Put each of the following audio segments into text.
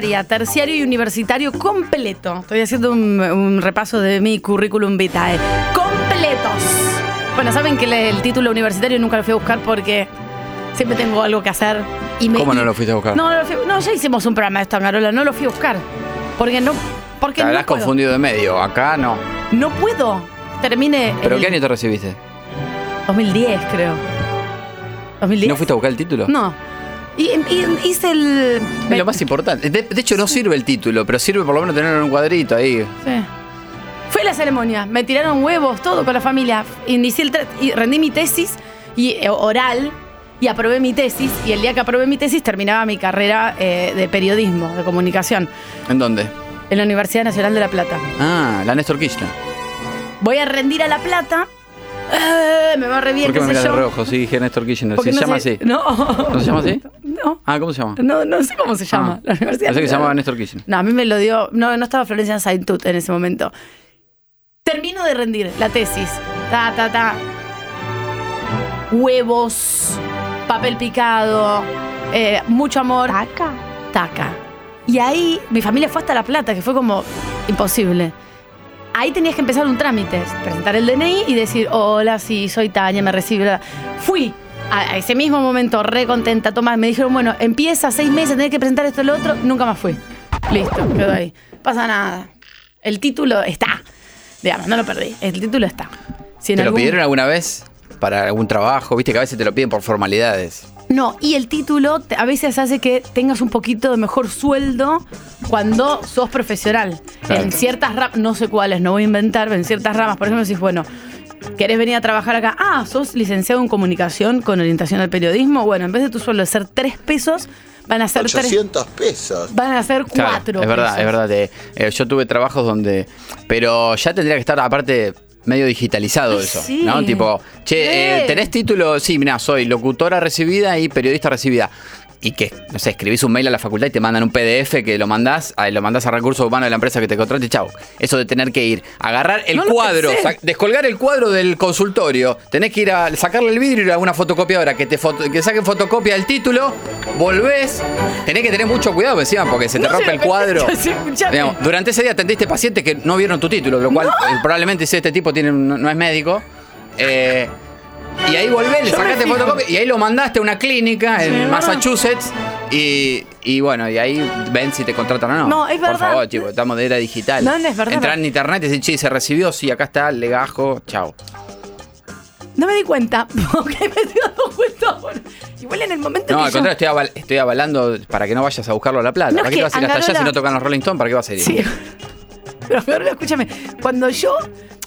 secundaria, terciario y universitario completo. Estoy haciendo un, un repaso de mi currículum vitae. Completos. Bueno, saben que el título universitario nunca lo fui a buscar porque siempre tengo algo que hacer. Y me, ¿Cómo no lo fuiste a buscar? No, no, lo fui- no, ya hicimos un programa de esto, Angarola, no lo fui a buscar. Porque no. Porque Te no habrás puedo. confundido de medio. Acá no. No puedo. Termine. ¿Pero qué año te recibiste? 2010, creo. ¿2010? ¿No fuiste a buscar el título? No. Y, y hice el. Es lo más importante. De, de hecho, no sirve el título, pero sirve por lo menos tenerlo en un cuadrito ahí. Sí. Fue la ceremonia, me tiraron huevos, todo con la familia. Inicié el tra- y rendí mi tesis y, eh, oral y aprobé mi tesis. Y el día que aprobé mi tesis terminaba mi carrera eh, de periodismo, de comunicación, ¿En dónde? en la Universidad Nacional de La Plata. Ah, la Néstor Kirchner. Voy a rendir a La Plata. Eh, me va re bien, ¿Por qué qué me sé miras de yo. reojo? Sí, dije Néstor Kirchner. Porque ¿Se no llama sé- así? No. ¿No se llama así? No. Ah, ¿cómo se llama? No, no sé cómo se llama. Ah. La Universidad Pensé que se llamaba Néstor Kirchner. No, a mí me lo dio. No, no estaba Florencia Saintut en ese momento. Termino de rendir la tesis. Ta, ta, ta. Huevos, papel picado, eh, mucho amor. Taca. Taca. Y ahí mi familia fue hasta La Plata, que fue como imposible. Ahí tenías que empezar un trámite, presentar el DNI y decir, hola, sí, soy Tania, me recibe. Fui a ese mismo momento, re contenta, Tomás, me dijeron, bueno, empieza seis meses, tenés que presentar esto y lo otro, nunca más fui. Listo, quedó ahí. Pasa nada. El título está. Digamos, no lo perdí. El título está. Si ¿Te lo pidieron alguna vez? Para algún trabajo, viste que a veces te lo piden por formalidades. No, y el título a veces hace que tengas un poquito de mejor sueldo cuando sos profesional. Claro. En ciertas ramas, no sé cuáles, no voy a inventar, pero en ciertas ramas, por ejemplo, decís, bueno, ¿querés venir a trabajar acá? Ah, sos licenciado en comunicación con orientación al periodismo. Bueno, en vez de tu sueldo de ser tres pesos, van a ser tres. 800 pesos. Van a ser Claro, cuatro. es verdad, pesos. es verdad. eh, yo tuve trabajos donde. Pero ya tendría que estar, aparte, medio digitalizado eso. sí. ¿No? Tipo, che, eh. ¿tenés título? Sí, mira, soy locutora recibida y periodista recibida. Y que, no sé, escribís un mail a la facultad y te mandan un PDF que lo mandás, a, lo mandás a recursos humanos de la empresa que te contrate chau. Eso de tener que ir, agarrar el No cuadro, descolgar el cuadro del consultorio, tenés que ir a sacarle el vidrio y ir a una fotocopiadora que te foto- que saquen fotocopia del título, volvés, tenés que tener mucho cuidado encima porque se te No rompe el cuadro. Digamos, durante ese día atendiste pacientes que no vieron tu título, lo cual eh, probablemente si este tipo tiene, no es médico. Eh, y ahí volvés, le sacaste fotocopia y ahí lo mandaste a una clínica en. Massachusetts y, y bueno, y ahí ven si te contratan o no. No, es Por verdad. favor, chicos, estamos de era digital. No, no, es verdad. Entrar en internet y decir, che, se recibió, sí, acá está, legajo, chao. No me di cuenta. Porque me estoy dando cuenta. Igual en el momento No, que al yo- contrario, estoy, aval- estoy avalando para que no vayas a buscarlo a La Plata. No, ¿Para qué te vas a ir hasta allá si no tocan los Rolling Stones? ¿Para qué vas a ir? Sí. Pero peor, escúchame, cuando yo,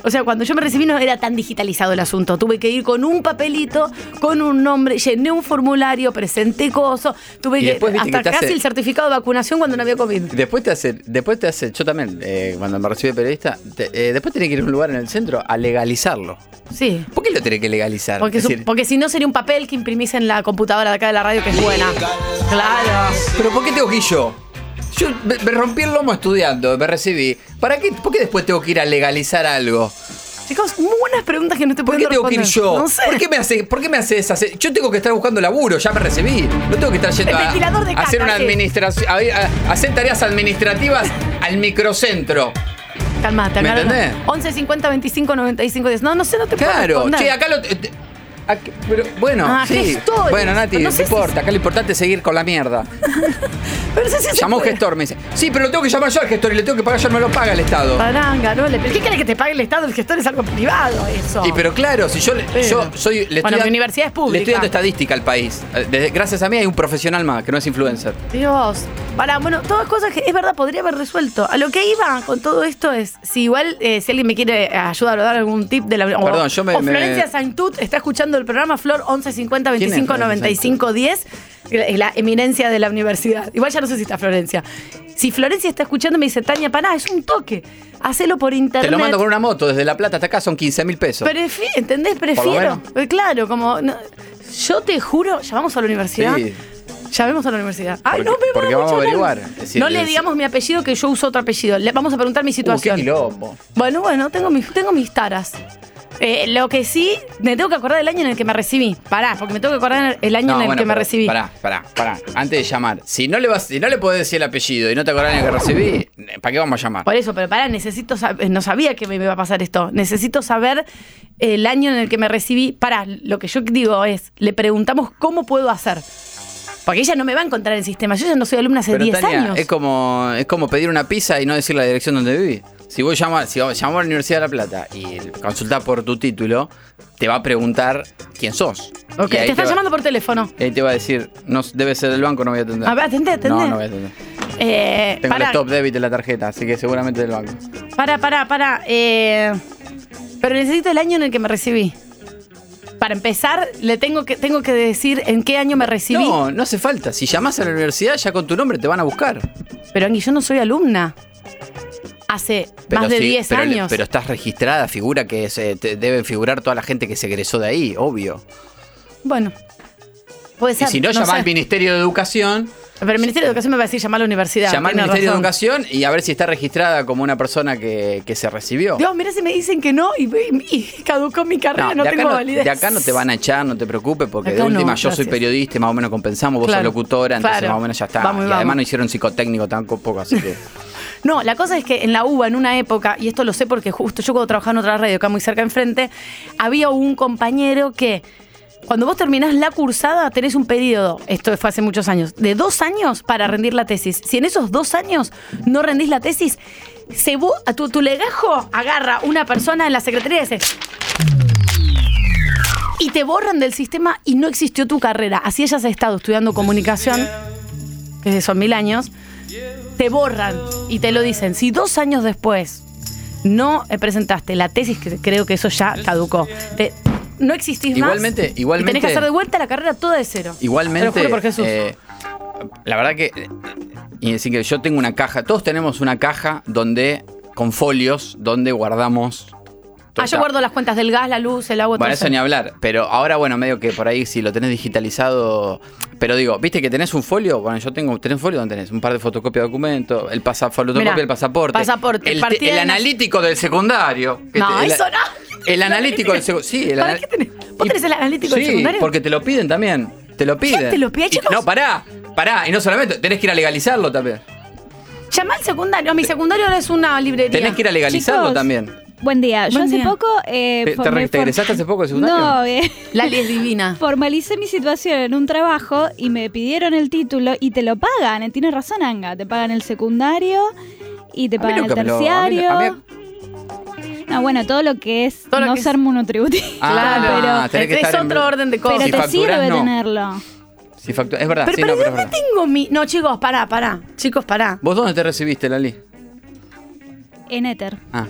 o sea, cuando yo me recibí no era tan digitalizado el asunto. Tuve que ir con un papelito, con un nombre, llené un formulario, presenté cosas, tuve Y que hasta que casi hace- el certificado de vacunación cuando no había COVID. Después te hace, después te hace, yo también, eh, cuando me recibí de periodista, te- eh, después tenés que ir a un lugar en el centro a legalizarlo. Sí. ¿Por qué lo tenés que legalizar? Porque, Es su- decir, porque si no sería un papel que imprimís en la computadora de acá de la radio que es buena. Claro. ¿Pero por qué tengo que ir yo? Yo me, me rompí el lomo estudiando, me recibí. ¿Para qué? ¿Por qué después tengo que ir a legalizar algo? Chicos, muy buenas preguntas que no te ¿Por puedo qué tengo que ir yo? No sé. ¿Por qué me hace, por qué me hace esas? Yo tengo que estar buscando laburo, ya me recibí. No tengo que estar yendo a, hacer una administración, a, hacer tareas administrativas al microcentro. Calmate, ¿Me acá no- entendés? 11 50 25 95 10. No, no sé, no te puedo Claro, responder. che, acá lo. Pero, bueno, Ah, sí. gestores. Bueno, Nati, No no, sé si- importa. Acá lo importante es seguir con la mierda. Pero no sé si se Llamó un gestor, me dice. Sí, pero lo tengo que llamar yo al gestor y le tengo que pagar yo, no me lo paga el Estado. Paranga, no le. ¿Pero qué quiere que te pague el Estado? El gestor es algo privado, eso. Y pero claro, si yo, Pero- yo soy. Le Bueno, estoy mi universidad es pública. Le estoy dando estadística al país. Eh, desde- gracias a mí hay un profesional más que no es influencer. Dios. Para, bueno, todas cosas que es verdad, podría haber resuelto. A lo que iba con todo esto es, si igual, eh, si alguien me quiere ayudar o dar algún tip de la o- Perdón, yo me- O me- Florencia Saintut está escuchando el programa Flor 1150 ¿Quién es 25 Florencia 95 10, la, la eminencia de la universidad. Igual ya no sé si está Florencia. Si Florencia está escuchando, me dice, Tania, pará, es un toque. Hacelo por internet. Te lo mando con una moto desde La Plata hasta acá, son 15 mil pesos. Prefi- ¿Entendés? Prefiero. Eh, Claro, como. no- yo te juro, llamamos a la universidad. Sí. Llamemos a la universidad. Ay, Porque- no me porque vamos a averiguar. decir, no le es- digamos mi apellido que yo uso otro apellido. Le vamos a preguntar mi Uh, qué situación. quilombo. bueno, bueno, tengo mis, tengo mis taras. Eh, lo que sí, me tengo que acordar del año en el que me recibí. Pará, porque me tengo que acordar el año No, en el bueno, que me pero recibí. Pará, pará, pará. Antes de llamar, si no le vas, si no le podés decir el apellido y no te acordás en el que recibí, ¿para qué vamos a llamar? Por eso, pero pará, necesito saber, no sabía que me iba a pasar esto. Necesito saber el año en el que me recibí. Pará, lo que yo digo es, le preguntamos cómo puedo hacer. Porque ella no me va a encontrar en el sistema. Yo ya no soy alumna hace Pero 10 Tania, años. es como, es como pedir una pizza y no decir la dirección donde viví. Si vos llamas, si vos llamás a la Universidad de La Plata y consultás por tu título, te va a preguntar quién sos. Ok, te está va- llamando por teléfono. y ahí te va a decir, no, debe ser del banco, no voy a atender. A ver, atendé, atendé. No, no voy a atender. Eh, Tengo el stop debit de la tarjeta, así que seguramente del banco. Pará, pará, pará. eh, pero necesito el año en el que me recibí. Para empezar, le tengo que, tengo que decir en qué año me recibí. No, no hace falta. Si llamás a la universidad, ya con tu nombre te van a buscar. Pero Angie, yo no soy alumna. Hace más de sí, 10 pero, años. Pero estás registrada, figura que se, te- deben figurar toda la gente que se egresó de ahí, obvio. Bueno. Puede Y ser. si no, llamá sé. al Ministerio de Educación, Pero el Ministerio de Educación me va a decir llamar a la universidad. llamá al Ministerio de. Educación y a ver si está registrada como una persona que, que se recibió. Dios, mira si me dicen que no y, y- y caducó mi carrera, no, tengo no, validez. de acá no te van a echar, no te preocupes, porque de última no, yo soy periodista y más o menos compensamos, vos Claro, sos locutora, entonces claro. más o menos ya está. Vamos y y además no hicieron psicotécnico tampoco, así que. No, la cosa es que en la UBA, en una época, y esto lo sé porque justo yo cuando trabajaba en otra radio, acá muy cerca enfrente, había un compañero que cuando vos terminás la cursada tenés un periodo, esto fue hace muchos años, de dos años para rendir la tesis. Si en esos dos años no rendís la tesis, se a tu, legajo agarra una persona en la secretaría y dice... Y te borran del sistema y no existió tu carrera. Así hayas estado estudiando comunicación, que son mil años, te borran y te lo dicen. Si dos años después no eh, presentaste la tesis, que creo que eso ya caducó, te- no existís Igualmente- más. igualmente- Y tenés que hacer de vuelta la carrera toda de cero. Igualmente, Te lo juro por Jesús. eh, la verdad que, eh, y decir que yo tengo una caja, todos tenemos una caja donde, con folios, donde guardamos. Ah, yo guardo las cuentas del gas, la luz, el agua, Bueno, todo eso ni hablar, pero ahora, bueno, medio que por ahí si lo tenés digitalizado, pero digo, viste que tenés un folio, bueno, yo tengo, tenés un folio donde tenés un par de fotocopias de documentos, el pasaporte, Mirá, el pasaporte, pasaporte, el, te- el analítico del secundario. No, te- el- eso no. El analítico del secundario, sí, el ¿Para qué tenés? ¿Vos y- tenés el analítico del sí, secundario? porque te lo piden también, te lo piden. te lo pide, Y-? No, pará, pará, y no solamente, tenés que ir a legalizarlo también. Llama al secundario. Mi secundario ahora es una librería. Tenés que ir a legalizarlo Chicos, también. Buen día. Yo Buen hace día. poco. eh, ¿Te- te me re- te for- egresaste hace poco del secundario? No, eh, Lali es divina. formalicé mi situación en un trabajo y me pidieron el título y te lo pagan. eh, Tienes razón, Anga. Te pagan el secundario y te A mí pagan el nunca me lo- a mí- terciario. a mí- No, bueno, todo lo que es Todo lo no que es- ser monotributista. Ah, pero tenés que es estar en- otro orden de cosas. pero si te facturás, sirve no. tenerlo. Si factu- es verdad, Pero, sí, pero no, ¿de pero es dónde verdad. tengo mi.? No, chicos, pará, pará. Chicos, pará. ¿Vos dónde te recibiste, Lali? En Ether. Ah.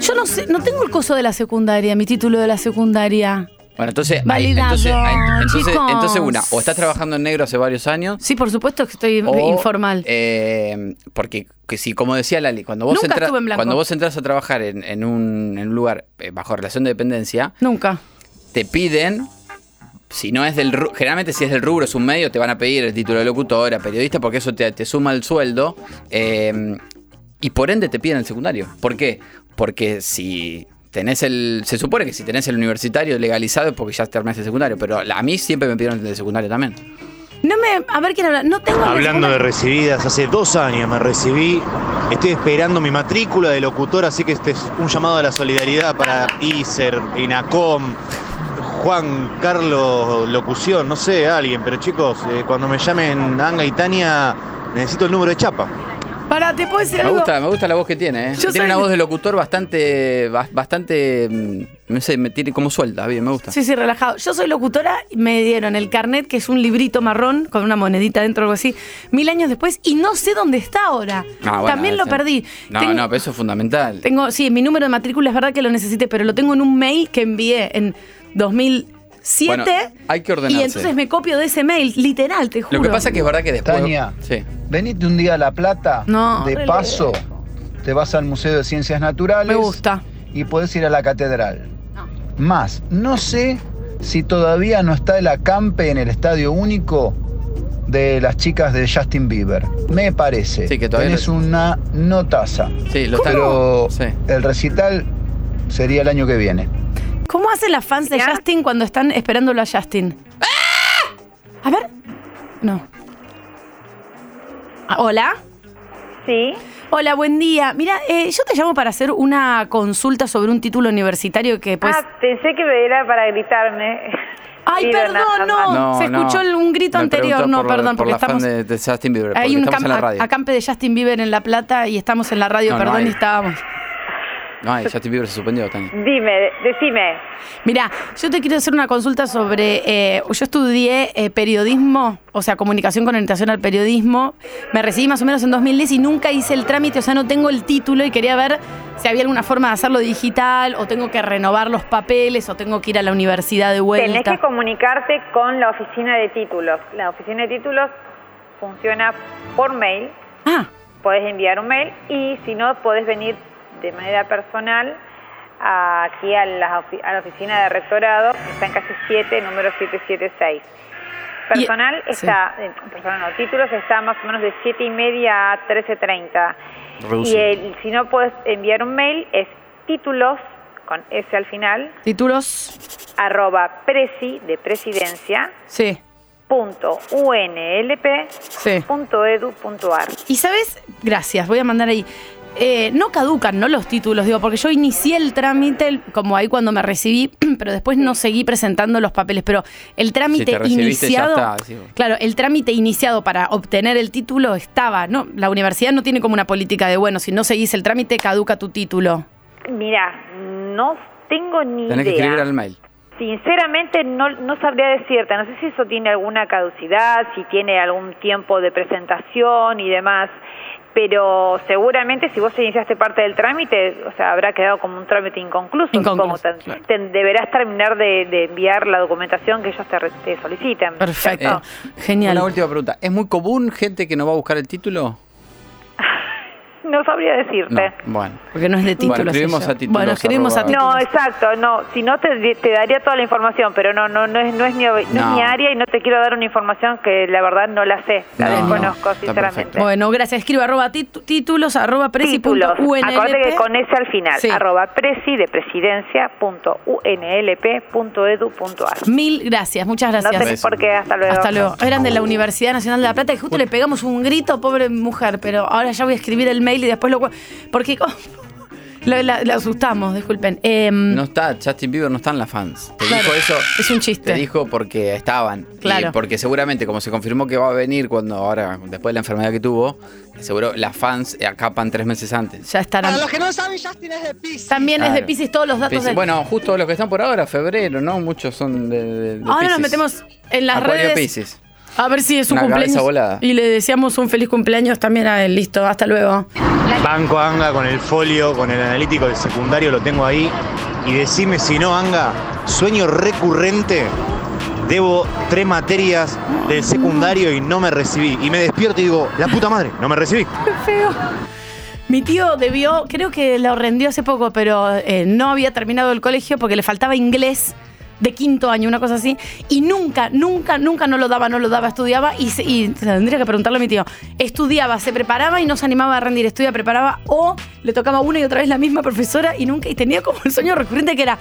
Yo no sé, no tengo el coso de la secundaria, mi título de la secundaria. Bueno, entonces, ahí- entonces, ahí- entonces, una, o estás trabajando en negro hace varios años, Sí, por supuesto que estoy o, informal. eh, porque que si, como decía Lali, cuando vos, Nunca entra- estuve en blanco. cuando vos entras a trabajar en, en un, en un lugar eh, bajo relación de dependencia, Nunca. te piden, si no es del generalmente si es del rubro, es un medio, te van a pedir el título de locutora, periodista, porque eso te, te suma el sueldo. eh, y por ende te piden el secundario. ¿Por qué? Porque si tenés el. Se supone que si tenés el universitario legalizado es porque ya terminaste el secundario. Pero a mí siempre me pidieron el de secundario también. No me. A ver quién habla. No tengo. la Hablando de recibidas, hace dos años me recibí. Estoy esperando mi matrícula de locutor, así que este es un llamado a la solidaridad para ISER, INACOM, Juan, Carlos, locución, no sé, alguien, pero chicos, eh, cuando me llamen Anga y Tania, necesito el número de chapa. Para, ¿te puedo decir Me algo? gusta, me gusta la voz que tiene, ¿eh? Yo Tiene soy- una voz de locutor bastante, ba- bastante, mm, no sé, me tiene como suelta, bien, me gusta. Sí, sí, relajado. Yo soy locutora, y me dieron el carnet, que es un librito marrón con una monedita dentro algo así, mil años después, y no sé dónde está ahora. Ah, bueno, También lo perdí. No, Tengo- no, pero eso es fundamental. Tengo, sí, mi número de matrícula es verdad que lo necesité, pero lo tengo en un mail que envié en 2007. Bueno, hay que ordenarse. Y entonces me copio de ese mail, literal, te juro. Lo que pasa es que es verdad que después. Tania. Sí. Venite un día a La Plata. No, de paso, te vas al Museo de Ciencias Naturales. Me gusta. Y puedes ir a la catedral. Más, no sé si todavía no está el acampe en el estadio único de las chicas de Justin Bieber. Me parece. Sí, que todavía Tenés lo- una notaza. Sí, lo está- Pero Sí. el recital sería el año que viene. ¿Cómo hacen las fans de Justin cuando están esperándolo a Justin? A ver. No. Ah, Hola. Sí. Hola, buen día. Mira, eh, yo te llamo para hacer una consulta sobre un título universitario que pues... ah, pensé que era para gritarme. Ay, perdón, nada no. Se escuchó el- un grito Me anterior. preguntó No, por perdón, por porque la fan estamos... de, de Justin Bieber, Hay porque un estamos en la camp- radio. acampe de Justin Bieber en La Plata y estamos en la radio, No, no perdón, hay. y estábamos. No, ay, Justin Bieber se suspendió, Tania. Dime, decime. Mira, yo te quiero hacer una consulta sobre. eh, yo estudié eh, periodismo, o sea, comunicación con orientación al periodismo. Me recibí más o menos en 2010 y nunca hice el trámite, o sea, no tengo el título y quería ver si había alguna forma de hacerlo digital, o tengo que renovar los papeles, o tengo que ir a la universidad de Tenés vuelta. que comunicarte con la oficina de títulos. La oficina de títulos funciona por mail. Ah. Podés enviar un mail y si no, podés venir de manera personal aquí a la, a la oficina de rectorado, que está en calle 7, número 776. Personal Y- está, eh, personal no, títulos está más o menos de 7 y media a 13.30. Y el- si no puedes enviar un mail es títulos con S al final, Títulos. arroba presi de presidencia Sí. punto unlp Sí. punto edu punto ar. Y sabes, gracias, voy a mandar ahí. Eh, no caducan, ¿no? Los títulos, digo, porque yo inicié el trámite, como ahí cuando me recibí, pero después no seguí presentando los papeles. Pero el trámite Si ya iniciado. está, sí. Claro, el trámite iniciado para obtener el título estaba, ¿no? La universidad no tiene como una política de, bueno, si no seguís el trámite, caduca tu título. Mira, no tengo ni Tenés que idea. escribir al mail. Sinceramente no, no sabría decirte, no sé si eso tiene alguna caducidad, si tiene algún tiempo de presentación y demás, pero seguramente si vos iniciaste parte del trámite, o sea, habrá quedado como un trámite inconcluso, Inconcluso. Te- te- deberás terminar de, de enviar la documentación que ellos te, re- te soliciten. Perfecto. Eh, Genial. Una última pregunta. ¿Es muy común gente que no va a buscar el título? No sabría decirte. No. Bueno. Porque no es de títulos. Bueno, escribimos a títulos. Bueno, escribimos a títulos. No, exacto, no. Si no, te, te daría toda la información, pero no no no es, no es, mi, no es No. mi área y no te quiero dar una información que la verdad no la sé, la No, desconozco, no, sinceramente. perfecto. Bueno, gracias. Escribo arroba títulos, arroba presi punto Títulos. Que con ese al final, Sí. arroba presi de presidencia punto unlp punto edu punto ar. Mil gracias, muchas No gracias. tenés por qué, hasta luego. Hasta luego. Eran de la Universidad Nacional de La Plata y justo le pegamos un grito, pobre mujer, pero ahora ya voy a escribir el mail y después lo... cu- Porque oh, la, la- la asustamos, disculpen. Em, No está, Justin Bieber no está en las fans. Te Claro, dijo eso. es un chiste. Te dijo porque estaban. Claro. Y porque seguramente, como se confirmó que va a venir cuando ahora, después de la enfermedad que tuvo, seguro las fans acapan tres meses antes. ya estarán. Para los que no saben, Justin es de Pisces. También es de. Pisces todos los datos Piscis- del... Bueno, justo los que están por ahora, febrero, ¿no? Muchos son de, de- de ahora nos metemos en las Acuario redes. Piscis. A ver si es su Una cabeza cumpleaños. volada. Y le deseamos un feliz cumpleaños también a él. Listo, hasta luego. Banco Anga con el folio, con el analítico del secundario, lo tengo ahí. Y decime si no, Anga, sueño recurrente. Debo tres materias del secundario y no me recibí. Y me despierto y digo, la puta madre, no me recibí. Qué feo. Mi tío debió, creo que lo rendió hace poco, pero eh, no había terminado el colegio porque le faltaba inglés de quinto año, una cosa así, y nunca, nunca, nunca no lo daba, no lo daba, estudiaba y, se- y tendría que preguntarle a mi tío, estudiaba, se preparaba y no se animaba a rendir, estudiaba, preparaba, o le tocaba una y otra vez la misma profesora y nunca, y tenía como el sueño recurrente que era,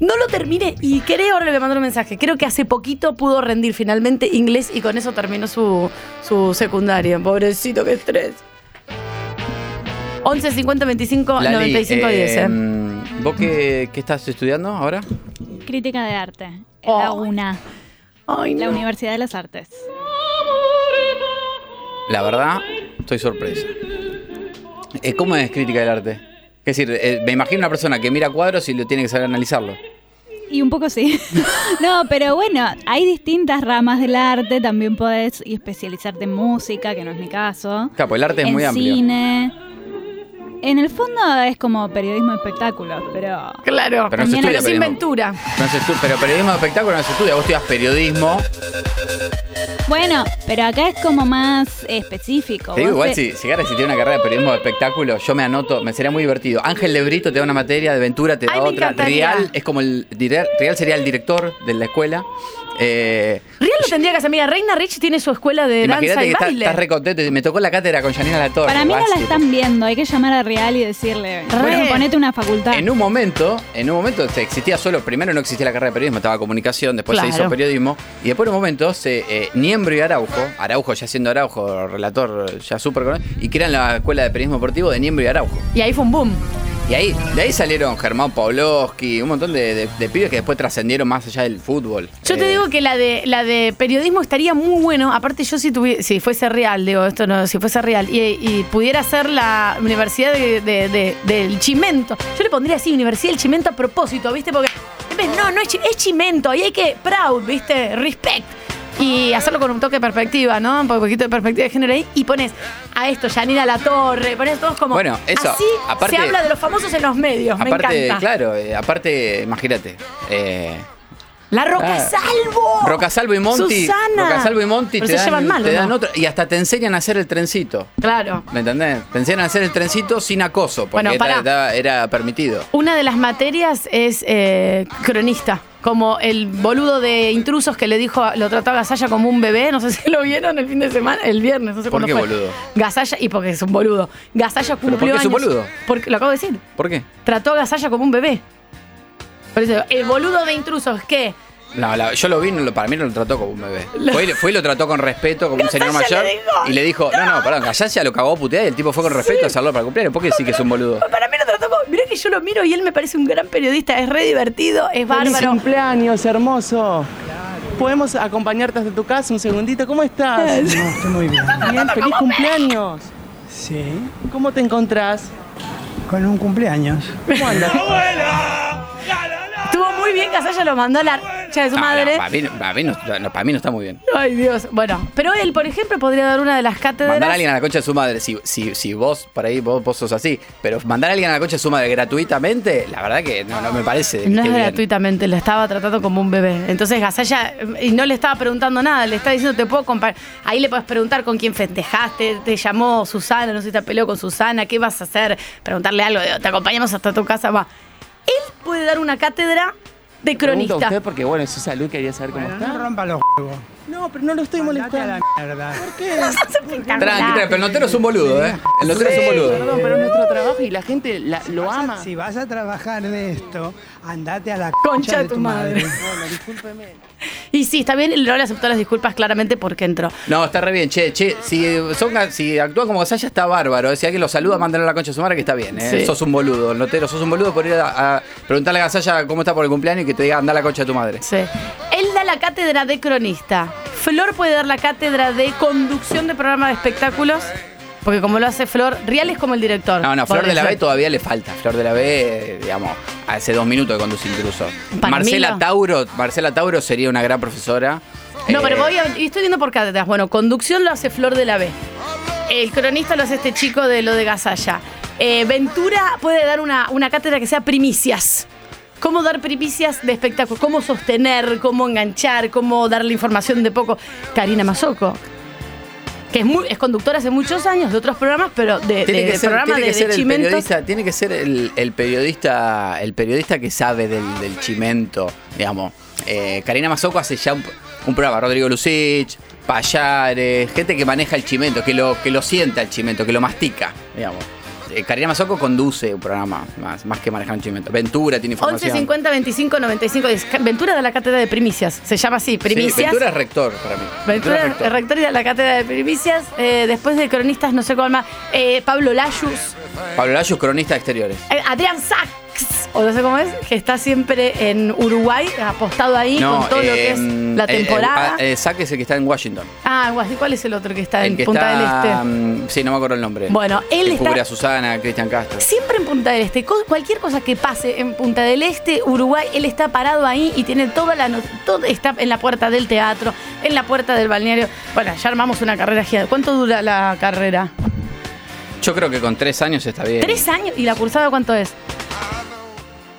no lo terminé y creo, ahora le voy a mandar un mensaje, creo que hace poquito pudo rendir finalmente inglés y con eso terminó su, su secundaria. Pobrecito, qué estrés. 11 50 25 Lali, 95 10. eh, eh. ¿Vos qué, qué estás estudiando ahora? Crítica de arte. En la UNA. Ay, La no. Universidad de las Artes. La verdad, estoy sorpresa. Eh, ¿Cómo es crítica del arte? Es decir, eh, me imagino una persona que mira cuadros y lo tiene que saber analizarlo. Y un poco sí. no, pero bueno, hay distintas ramas del arte. También podés especializarte en música, que no es mi caso. Claro, pues el arte es en muy amplio. cine. En el fondo es como periodismo de espectáculos, pero... Claro, Pero no se estudia es periodismo. inventura. No se estu- pero periodismo de espectáculo no se estudia. Vos estudias periodismo. Bueno, pero acá es como más específico. Te digo, igual te- si, si Gara si tiene una carrera de periodismo de espectáculo, yo me anoto, me sería muy divertido. Ángel de Brito te da una materia, de Ventura te da Ay, otra. Real es como el Real sería el director de la escuela. Eh, Real lo tendría que hacer. Mira, Reina Rich tiene su escuela de danza y que estás baile. estás re contento me tocó la cátedra con Janina Latorre. Para mí no la están viendo, hay que llamar a Real y decirle, bueno, ponete una facultad. En un momento, en un momento se existía solo, primero no existía la carrera de periodismo, estaba comunicación, después se Claro. hizo periodismo, y después en un momento se, eh, Niembro y Araujo, Araujo ya siendo Araujo, relator ya súper conocido, y crean la escuela de periodismo deportivo de Niembro y Araujo. Y ahí fue un boom. Y ahí, de ahí salieron Germán Pavlovsky, un montón de, de- de pibes que después trascendieron más allá del fútbol. Yo te Eh, digo que la de la de periodismo estaría muy bueno. Aparte, yo si tuviera, si fuese real, digo, esto no, si fuese real, y, y pudiera ser la Universidad de- de- de- del Chimento. Yo le pondría así, Universidad del Chimento a propósito, ¿viste? Porque no, no es, es Chimento, y hay que proud, ¿viste? Respect. Y hacerlo con un toque de perspectiva, ¿no? Un poquito de perspectiva de género ahí. Y pones a esto, Yanira La Torre, pones todos como. Bueno, eso, Así aparte- se habla de los famosos en los medios. me Aparte, encanta. claro, eh, aparte, imagínate. eh, La Roca Ah. Salvo. Rocasalvo y Monti. Susana. Rocasalvo y Monti Pero te se dan, llevan mal, te ¿o dan no? otro. Y hasta te enseñan a hacer el trencito. Claro. ¿Me entendés? Te enseñan a hacer el trencito sin acoso, porque Bueno, era permitido. Una de las materias es eh, cronista. Como el boludo de intrusos que le dijo, lo trató a Gasalla como un bebé, no sé si lo vieron el fin de semana, el viernes, no sé ¿Por cuándo qué fue. boludo? Gasalla, y porque es un boludo. Gasalla ¿Pero cumplió por qué es un años- boludo? Porque, lo acabo de decir. ¿Por qué? Trató a Gasalla como un bebé. Por eso, el boludo de intrusos, ¿qué? No, la- yo lo vi, no para mí no lo trató como un bebé. Fue, y- fue y lo trató con respeto, como un señor mayor. le dijo, y le dijo, no, no, perdón, Gallaya lo cagó a putear y el tipo fue con respeto a hacerlo para el cumpleaños. ¿Por qué sí que es un boludo? Para mí lo trató como. Mirá que yo lo miro y él me parece un gran periodista, es re divertido, es Feliz bárbaro. cumpleaños, hermoso. ¿Podemos acompañarte hasta tu casa un segundito? ¿Cómo estás? No, estoy muy bien. Bien, feliz cumpleaños. Sí, ¿Cómo te encontrás? con un cumpleaños. ¿Cómo andas? Estuvo muy bien, Gasalla lo mandó a la concha de su No, madre. no, para, mí, no- para mí no, no, para mí no está muy bien. Ay, Dios. Bueno, pero él, por ejemplo, podría dar una de las cátedras. Mandar a alguien a la concha de su madre, si, si, si vos, por ahí, vos, vos sos así, pero mandar a alguien a la concha de su madre gratuitamente, la verdad que no, no me parece. No es bien. gratuitamente, lo estaba tratando como un bebé. Entonces Gasalla, y no le estaba preguntando nada, le estaba diciendo, te puedo comparar. Ahí le puedes preguntar con quién festejaste, te llamó Susana, no sé si te peleó con Susana, ¿qué vas a hacer? Preguntarle algo, te acompañamos hasta tu casa, va. Él puede dar una cátedra de cronista. usted porque, bueno, es su salud, quería saber cómo Bueno, está. no rompa los huevos. No, pero no lo estoy a la molestando. mierda. ¿Por qué? Tranqui, tranqui, pero el notero es un boludo, ¿eh? El notero es un boludo. Perdón, pero es nuestro trabajo y la gente la- lo a- ama. Si vas a trabajar de esto, andate a la Concha de tu madre. Bueno, discúlpeme. Y sí, está bien, no le aceptó las disculpas claramente porque entró. No, está re bien, che, che, si, son, si actúan como Gasalla está bárbaro. Si alguien lo saluda, mándenlo a la concha de su madre que está bien, ¿eh? Sí. Sos un boludo, el notero, sos un boludo por ir a, a preguntarle a Gasalla cómo está por el cumpleaños y que te diga anda a la concha de tu madre. Sí. Él da la cátedra de cronista. Flor puede dar la cátedra de conducción de programa de espectáculos. Porque como lo hace Flor, Real es como el director. No, no, Flor de la B todavía le falta. Flor de la B, eh, digamos, hace dos minutos que conduce incluso. Para Marcela no. Tauro, Marcela Tauro sería una gran profesora. No, Eh, pero voy a, y estoy viendo por cátedras. Bueno, conducción lo hace Flor de la B. El cronista lo hace este chico de lo de Gasalla. Eh, Ventura puede dar una, una cátedra que sea primicias. Cómo dar primicias de espectáculo, cómo sostener, cómo enganchar, cómo darle información de poco. Karina Mazoco, que es, muy, es conductora hace muchos años de otros programas, pero de, Tiene de- que ser, programa tiene de, que ser de el periodista, tiene que ser el, el periodista, el periodista que sabe del, del chimento, digamos. Eh, Karina Mazoco hace ya un, un programa, Rodrigo Lucich, Payares, gente que maneja el chimento, que lo, que lo sienta el chimento, que lo mastica, digamos. Eh, Karina Mazoco conduce un programa más, más que manejar un chimento. Ventura tiene 11 información. 50 25 95 10. Ventura da la cátedra de primicias. Se llama así, Sí, primicias. Ventura es rector para mí. Ventura es es rector. rector y da la cátedra de primicias. Eh, después de cronistas, no sé cuál más. Eh, Pablo Layus. Pablo Layos, cronista de exteriores. Eh, Adrián Sachs. O no sé cómo es, que está siempre en Uruguay, apostado ahí con todo lo que es em, la temporada. Sack es el que está en Washington. Ah, ¿cuál es el otro que está el en que Punta está, del Este? mm, sí, no me acuerdo el nombre. Bueno, él que está- cubre a Susana, a Cristian Castro. Siempre en Punta del Este, cualquier cosa que pase en Punta del Este, Uruguay, él está parado ahí y tiene toda la todo está en la puerta del teatro, en la puerta del balneario. Bueno, ya armamos una carrera gigante. ¿Cuánto dura la carrera? Yo creo que con tres años está bien. ¿Tres años? ¿Y la cursada cuánto es?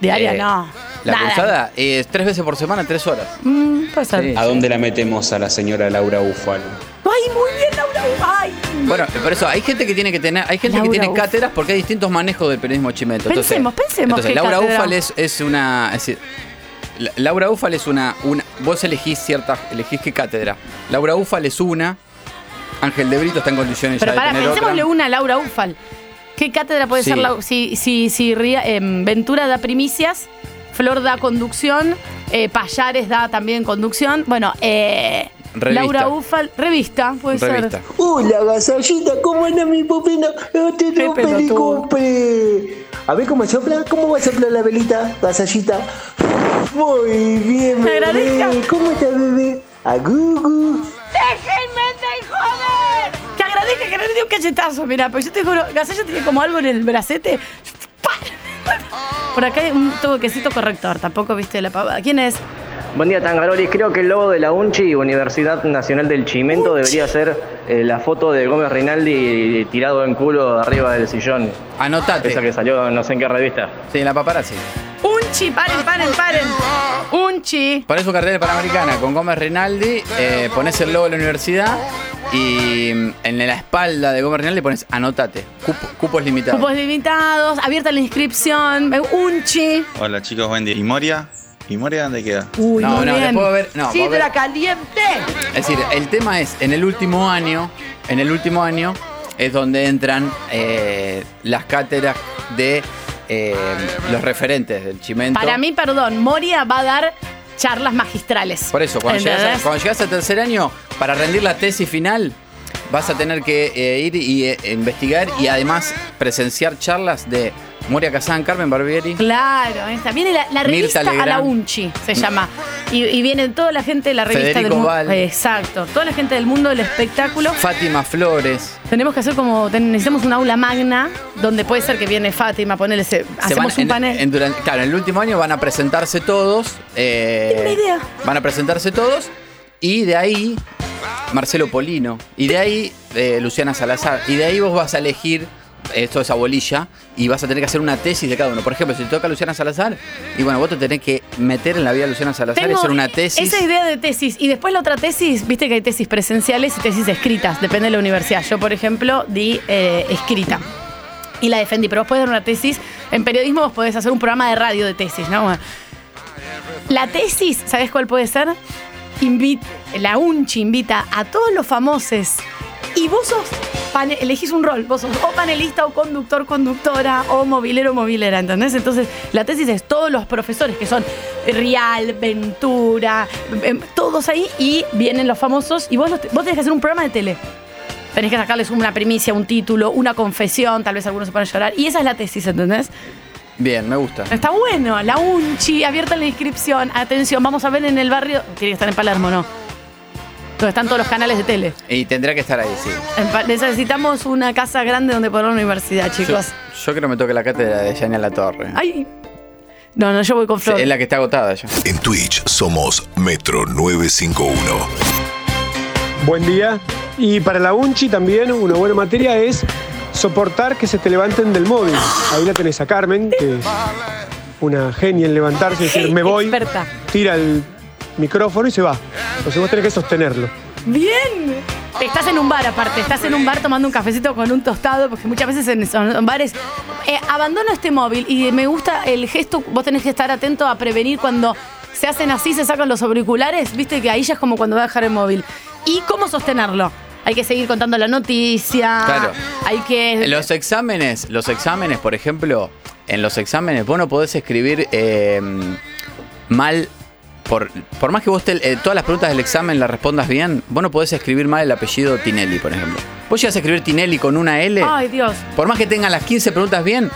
Diaria Eh, no. La Nada. cursada es tres veces por semana, tres horas. Mm, puede ser. Sí. ¿A dónde la metemos a la señora Laura Bufalo? Ay, muy bien, Laura. Ay. Bueno, por eso hay gente que tiene que tener, hay gente Laura que tiene Uf. cátedras porque hay distintos manejos del periodismo chimento. Entonces- Pensemos, pensemos Entonces, Laura cátedra. Ufal es, es una. Es decir, La- Laura Ufal es una, una. Vos elegís cierta. Elegís qué cátedra. Laura Ufal es una. Ángel de Brito está en condiciones Pero ya para, de tener pensémosle otra. una a Laura Ufal. ¿Qué cátedra puede Sí. ser si, si, si Ría- em, Ventura da primicias, Flor da conducción, eh, Payares da también conducción? Bueno, eh, Revista. Laura Ufal, revista, puede Revista. ser. Hola, gasallita, ¿cómo anda mi popina? No te Qué doy pelotudo. pericope. A ver cómo sopla, ¿cómo va a soplar la velita, gasallita? Muy bien, bebé. ¿Cómo está, bebé? A Gugu. ¡Déjenme! Que no le un cachetazo, mira, porque yo te juro, Gasalla tiene como algo en el bracete. Por acá hay un toquecito corrector, tampoco viste la pavada. ¿Quién es? Buen día, Tangaroli. Creo que el logo de la UNCHI, Universidad Nacional del Chimento, debería ser eh, la foto de Gómez Rinaldi tirado en culo arriba del sillón. Anotate. Esa que salió no sé en qué revista. Sí, en la paparazzi. Unchi, paren, paren, paren. Unchi. Pones su cartera panamericana con Gómez Rinaldi, eh, pones el logo de la universidad y mm, en la espalda de Gómez Rinaldi pones anotate. Cupo- cupos limitados. Cupos limitados, abierta la inscripción, unchi. Hola chicos, buen día. ¿Y Moria? ¿Y Moria dónde queda? Uy, No, no, bien. después va a haber- no, Sidra caliente. Es decir, el tema es, en el último año, en el último año es donde entran eh, las cátedras de eh, los referentes del chimento. Para mí, perdón, Moria va a dar charlas magistrales. Por eso, cuando llegas, a- tercer año, para rendir la tesis final, vas a tener que eh, ir y eh, investigar y además presenciar charlas de Moria Kazán, Carmen Barbieri. Claro, esta. Viene la, la revista a la. Unchi, se llama. Y, y viene toda la gente de la revista Federico del mundo. Val. Exacto. Toda la gente del mundo del espectáculo. Fátima Flores. Tenemos que hacer como. necesitamos un aula magna donde puede ser que viene Fátima, Se hacemos van un en- panel. en durante- claro, en el último año van a presentarse todos. eh, Tengo una idea. Van a presentarse todos. Y de ahí, Marcelo Polino. Y de ahí, eh, Luciana Salazar. Y de ahí vos vas a elegir. Esto es a bolilla. Y vas a tener que hacer una tesis de cada uno. Por ejemplo, si te toca Luciana Salazar. Y bueno, vos te tenés que meter en la vida de Luciana Salazar y hacer una tesis. Esa idea de tesis. Y después la otra tesis, viste que hay tesis presenciales y tesis escritas, depende de la universidad. Yo, por ejemplo, di eh, escrita. Y la defendí, pero vos podés dar una tesis. En periodismo vos podés hacer un programa de radio de tesis, ¿no? La tesis, ¿sabés cuál puede ser? Invita, la UNCHI invita a todos los famosos y vos sos, pane- elegís un rol, vos sos o panelista o conductor, conductora o movilero, movilera, ¿entendés? Entonces la tesis es todos los profesores que son Rial, Ventura, em, todos ahí y vienen los famosos y vos, los te- vos tenés que hacer un programa de tele. Tenés que sacarles una primicia, un título, una confesión, tal vez algunos se a llorar. Y esa es la tesis, ¿entendés? Bien, me gusta. Está bueno, la UNCHI, abierta la inscripción. Atención, vamos a ver en el barrio. Tiene que estar en Palermo, ¿no? Donde están todos los canales de tele. Y tendrá que estar ahí, sí. Necesitamos una casa grande donde poner una universidad, chicos. yo creo que me toca la cátedra de Yania La Torre. Ay. No, no, yo voy con Sí, Flor. es la que está agotada ya. En Twitch somos Metro 951. Buen día. Y para la UNCHI también una buena materia es soportar que se te levanten del móvil. Ahí la tenés a Carmen, que es una genia en levantarse y decir, me voy, Experta. tira el micrófono y se va. Entonces vos tenés que sostenerlo. Bien. Estás en un bar aparte, estás en un bar tomando un cafecito con un tostado, porque muchas veces en esos bares eh, abandono este móvil y me gusta el gesto, vos tenés que estar atento a prevenir cuando se hacen así, se sacan los auriculares, viste que ahí ya es como cuando va a dejar el móvil. ¿Y cómo sostenerlo? Hay que seguir contando la noticia. Claro. Hay que. En los exámenes, los exámenes, por ejemplo, en los exámenes vos no podés escribir eh, mal por, por más que vos te- eh, todas las preguntas del examen las respondas bien, vos no podés escribir mal el apellido Tinelli, por ejemplo. Vos llegas a escribir Tinelli con una L, Ay, Dios. por más que tengan las 15 preguntas bien,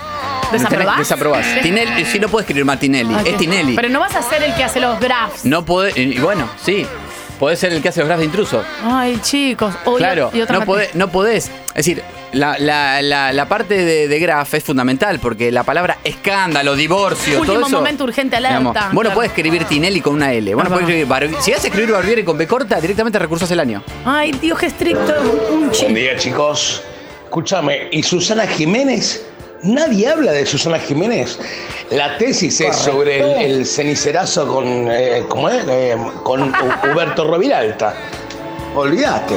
¿Desaprobás? desaprobás. Tinelli, si no puedes escribir más Tinelli, Ay, es Tinelli. Pero no vas a ser el que hace los graphs. No podés, y bueno, sí, podés ser el que hace los graphs de intruso. Ay, chicos. O- Claro, y otra no, podés, no podés. Es decir, la, la- la- la parte de, de graph es fundamental porque la palabra escándalo, divorcio, Último todo eso. momento, urgente, alerta. digamos, vos no podés escribir Tinelli con una L. Vos no Ah, podés escribir Barbi- si vas a escribir Barbieri con B corta, directamente recursas el año. Ay, Dios, qué estricto. Un Buen chi- día, chicos. Escúchame, ¿y Susana Jiménez? Nadie habla de Susana Jiménez. La tesis es sobre el, el cenicerazo con, eh, ¿cómo es? Eh, con Huberto Roviralta. Olvídate.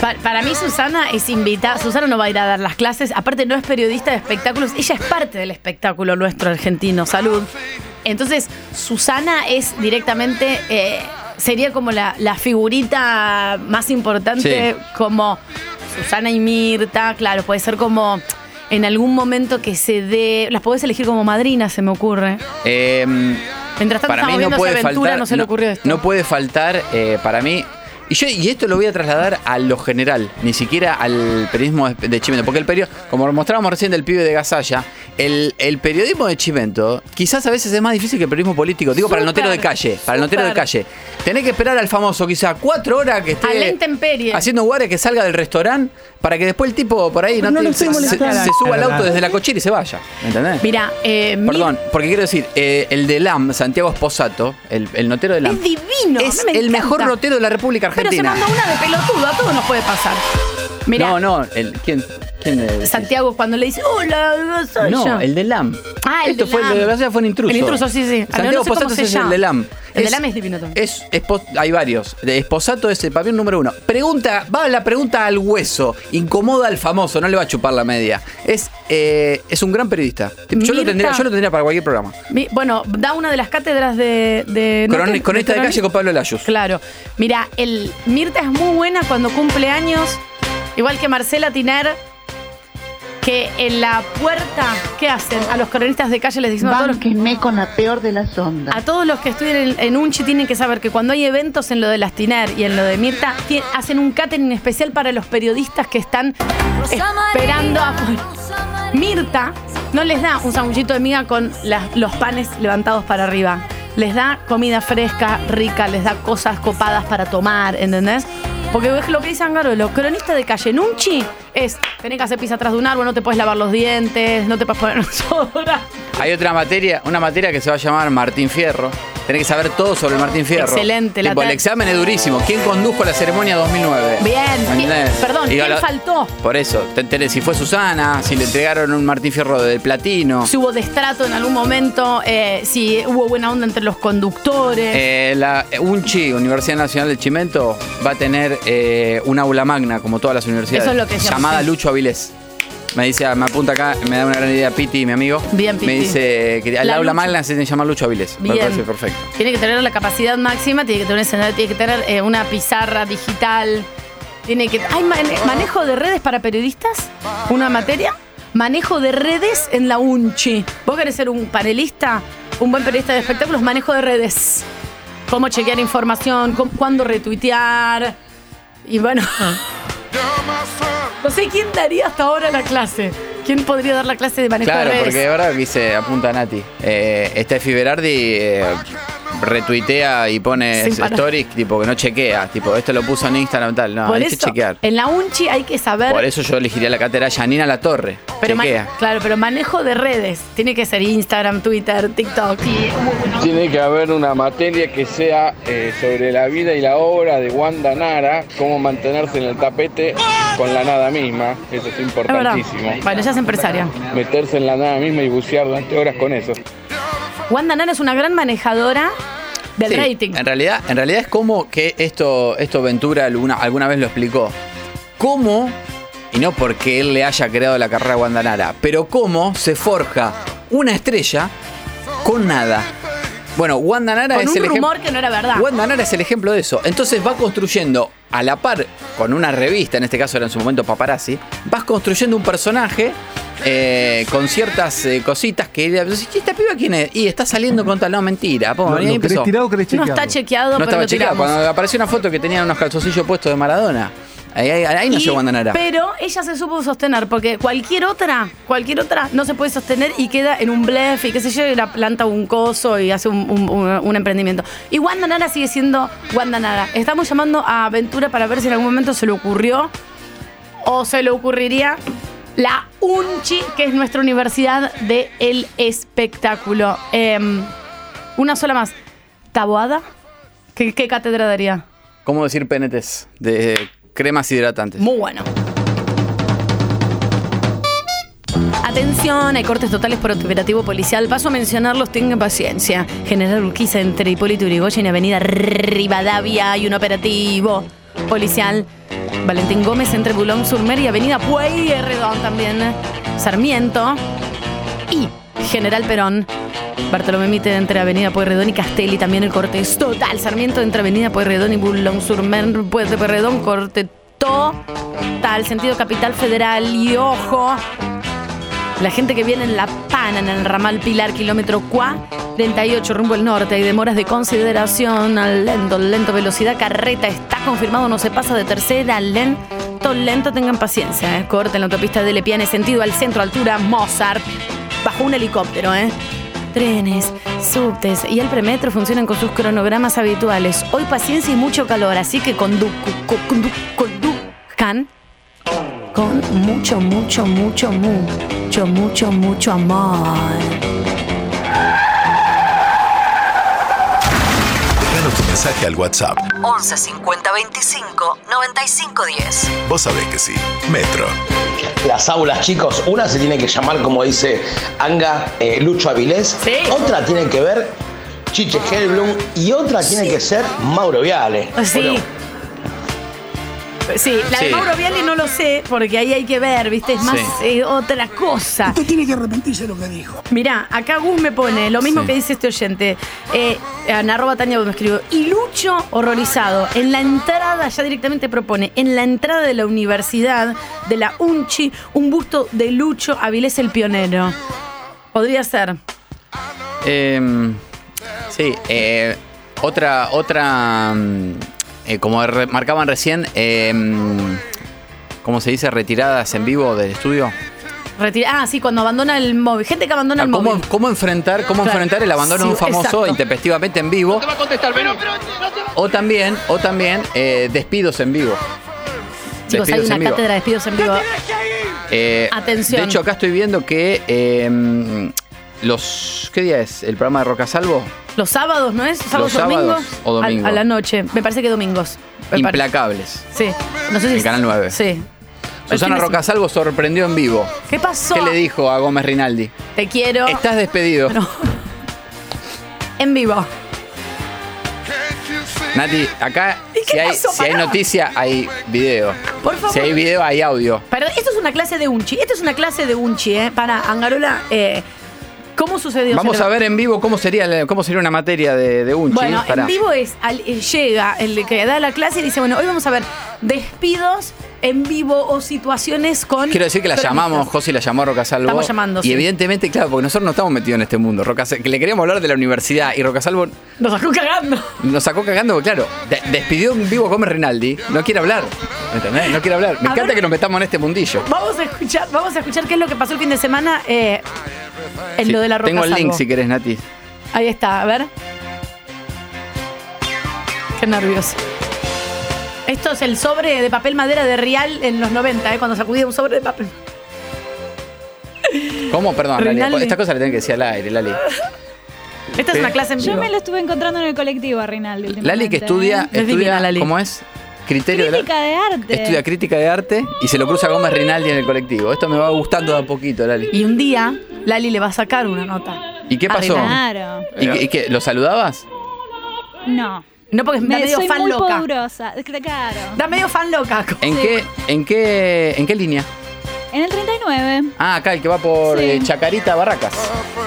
Pa- para mí, Susana es invitada. Susana no va a ir a dar las clases. Aparte, no es periodista de espectáculos. Ella es parte del espectáculo nuestro argentino. Salud. Entonces, Susana es directamente. eh, sería como la, la figurita más importante, Sí. como Susana y Mirta. Claro, puede ser como. En algún momento que se dé. Las podés elegir como madrina, se me ocurre. Eh, Mientras tanto, para mí no puede aventura, faltar. no se le ocurrió esto. no puede faltar, eh, para mí. Y, yo, y esto lo voy a trasladar a lo general, ni siquiera al periodismo de, Chimento. Porque el periodismo, como mostrábamos recién del pibe de Gasalla, el, el periodismo de Chimento quizás a veces es más difícil que el periodismo político. Digo, para el notero de calle. Para el notero de calle. Tenés que esperar al famoso, quizá cuatro horas que esté A la intemperie. haciendo guardia que salga del restaurante para que después el tipo por ahí no no te- lo se, se- suba al auto desde la cochera y se vaya. ¿Me entendés? Mira, eh, Perdón, porque quiero decir, eh, el de LAM, Santiago Esposato, el, el notero de LAM. Es divino. Es me el encanta. mejor notero de la República Pero se Argentina. mandó una de pelotudo, a todos nos puede pasar. Mira, No, no, el, ¿quién? quién es? Santiago cuando le dice, hola, soy No, yo". el de LAM. Ah, el Esto de fue LAM. de Gasalla fue un intruso. El intruso, sí, sí. Ah, no, Santiago no sé se es el de LAM. El de Es- LAM es divino también. Es, hay varios. De Esposato es el papel número uno. Pregunta, va la pregunta al hueso. Incomoda al famoso, no le va a chupar la media. Es, eh, es un gran periodista. Yo lo, tendría, yo lo tendría para cualquier programa. Mi- Bueno, da una de las cátedras de. de Coron- ¿no? Cronista de Coron- calle con Pablo Layuz. Claro. Mira, el Mirta es muy buena cuando cumple años, igual que Marcela Tiner, que en la puerta, ¿qué hacen? A los cronistas de calle les decimos a todos los con la peor de las ondas. A todos los que estudian en, en Unchi tienen que saber que cuando hay eventos en lo de las Tiner y en lo de Mirta, hacen un catering especial para los periodistas que están esperando a... Mirta no les da un sanguchito de miga con los panes levantados para arriba. Les da comida fresca, rica, les da cosas copadas para tomar, ¿entendés? Porque es lo que dice Angaro, los cronistas de calle en Unchi es, tenés que hacer pis atrás de un árbol, no te puedes lavar los dientes, no te puedes poner soda. Hay otra materia, una materia que se va a llamar Martín Fierro. Tenés que saber todo sobre Martín Fierro. Excelente, la Tipo, el ter- examen es durísimo. ¿Quién condujo la ceremonia 2009? Bien, perdón, ¿quién faltó? Por eso, si fue Susana, si le entregaron un Martín Fierro de platino. Si hubo destrato en algún momento, eh, si hubo buena onda entre los conductores. Eh, la UNCHI, Universidad Nacional del Chimento, va a tener eh, un aula magna, como todas las universidades, Eso es lo que llamada. Lucho Avilés. Me dice, me apunta acá, me da una gran idea Piti, mi amigo. Bien, Me Piti. dice que el La aula Lucho. magna se tiene que llamar Lucho Avilés. Me Bien. parece perfecto. Tiene que tener la capacidad máxima, tiene que tener, un escenario, tiene que tener eh, una pizarra digital. Tiene que. ¿Hay mane- manejo de redes para periodistas? ¿Una materia? Manejo de redes en la UNCHI. ¿Vos querés ser un panelista? Un buen periodista de espectáculos, manejo de redes. Cómo chequear información, cómo- cuándo retuitear. Y bueno. No sé quién daría hasta ahora la clase. ¿Quién podría dar la clase de manejo Claro, de redes? porque de verdad que dice, apunta Nati. Eh, Steffi Berardi eh, retuitea y pone stories tipo que no chequea. Tipo, esto lo puso en Instagram tal. No, Por hay que chequear. en la UNCHI hay que saber. Por eso yo elegiría la cátedra Janina La Torre. Pero Chequea. claro, pero manejo de redes. Tiene que ser Instagram, Twitter, TikTok. Tiene que haber una materia que sea eh, sobre la vida y la obra de Wanda Nara, cómo mantenerse en el tapete con la nada misma, eso es importantísimo. Bueno, ella es empresaria. Meterse en la nada misma y bucear durante horas con eso. Wanda Nara es una gran manejadora del Sí, rating. En realidad, en realidad es como que esto, esto Ventura alguna, alguna vez lo explicó. ¿Cómo, y no porque él le haya creado la carrera a Guandanara, pero cómo se forja una estrella con nada? Bueno, Wanda Nara Con es un el ejemplo. rumor que no era verdad. Wanda Nara es el ejemplo de eso. Entonces va construyendo a la par con una revista, en este caso era en su momento Paparazzi, vas construyendo un personaje eh, con ciertas eh, cositas que ella. "¿Y ¿Esta piba quién es? Y está saliendo con tal. No, mentira. po, ¿Lo- y ahí lo empezó. querés tirado o querés No está chequeado, No pero estaba lo chequeado. tiramos. Cuando apareció una foto que tenía unos calzoncillos puestos de Maradona. Ahí, ahí, ahí nació Y- Wanda Nara. Pero ella se supo sostener, porque cualquier otra, cualquier otra no se puede sostener y queda en un blef y qué sé yo, y la planta un coso y hace un, un- un- un emprendimiento. Y Wanda Nara sigue siendo Wanda Nara. Estamos llamando a Aventura para ver si en algún momento se le ocurrió o se le ocurriría la UNCHI, que es nuestra universidad del espectáculo. Em, una sola más. ¿Taboada? ¿Qué, qué cátedra daría? ¿Cómo decir PNTs? De cremas hidratantes. Muy bueno. Atención, hay cortes totales por operativo policial. Paso a mencionarlos, tengan paciencia. General Urquiza entre Hipólito Yrigoyen y Avenida Rivadavia hay un operativo policial. Valentín Gómez entre Bulón Surmer y Avenida Pueyrredón también. Sarmiento y General Perón. Bartolomé Mite entre Avenida Pueyrredón y Castelli también el corte es total. Sarmiento entre Avenida Pueyrredón y Bulón Surmer, Pueyrredón, corte total. Sentido Capital Federal y ojo. La gente que viene en La Pana, en el ramal Pilar, kilómetro 48, rumbo al norte, hay demoras de consideración al lento, lento, velocidad, carreta, está confirmado, no se pasa de tercera, lento, lento, tengan paciencia, ¿eh? corte la autopista de Lepiane, sentido al centro, altura, Mozart, bajo un helicóptero, ¿eh? Trenes, subtes y el premetro funcionan con sus cronogramas habituales. Hoy paciencia y mucho calor, así que conduzcan con mucho, mucho, mucho, mucho, mucho, mucho amor. Déjanos tu mensaje al WhatsApp. 11 50 25 95 10. Vos sabés que sí. Metro. Las aulas, chicos, una se tiene que llamar, como dice Anga, eh, Lucho Avilés. Otra tiene que ver Chiche Helblum y otra tiene que ser Mauro Viale. Sí. ¿O no? Sí, la de Sí. Mauro Viale no lo sé, porque ahí hay que ver, ¿viste? Es más Sí. eh, otra cosa. Usted tiene que arrepentirse de lo que dijo. Mirá, acá Gus me pone lo mismo Sí. que dice este oyente. Eh, en arroba Tania me escribió. Y Lucho horrorizado. En la entrada, ya directamente propone, en la entrada de la universidad de la UNCHI, un busto de Lucho Avilés el pionero. Podría ser. Eh, sí, eh, otra, otra, mm, eh, como re- marcaban recién, eh, mm, ¿cómo se dice? Retiradas en vivo del estudio. Retira- ah, sí, cuando abandona el móvil. Gente que abandona el ¿Cómo, móvil. cómo enfrentar, cómo Claro. enfrentar el abandono de un famoso exacto. intempestivamente en vivo? va a contestar, vení. O también, o también eh, despidos en vivo. Chicos, hay Despidos una en vivo. cátedra de despidos en vivo. Eh, Atención. De hecho, acá estoy viendo que eh, los. ¿Qué día es? ¿El programa de Roca Salvo? Los sábados, ¿no es? ¿Sábados Los o domingos? sábados o Al- domingo. A, la noche. Me parece que domingos. Implacables. Sí. No sé si En Canal 9. Sí. Susana El Rocasalvo sorprendió en vivo. ¿Qué pasó? ¿Qué le dijo a Gómez Rinaldi? Te quiero. Estás despedido. En vivo. Nati, acá si hay, si hay noticia, hay video. Por favor. Si hay video, hay audio. Pero esto es una clase de unchi. Esto es una clase de unchi, ¿eh? Para Angarola, eh, ¿cómo sucedió? Vamos a ver en vivo cómo sería, cómo sería una materia de, de Unchi. Bueno, Pará. en vivo es, al- eh, llega el que da la clase y dice, bueno, hoy vamos a ver despidos en vivo o situaciones con... Quiero decir que la llamamos, Josi la llamó a Rocasalvo. Estamos llamando, Y sí. evidentemente, claro, porque nosotros no estamos metidos en este mundo. Que le queríamos hablar de la universidad y Rocasalvo Nos sacó cagando. nos sacó cagando, porque claro, de- despidió en vivo a Gómez Rinaldi. No quiere hablar. ¿Me entendés? No quiere hablar. Me A encanta ver. que nos metamos en este mundillo. Vamos a escuchar, vamos a escuchar qué es lo que pasó el fin de semana eh, en Sí, lo de la roca Tengo el link si querés, Nati. Ahí está, a ver. Qué nervioso. Esto es el sobre de papel madera de Real en los 90, ¿eh? cuando sacudía un sobre de papel. ¿Cómo? Perdón, Lali. Rinaldi. Esta cosa la tenés que decir al aire, Lali. Esta es una clase en Yo vivo. me lo estuve encontrando en el colectivo a Rinaldi. Lali que estudia, ¿eh? estudia ¿cómo es? Criterio de la- Crítica de arte. Estudia crítica de arte y se lo cruza Gómez Rinaldi en el colectivo. Esto me va gustando de a poquito, Lali. Y un día, Lali le va a sacar una nota. ¿Y qué pasó? Rinaldi. Claro. ¿Y, qué- y qué? ¿Lo saludabas? No. No, porque Me, medio soy fan muy loca. poderosa. Claro. Da medio fan loca. ¿En Sí. qué, en qué, en qué línea? En el 39. Ah, acá el que va por Sí. eh, Chacarita Barracas.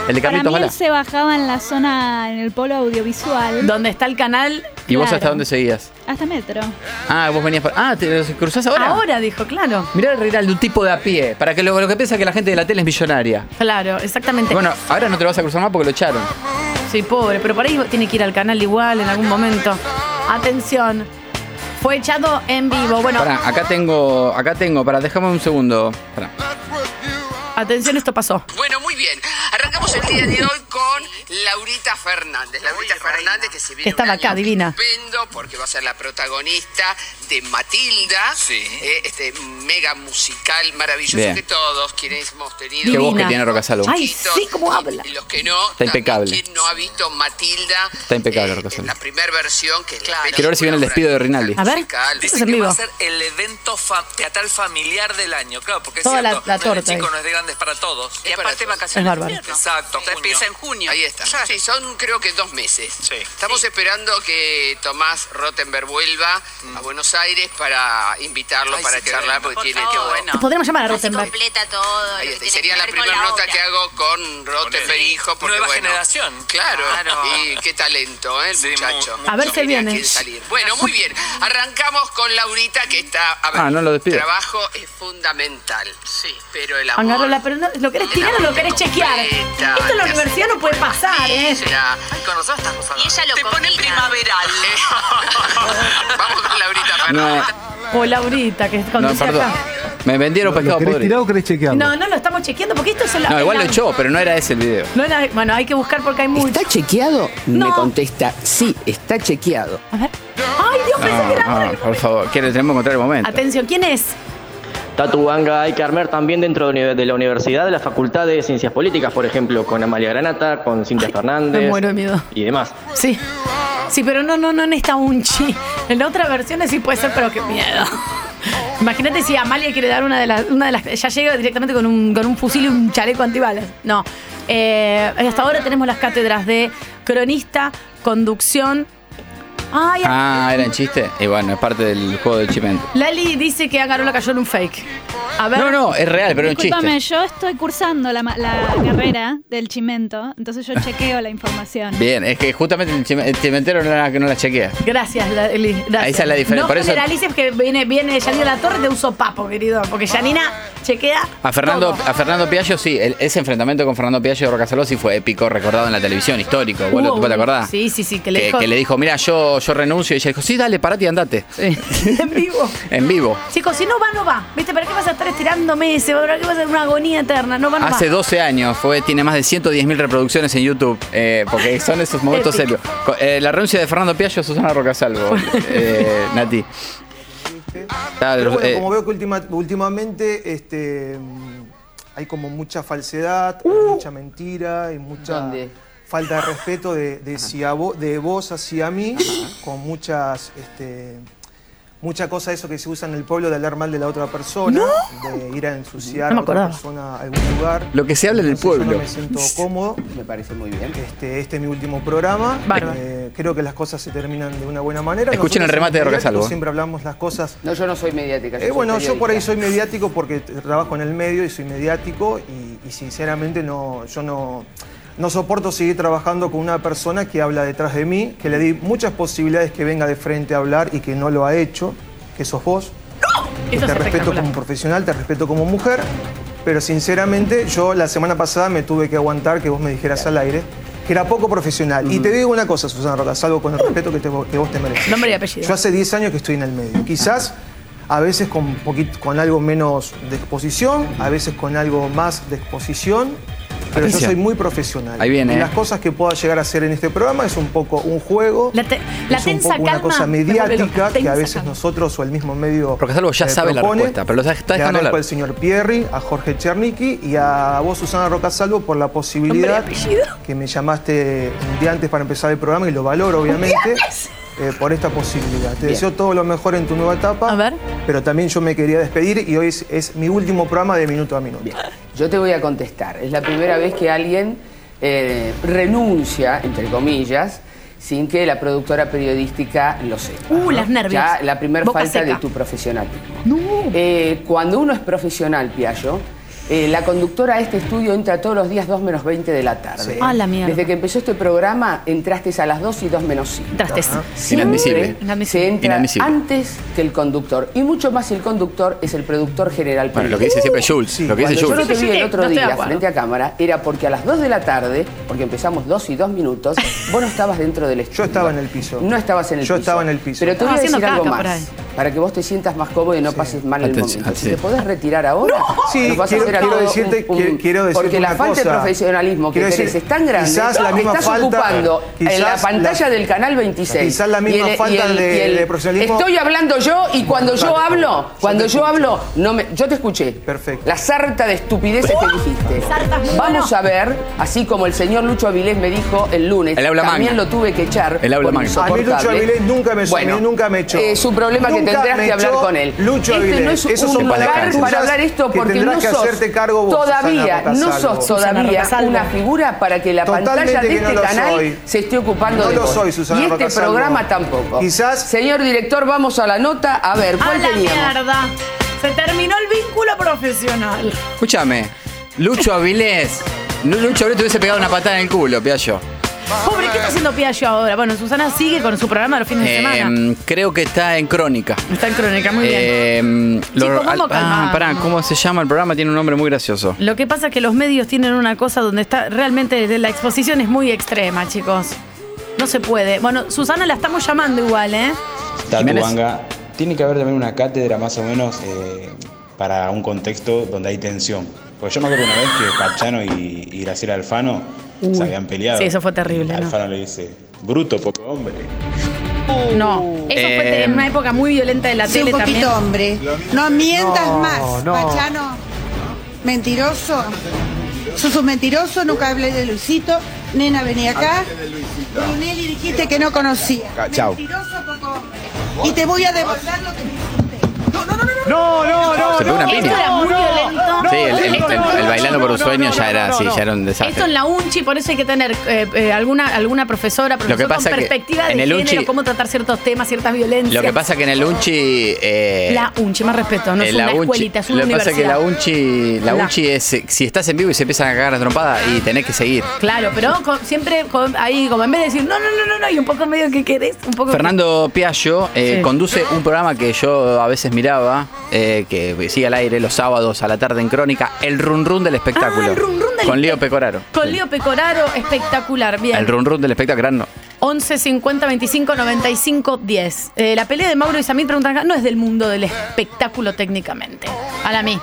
El de Para Carlitos mí Balá. él se bajaba en la zona, en el polo audiovisual. Donde está el canal ¿Y vos hasta dónde seguías? Hasta metro. Ah, vos venías por... Ah, ¿te cruzás ahora? Ahora dijo, claro. Mirá el Reinaldo, un tipo de a pie. Para que lo, lo que piensa que la gente de la tele es millonaria. Claro, exactamente. Bueno, ahora no te lo vas a cruzar más porque lo echaron. Sí, pobre, pero por ahí tiene que ir al canal igual en algún momento. Atención. Fue echado en vivo. Bueno, Pará, acá tengo, acá tengo, para, déjame un segundo. Pará. atención, esto pasó. Bueno, muy bien. Arrancamos el día de hoy con Laurita Fernández. Laurita Fernández que se viene Que estaba un acá, divina. estupendo porque va a ser la protagonista de Matilda, eh, este mega musical maravilloso Bien. que todos quienes hemos tenido. Qué voz que tiene Rocasalo. Ay, sí, cómo habla. Y los que no, Está impecable. ¿quién no ha visto Matilda? Está impecable, Rocasalo. La primera versión que es la Quiero ver si viene el despido de Rinaldi. A ver, es Dice en que vivo. va a ser el evento fa- teatral familiar del año, claro, porque es Toda la- cierto, la no es de torta chico, ahí. no es de grandes para todos. Y aparte vacaciones Es bárbaro. Exacto. Empieza en junio. Ahí está. Sí, son creo que dos meses. Estamos esperando que Tomás Rottenberg vuelva a Buenos Aires para invitarlo Ay, para sí, qué charlar bueno. porque Por tiene todo. Te podríamos llamar a Rosenberg. completa todo. Ahí está. sería la primera nota obra. que hago con Rottenberg hijo porque Nueva bueno, generación. Claro, Claro. y qué talento, ¿eh, el muchacho. A ver Quería viene. salir. Bueno, muy bien. Arrancamos con Laurita que está, a ver, Ah, no lo despido. trabajo es fundamental. Sí, pero el amor Angarola, pero no, ¿lo querés tirar o lo querés chequear? Esto en la que universidad no puede pasar, ¿eh? será. Ay, con nosotros estas cosas. Y ella lo Te pone primaveral. Vamos con Laurita Fernández. No, O Laurita, que no, conduce perdón. acá. Me vendieron pescado ¿Querés podrido. tirar o querés chequearlo? No, no lo estamos chequeando porque esto es el. No, igual lo echó, pero no era ese el video. No era- bueno, hay que buscar porque hay mucho. ¿Está chequeado? No. Me contesta, sí, está chequeado. Ay, Dios, pensé que era. No, no, por favor, quiero, tenemos que encontrar el momento. Atención, ¿quién es? Tatu Banga hay que armar también dentro de la universidad, de la Facultad de Ciencias Políticas, por ejemplo, con Amalia Granata, con Cintia Fernández Me muero de miedo. y demás. Sí. Sí, pero no, no, no en esta unchi. En la otra versión sí puede ser, pero qué miedo. Imagínate si Amalia quiere dar una de las. Una de las ya llega directamente con un, con un fusil y un chaleco antibalas. No. Eh, hasta ahora tenemos las cátedras de cronista, conducción. Ay, Ah, era en chiste. Y bueno, es parte del juego del chimento. Lali dice que Angarola cayó en un fake. A ver. No, no, es real, pero es un chiste. yo estoy cursando la, carrera del chimento, entonces yo chequeo la información. Bien, es que justamente el, chime- el chimentero no la, no la chequea. Gracias, Lali. Gracias. Esa es la diferencia, No por eso- generalices que viene, viene Janina La Torre de un sopapo, querido. Porque Janina chequea. A Fernando, todo. a Fernando Piaggio sí, el- ese enfrentamiento con Fernando Piaggio de Rocasaló sí fue épico, recordado en la televisión, histórico. ¿Vos, vos te acordás? Sí, sí, sí, que le Que, dijo. que le dijo, mira, yo, yo renuncio. Y ella dijo, sí, dale, parate y andate. en vivo. En vivo. Chicos, si no va, no va. ¿Viste? ¿Para qué vas a estar estirándome ese? ¿Para qué vas a hacer una agonía eterna? No va, no Hace va. 12 años, fue, tiene más de 110.000 reproducciones en YouTube, eh, porque son esos momentos serios. Eh, la renuncia de Fernando Piaggio, Susana Rocasalvo, eh, Nati. Pero bueno, eh, como veo que última- últimamente este, mm, hay como mucha falsedad, Uh. hay mucha mentira y mucha falta de respeto de, de, si a vo- de vos hacia mí, con muchas... Este, Mucha cosa eso que se usa en el pueblo de hablar mal de la otra persona, de ir a ensuciar No a otra persona a algún lugar. Lo que se habla en el Entonces, yo pueblo. no me siento cómodo. Me parece muy bien. Este, este es mi último programa. Eh, creo que las cosas se terminan de una buena manera. Escuchen el remate de Rocasalvo, mediáticos, ¿eh? Siempre hablamos las cosas No, yo no soy mediática. yo eh, soy bueno, yo por ahí soy mediático porque trabajo en el medio y soy mediático y, y sinceramente no, yo no, no soporto seguir trabajando con una persona que habla detrás de mí, que le di muchas posibilidades que venga de frente a hablar y que no lo ha hecho, que sos vos. Que Esto te es respeto como profesional, te respeto como mujer, pero sinceramente yo la semana pasada me tuve que aguantar que vos me dijeras al aire que era poco profesional. Y te digo una cosa, Susana Roca, salvo con el respeto que, te- que vos te mereces. Nombre y apellido. Yo hace 10 años que estoy en el medio. Quizás a veces con, poquito, con algo menos de exposición, a veces con algo más de exposición, pero Atención. yo soy muy profesional. Ahí viene, Y ¿eh? las cosas que pueda llegar a hacer en este programa es un poco un juego, La, te- la es un poco una cosa mediática que a veces calma. nosotros o el mismo medio Rocasalvo ya eh, sabe la respuesta, pero lo está dejando agradezco hablar. al señor Pierri, a Jorge Chernicki y a vos, Susana Rocasalvo, por la posibilidad que me llamaste un día antes para empezar el programa y lo valoro, obviamente, eh, por esta posibilidad. Te Bien. deseo todo lo mejor en tu nueva etapa. A ver. Pero también yo me quería despedir y hoy es, es mi último programa de minuto a minuto. Yo te voy a contestar. Es la primera vez que alguien eh, renuncia, entre comillas, sin que la productora periodística lo sepa. Uh, las nervios. Ya la primera falta seca. de tu profesionalismo. Eh, cuando uno es profesional, Piallo, Eh, la conductora a este estudio entra todos los días 2 menos 20 de la tarde. Sí. Ah, la mierda. Desde que empezó este programa, entraste a las 2 y 2 menos 5. Entraste. Siempre Inadmisible. se entra Inadmisible. antes que el conductor. Y mucho más si el conductor es el productor general. Bueno, lo que dice siempre Jules. Lo que dice Cuando yo Jules. no te vi el Sí, otro no de día frente a cámara, era porque a las 2 de la tarde, porque empezamos 2 y 2 minutos, vos no estabas dentro del estudio. Yo estaba en el piso. No estabas en el Yo piso. estaba en el piso. Pero te voy a decir haciendo algo más. Para que vos te sientas más cómodo y no pases mal el Atención, momento. Si sí. te podés retirar ahora, Sí, nos vas a hacer quiero decirte- un- un- quiero- quiero decirte Porque la falta de profesionalismo que Quiero tenés decir, es tan grande quizás la que misma estás falta- ocupando en la pantalla la- del canal 26. quizás la misma el- falta el- de- el- de profesionalismo- Estoy hablando yo y cuando yo hablo, yo cuando yo escucho. hablo, no me, yo te escuché. Perfecto. La sarta de estupideces que dijiste. Es Vamos a ver, así como el señor Lucho Avilés me dijo el lunes, también lo tuve que echar. El por magna. A mí Lucho. Avilés nunca me Bueno, nunca me echó. eh, su problema que tendrás que hablar con él. Lucho este Avilés. no es un lugar para hablar esto que porque no que sos cargo vos, todavía no sos todavía una figura para que la Totalmente pantalla de no este canal soy. se esté ocupando No de lo vos. soy, Susana y este Rocasalvo. programa tampoco. Quizás- Señor director, vamos a la nota. A ver, A ¿cuál la teníamos? mierda. Se terminó el vínculo profesional. Escúchame. Lucho Avilés. Lucho Avilés te hubiese pegado una patada en el culo, Piallo. Pobre, ¿qué está haciendo Piaggio ahora? Bueno, Susana sigue con su programa de los fines de semana. Eh, creo que está en crónica. Está en crónica, muy bien. Eh, Chicos, vamos ah, pará, ¿cómo se llama el programa? Tiene un nombre muy gracioso. Lo que pasa es que los medios tienen una cosa donde está realmente la exposición es muy extrema, chicos. No se puede. Bueno, Susana la estamos llamando igual, ¿eh? Tatuanga. Tiene que haber también una cátedra más o menos eh, para un contexto donde hay tensión. Porque yo me acuerdo una vez que Pachano y, y Graciela Alfano Uy. se habían peleado. Sí, eso fue terrible, ¿no? Alfano le dice, bruto, poco hombre. No, eso fue Eh, en una época muy violenta de la Sé tele un poquito también. hombre. No mientas No, más, no. Pachano. Mentiroso. Sos un mentiroso, nunca hablé de Luisito. Nena, venía acá. Brunelli dijiste que no conocía. Chau. Mentiroso, poco hombre. Y te voy a devolver lo que. No, no, no, no. No, no, no. Se pegó una no, piña. Esto era muy violento. Sí, el, el- el- el bailando por un sueño ya era así, ya era un desastre. Esto en la UNCHI, por eso hay que tener eh, eh, alguna, alguna profesora, profesor pasa con que perspectiva de en el género, UNCHI cómo tratar ciertos temas, ciertas violencias. Lo que pasa que en el UNCHI... eh, La UNCHI, más respeto, no es una la UNCHI escuelita, es una lo que pasa es que universidad. la UNCHI, la La- UNCHI es, eh, si estás en vivo y se empiezan a cagar a trompada y tenés que seguir. Claro, pero con- siempre con- ahí, como en vez de decir, no, no, no, no, no, y un poco medio que querés, un poco... Fernando Piaggio eh, Sí. conduce un programa que yo a veces eh, que sigue al aire los sábados a la tarde en Crónica, El Run Run del espectáculo. Ah, el run run del Con espe- Pecoraro. Con Leo Pecoraro, espectacular, bien. El Run Run del espectáculo. no. 11 50 25 95 10. Eh, la pelea de Mauro y Samir preguntan acá, no es del mundo del espectáculo técnicamente. A la mí.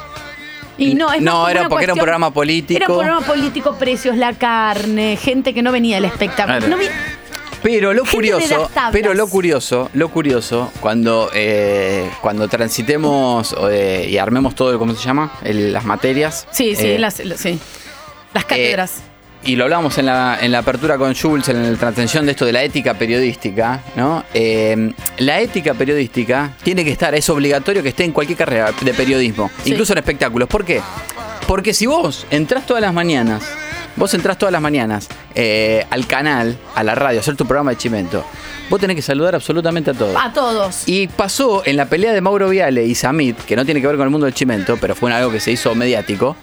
Y no, es No, era porque era un programa político. Era un programa político, precios, la carne, gente que no venía del espectáculo. No vi- Pero lo curioso, pero lo curioso, lo curioso, cuando, eh, cuando transitemos eh, y armemos todo, ¿cómo se llama? El- las materias. sí, sí, eh, las, sí. Las cátedras. y lo hablábamos en la, en la apertura con Jules, en la transición de esto de la ética periodística, ¿no? Eh, la ética periodística tiene que estar, es obligatorio que esté en cualquier carrera de periodismo, Sí. incluso en espectáculos. ¿Por qué? Porque si vos entrás todas las mañanas, vos entrás todas las mañanas eh, al canal, a la radio, a hacer tu programa de chimento, vos tenés que saludar absolutamente a todos. A todos. Y pasó en la pelea de Mauro Viale y Samit, que no tiene que ver con el mundo del chimento, pero fue algo que se hizo mediático.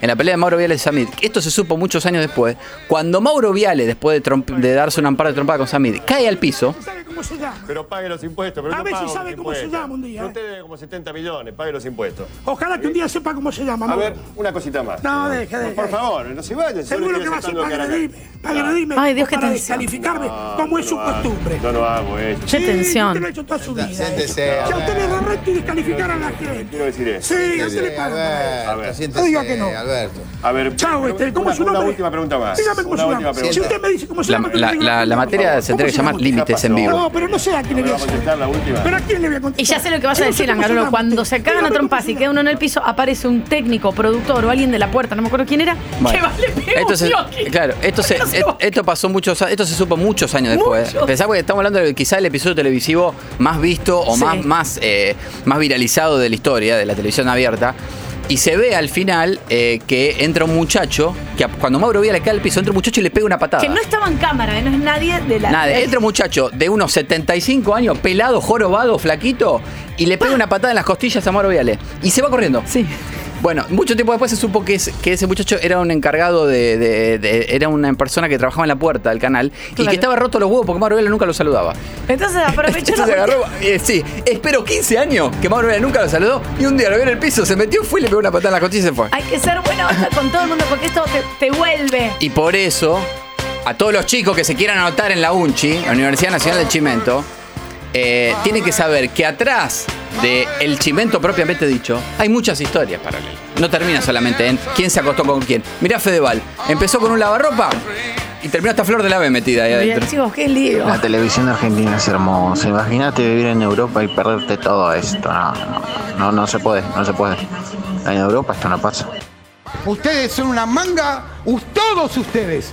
En la pelea de Mauro Viale y Samit, esto se supo muchos años después, cuando Mauro Viale, después de, darse una ampara de trompada con Samit, cae al piso, ¿Sabe cómo se llama? Pero pague los impuestos. Pero A no ver si sabe cómo se llama un día, Usted debe como 70 millones, pague los impuestos. Ojalá que un día sepa cómo se llama. A Mauro. ver, una cosita más. No, deje, deje. Por favor, no se vayan. Seguro que va a ser para dime. Para dime. Ay, Dios, qué para tensión. descalificarme como es su costumbre. Yo no hago eso. Qué tensión. Usted lo ha hecho toda su vida. Siéntese, eso. Si a usted le da y descalificar a la gente. Quiero decir eso. Sí, a usted le paga. A ver, No diga que no. Alberto. A ver, Chao, este, ¿cómo una, es su una nombre? última pregunta más. Dígame cómo una última llama. pregunta. Si usted me dice cómo se la, llama, la- la- que la materia se tendría que llamar límites en vivo. No, pero no sé a quién le voy a ¿Vamos a contestar la última? ¿Pero a quién le voy a contestar? Y ya sé lo que vas a decir, Angarolo. Cuando se cagan a trompas y queda uno en el piso, aparece un técnico, productor o alguien de la puerta, no me acuerdo quién era, que va, le claro, esto, se- esto pasó muchos, esto se supo muchos años después. Muchos. Pensá porque estamos hablando de quizá el episodio televisivo más visto o Sí. más, más, eh, más viralizado de la historia de la televisión abierta. Y se ve al final eh, que entra un muchacho, que cuando Mauro Vía le cae al piso, entra un muchacho y le pega una patada. Que no estaba en cámara, ¿eh? no es nadie de la. Nada, entra un muchacho de unos 75 años, pelado, jorobado, flaquito, y le pega una patada en las costillas a Mauro Viale. Y se va corriendo. Sí. Bueno, mucho tiempo después se supo que, es- que ese muchacho era un encargado de, de- de- Era una persona que trabajaba en la puerta del canal y que estaba roto los huevos porque Mauro Vela nunca lo saludaba. Entonces aprovechó Entonces la agarró, eh, sí, espero 15 años que Mauro Vela nunca lo saludó y un día lo vio en el piso, se metió, fue y le pegó una patada en la costilla y se fue. Hay que ser buena onda con todo el mundo porque esto te, te vuelve. Y por eso, a todos los chicos que se quieran anotar en la UNCHI, la Universidad Nacional del Chimento, eh, tienen que saber que atrás del chimento propiamente dicho, hay muchas historias paralelas. No termina solamente en quién se acostó con quién. Mirá Fedeval, empezó con un lavarropa y terminó hasta Flor de la B metida ahí adentro. chicos, qué lío. La televisión argentina es hermosa. Imagínate vivir en Europa y perderte todo esto. No, no, no, no se puede, no se puede. En Europa esto no pasa. Ustedes son una manga, todos ustedes,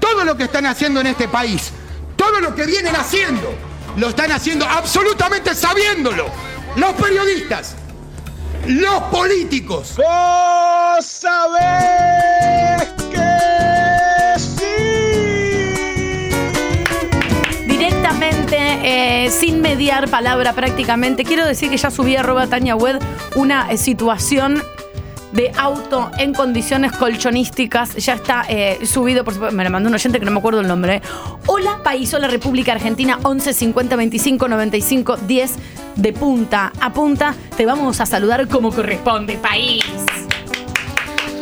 todo lo que están haciendo en este país, todo lo que vienen haciendo, lo están haciendo absolutamente sabiéndolo. Los periodistas, los políticos. ¡Vos sabés que sí! Directamente, eh, sin mediar palabra prácticamente, quiero decir que ya subí a arroba Tania Wed una eh, situación de auto en condiciones colchonísticas. Ya está eh, subido, por supuesto, me lo mandó un oyente que no me acuerdo el nombre. Hola, país, hola República Argentina, 11 50 25 95 10 de punta a punta. Te vamos a saludar como corresponde, país.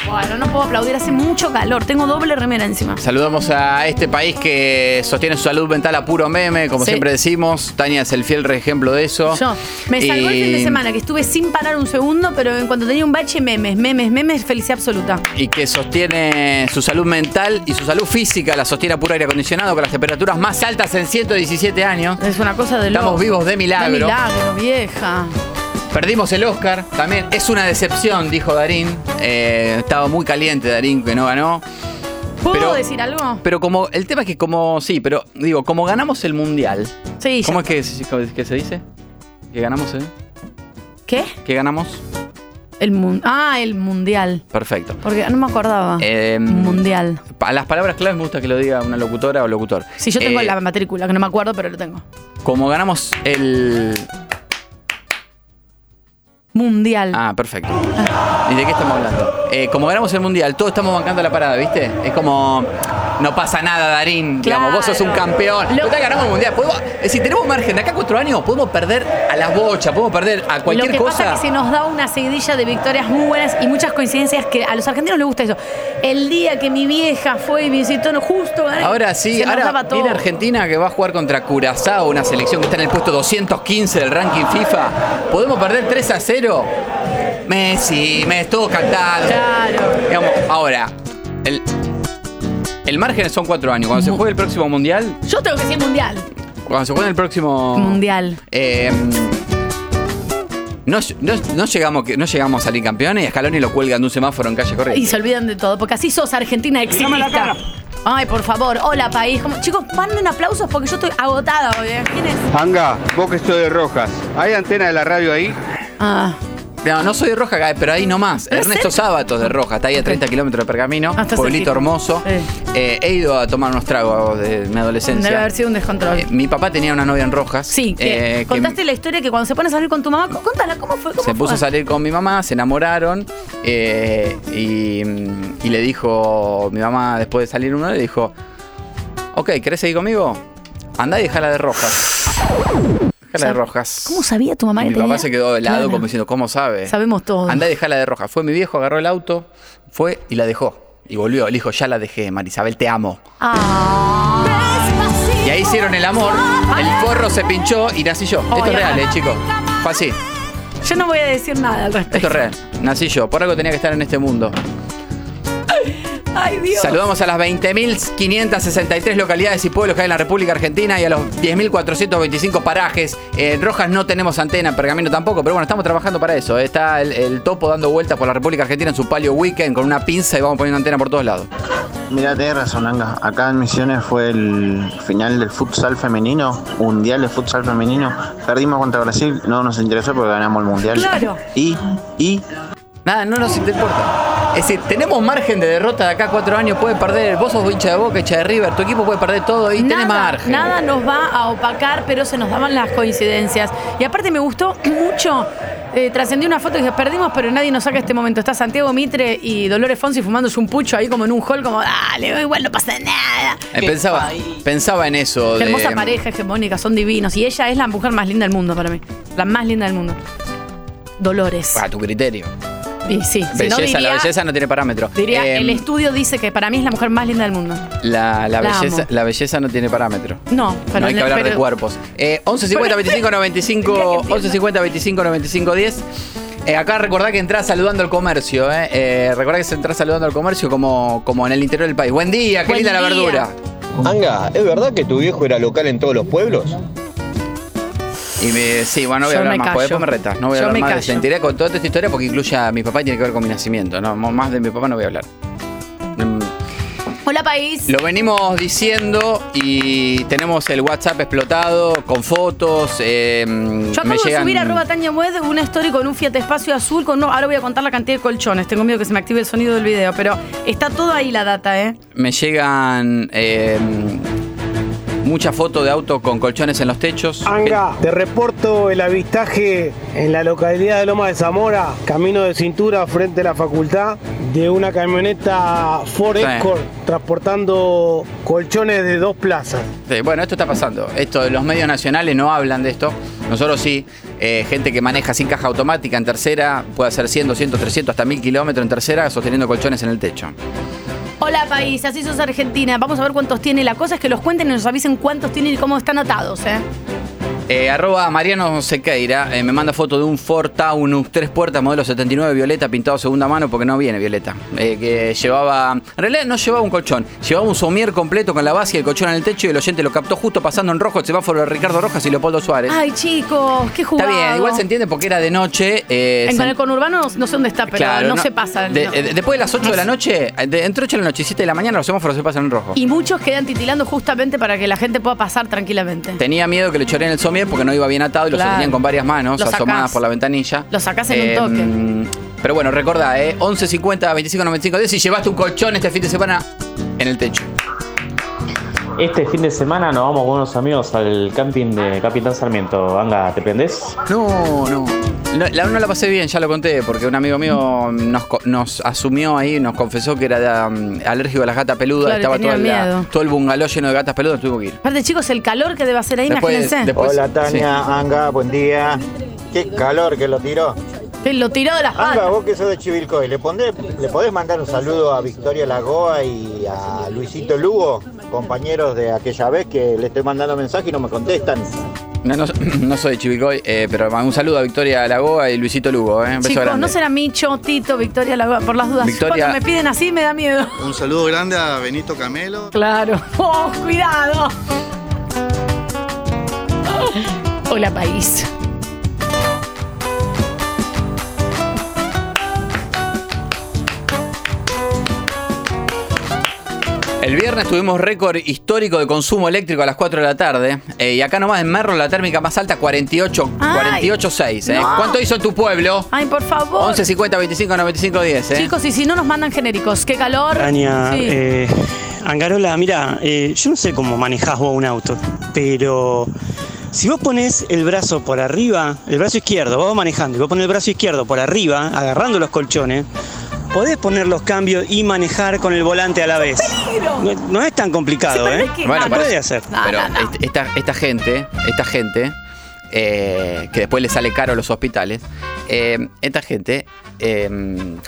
Bueno, no puedo aplaudir, hace mucho calor, tengo doble remera encima. Saludamos a este país que sostiene su salud mental a puro meme, como Sí. siempre decimos. Tania es el fiel ejemplo de eso. Yo me salvó el fin de Y- semana, que estuve sin parar un segundo, pero en cuanto tenía un bache, memes, memes, memes, felicidad absoluta. y que sostiene su salud mental y su salud física, la sostiene a puro aire acondicionado con las temperaturas más altas en 117 años. Es una cosa de Estamos loco. vivos de milagro. De milagro, vieja. Perdimos el Oscar también. Es una decepción, dijo Darín. Eh, estaba muy caliente Darín que no ganó. ¿Puedo Pero- decir algo? Pero como, el tema es que como, sí, pero digo, como ganamos el mundial. Sí, ¿Cómo ya. es que, se dice? ¿Que ganamos el? ¿Qué? ¿Que ganamos? El mun- ah, el mundial. Perfecto. Porque no me acordaba. Eh, mundial. A las palabras claves me gusta que lo diga una locutora o locutor. Sí, yo tengo Eh, la matrícula, que no me acuerdo, pero lo tengo. Como ganamos el. Mundial. Ah, perfecto. ¿Y de qué estamos hablando? Eh, como ganamos el mundial, todos estamos bancando la parada, ¿viste? Es como. No pasa nada, Darín. Digamos, vos sos un campeón. Lo- Total, ganamos el mundial. Podemos- es decir, tenemos margen. De acá a cuatro años podemos perder a las bochas, podemos perder a cualquier Lo que cosa. pasa es que se nos da una seguidilla de victorias muy buenas y muchas coincidencias que a los argentinos les gusta eso. El día que mi vieja fue y visitó, no, justo Ahora sí, ahora viene Argentina que va a jugar contra Curazao, una selección que está en el puesto 215 del ranking FIFA. ¿Podemos perder 3 a 0? Messi, me estuvo cantado. Claro. Digamos, ahora, el, el margen son 4 años. Cuando se juegue el próximo mundial, Yo tengo que decir mundial. cuando se juegue el próximo Mundial. eh, no, no- no llegamos, no llegamos a salir campeones y a Scaloni lo cuelgan de un semáforo en calle Y Corrientes. se olvidan de todo, porque así sos Argentina exitista. Ay, por favor, hola país. Como- chicos, manden aplausos porque yo estoy agotada hoy. ¿eh? ¿Quién es? Anga, vos que sos de Rojas, ¿hay antena de la radio ahí? Ah. No, no soy de Roja, pero ahí nomás. ¿En Ernesto Sábatos de Roja, está ahí a 30 kilómetros de Pergamino. Ah, pueblito hermoso. Eh, he ido a tomar unos tragos de mi adolescencia. Debe haber sido un descontrol. Eh, mi papá tenía una novia en Rojas. sí, que eh, que contaste la historia que cuando se pone a salir con tu mamá, contala, ¿cómo fue? ¿Cómo se puso a salir con mi mamá, se enamoraron y, y le dijo, mi mamá después de salir uno le dijo, ok, ¿querés seguir conmigo? Andá y dejala de Rojas. Déjala de Rojas. ¿Cómo sabía tu mamá Y que mi tenía? papá se quedó helado Claro. como diciendo, ¿cómo sabe? Sabemos todo. Anda y dejala de roja. Fue mi viejo, agarró el auto, fue y la dejó. Y volvió. Le dijo, ya la dejé, Marisabel, te amo. Y ahí hicieron el amor, el forro se pinchó y nací yo. Esto es real, eh, chicos. Fue así. Yo no voy a decir nada al respecto. Esto es real. Nací yo. Por algo tenía que estar en este mundo. Ay, Dios. Saludamos a las 20.563 localidades y pueblos que hay en la República Argentina y a los 10.425 parajes. En Rojas no tenemos antena, en Pergamino tampoco, pero bueno, estamos trabajando para eso. Está el, el topo dando vueltas por la República Argentina en su palio weekend con una pinza y vamos poniendo antena por todos lados. Mira, tenés razón, Anga. Acá en Misiones fue el final del futsal femenino, mundial de futsal femenino. Perdimos contra Brasil, no nos interesó porque ganamos el mundial. Claro. Y, y Nada, no nos importa. Es decir, tenemos margen de derrota de acá a cuatro años. Puede perder, vos sos hincha de Boca, hincha de River, tu equipo puede perder todo y tenés margen. Nada nos va a opacar, pero se nos daban las coincidencias. Y aparte me gustó mucho. eh, trascendió una foto y dije, perdimos, pero nadie nos saca este momento. Está Santiago Mitre y Dolores Fonsi fumándose un pucho ahí como en un hall, como, dale, igual no pasa nada. Eh, pensaba, pensaba en eso. Qué de- hermosa pareja hegemónica, son divinos. Y ella es la mujer más linda del mundo para mí. La más linda del mundo. Dolores. A tu criterio. Y sí, si no Belleza, diría, la belleza no tiene parámetro. diría, Eh, el estudio dice que para mí es la mujer más linda del mundo. la, la La belleza, amo. la belleza no tiene parámetro. No, pero no hay que hablar de cuerpos. Eh, 11 50 25 95 11 50 25 95 10. Eh, acá recordá que entrás saludando al comercio, ¿eh? eh recordá que se entrás saludando al comercio como, como en el interior del país. Buen día, qué Buen linda la verdura. Anga, ¿es verdad que tu viejo era local en todos los pueblos? Y me, sí, bueno, no voy Yo a hablar me más, callo. porque después me retas. No voy a Yo hablar me más callo. con toda esta historia porque incluye a mi papá y tiene que ver con mi nacimiento. No, más de mi papá no voy a hablar. Mm, Hola, país. Lo venimos diciendo y tenemos el WhatsApp explotado con fotos. eh, Yo acabo me de llegan- subir arroba Tania Mued una story con un Fiat Espacio azul con no, ahora voy a contar la cantidad de colchones. Tengo miedo que se me active el sonido del video, pero está todo ahí la data, ¿eh? Me llegan eh, muchas fotos de autos con colchones en los techos. Anga, te reporto el avistaje en la localidad de Loma de Zamora, camino de cintura frente a la facultad, de una camioneta Ford Sí. Escort transportando colchones de dos plazas. Sí, bueno, esto está pasando. Esto, los medios nacionales no hablan de esto. Nosotros sí. Eh, gente que maneja sin caja automática en tercera puede hacer 100, 200, 300, hasta 1000 kilómetros en tercera sosteniendo colchones en el techo. Hola, país. Así sos Argentina. Vamos a ver cuántos tiene. La cosa es que los cuenten y nos avisen cuántos tienen y cómo están atados, ¿eh? Eh, arroba Mariano Sequeira eh, me manda foto de un Ford Taunus, tres puertas, modelo 79, violeta, pintado segunda mano porque no viene violeta. Eh, que llevaba, en realidad no llevaba un colchón, llevaba un somier completo con la base y el colchón en el techo y el oyente lo captó justo pasando en rojo el semáforo de Ricardo Rojas y Leopoldo Suárez. Ay, chicos, qué jugado. Está bien, igual se entiende porque era de noche. eh, En con el conurbano no sé dónde está, pero Claro, no, se pasa. de- no. después de las 8 de la noche, de- entre 8 de la noche y 7 de la mañana, los semáforos se pasan en rojo. Y muchos quedan titilando justamente para que la gente pueda pasar tranquilamente. Tenía miedo que le choreen el somier porque no iba bien atado y lo Claro. sostenían con varias manos Lo sacás. asomadas por la ventanilla. Lo sacás en un un toque. Pero bueno, recordá, ¿eh? 11 50 25 95 10 y llevaste un colchón este fin de semana en el techo. Este fin de semana nos vamos con unos amigos al camping de Capitán Sarmiento. Anga, ¿te prendés? No, no. No, la, no la pasé bien, ya lo conté, porque un amigo mío nos, asumió ahí, nos confesó que era um, alérgico a las gatas peludas, Claro, estaba tenía todo, la- miedo. todo el bungalow lleno de gatas peludas, tuvo que ir. Aparte, chicos, el calor que debe hacer ahí, Después- imagínense. después- Hola Tania, Anga, buen día. Qué calor que lo tiró. Que lo tiró de las Anga, patas. vos que sos de Chivilcoy, ¿le, pondré- ¿le podés mandar un saludo a Victoria Lagoa y a Luisito Lugo, compañeros de aquella vez que le estoy mandando mensaje y no me contestan? No, no, no soy de Chivicoy, eh, pero un saludo a Victoria Lagoa y Luisito Lugo, ¿eh? Un beso Chicos, grande. no será Micho, Tito, Victoria, la- por las dudas. Victoria- Cuando me piden así me da miedo. Un saludo grande a Benito Camelo. Claro. Oh, cuidado. Hola, país. El viernes tuvimos récord histórico de consumo eléctrico a las 4 de la tarde. eh, y acá nomás en Merlo la térmica más alta 48, Ay, 48.6. ¿eh? no. ¿Cuánto hizo en tu pueblo? Ay, por favor. 11 50 25 95 10. ¿eh? Chicos, y si no nos mandan genéricos, qué calor. Tania, Sí. eh, Angarola, mira, eh, yo no sé cómo manejás vos un auto, pero si vos pones el brazo por arriba, el brazo izquierdo, vos manejando, y vos pones el brazo izquierdo por arriba, agarrando los colchones, podés poner los cambios y manejar con el volante a la vez. No, no es tan complicado, ¿eh? Bueno, parece- puede hacer. Pero est- esta, esta gente, esta gente, eh, que después le sale caro a los hospitales, eh, esta gente eh,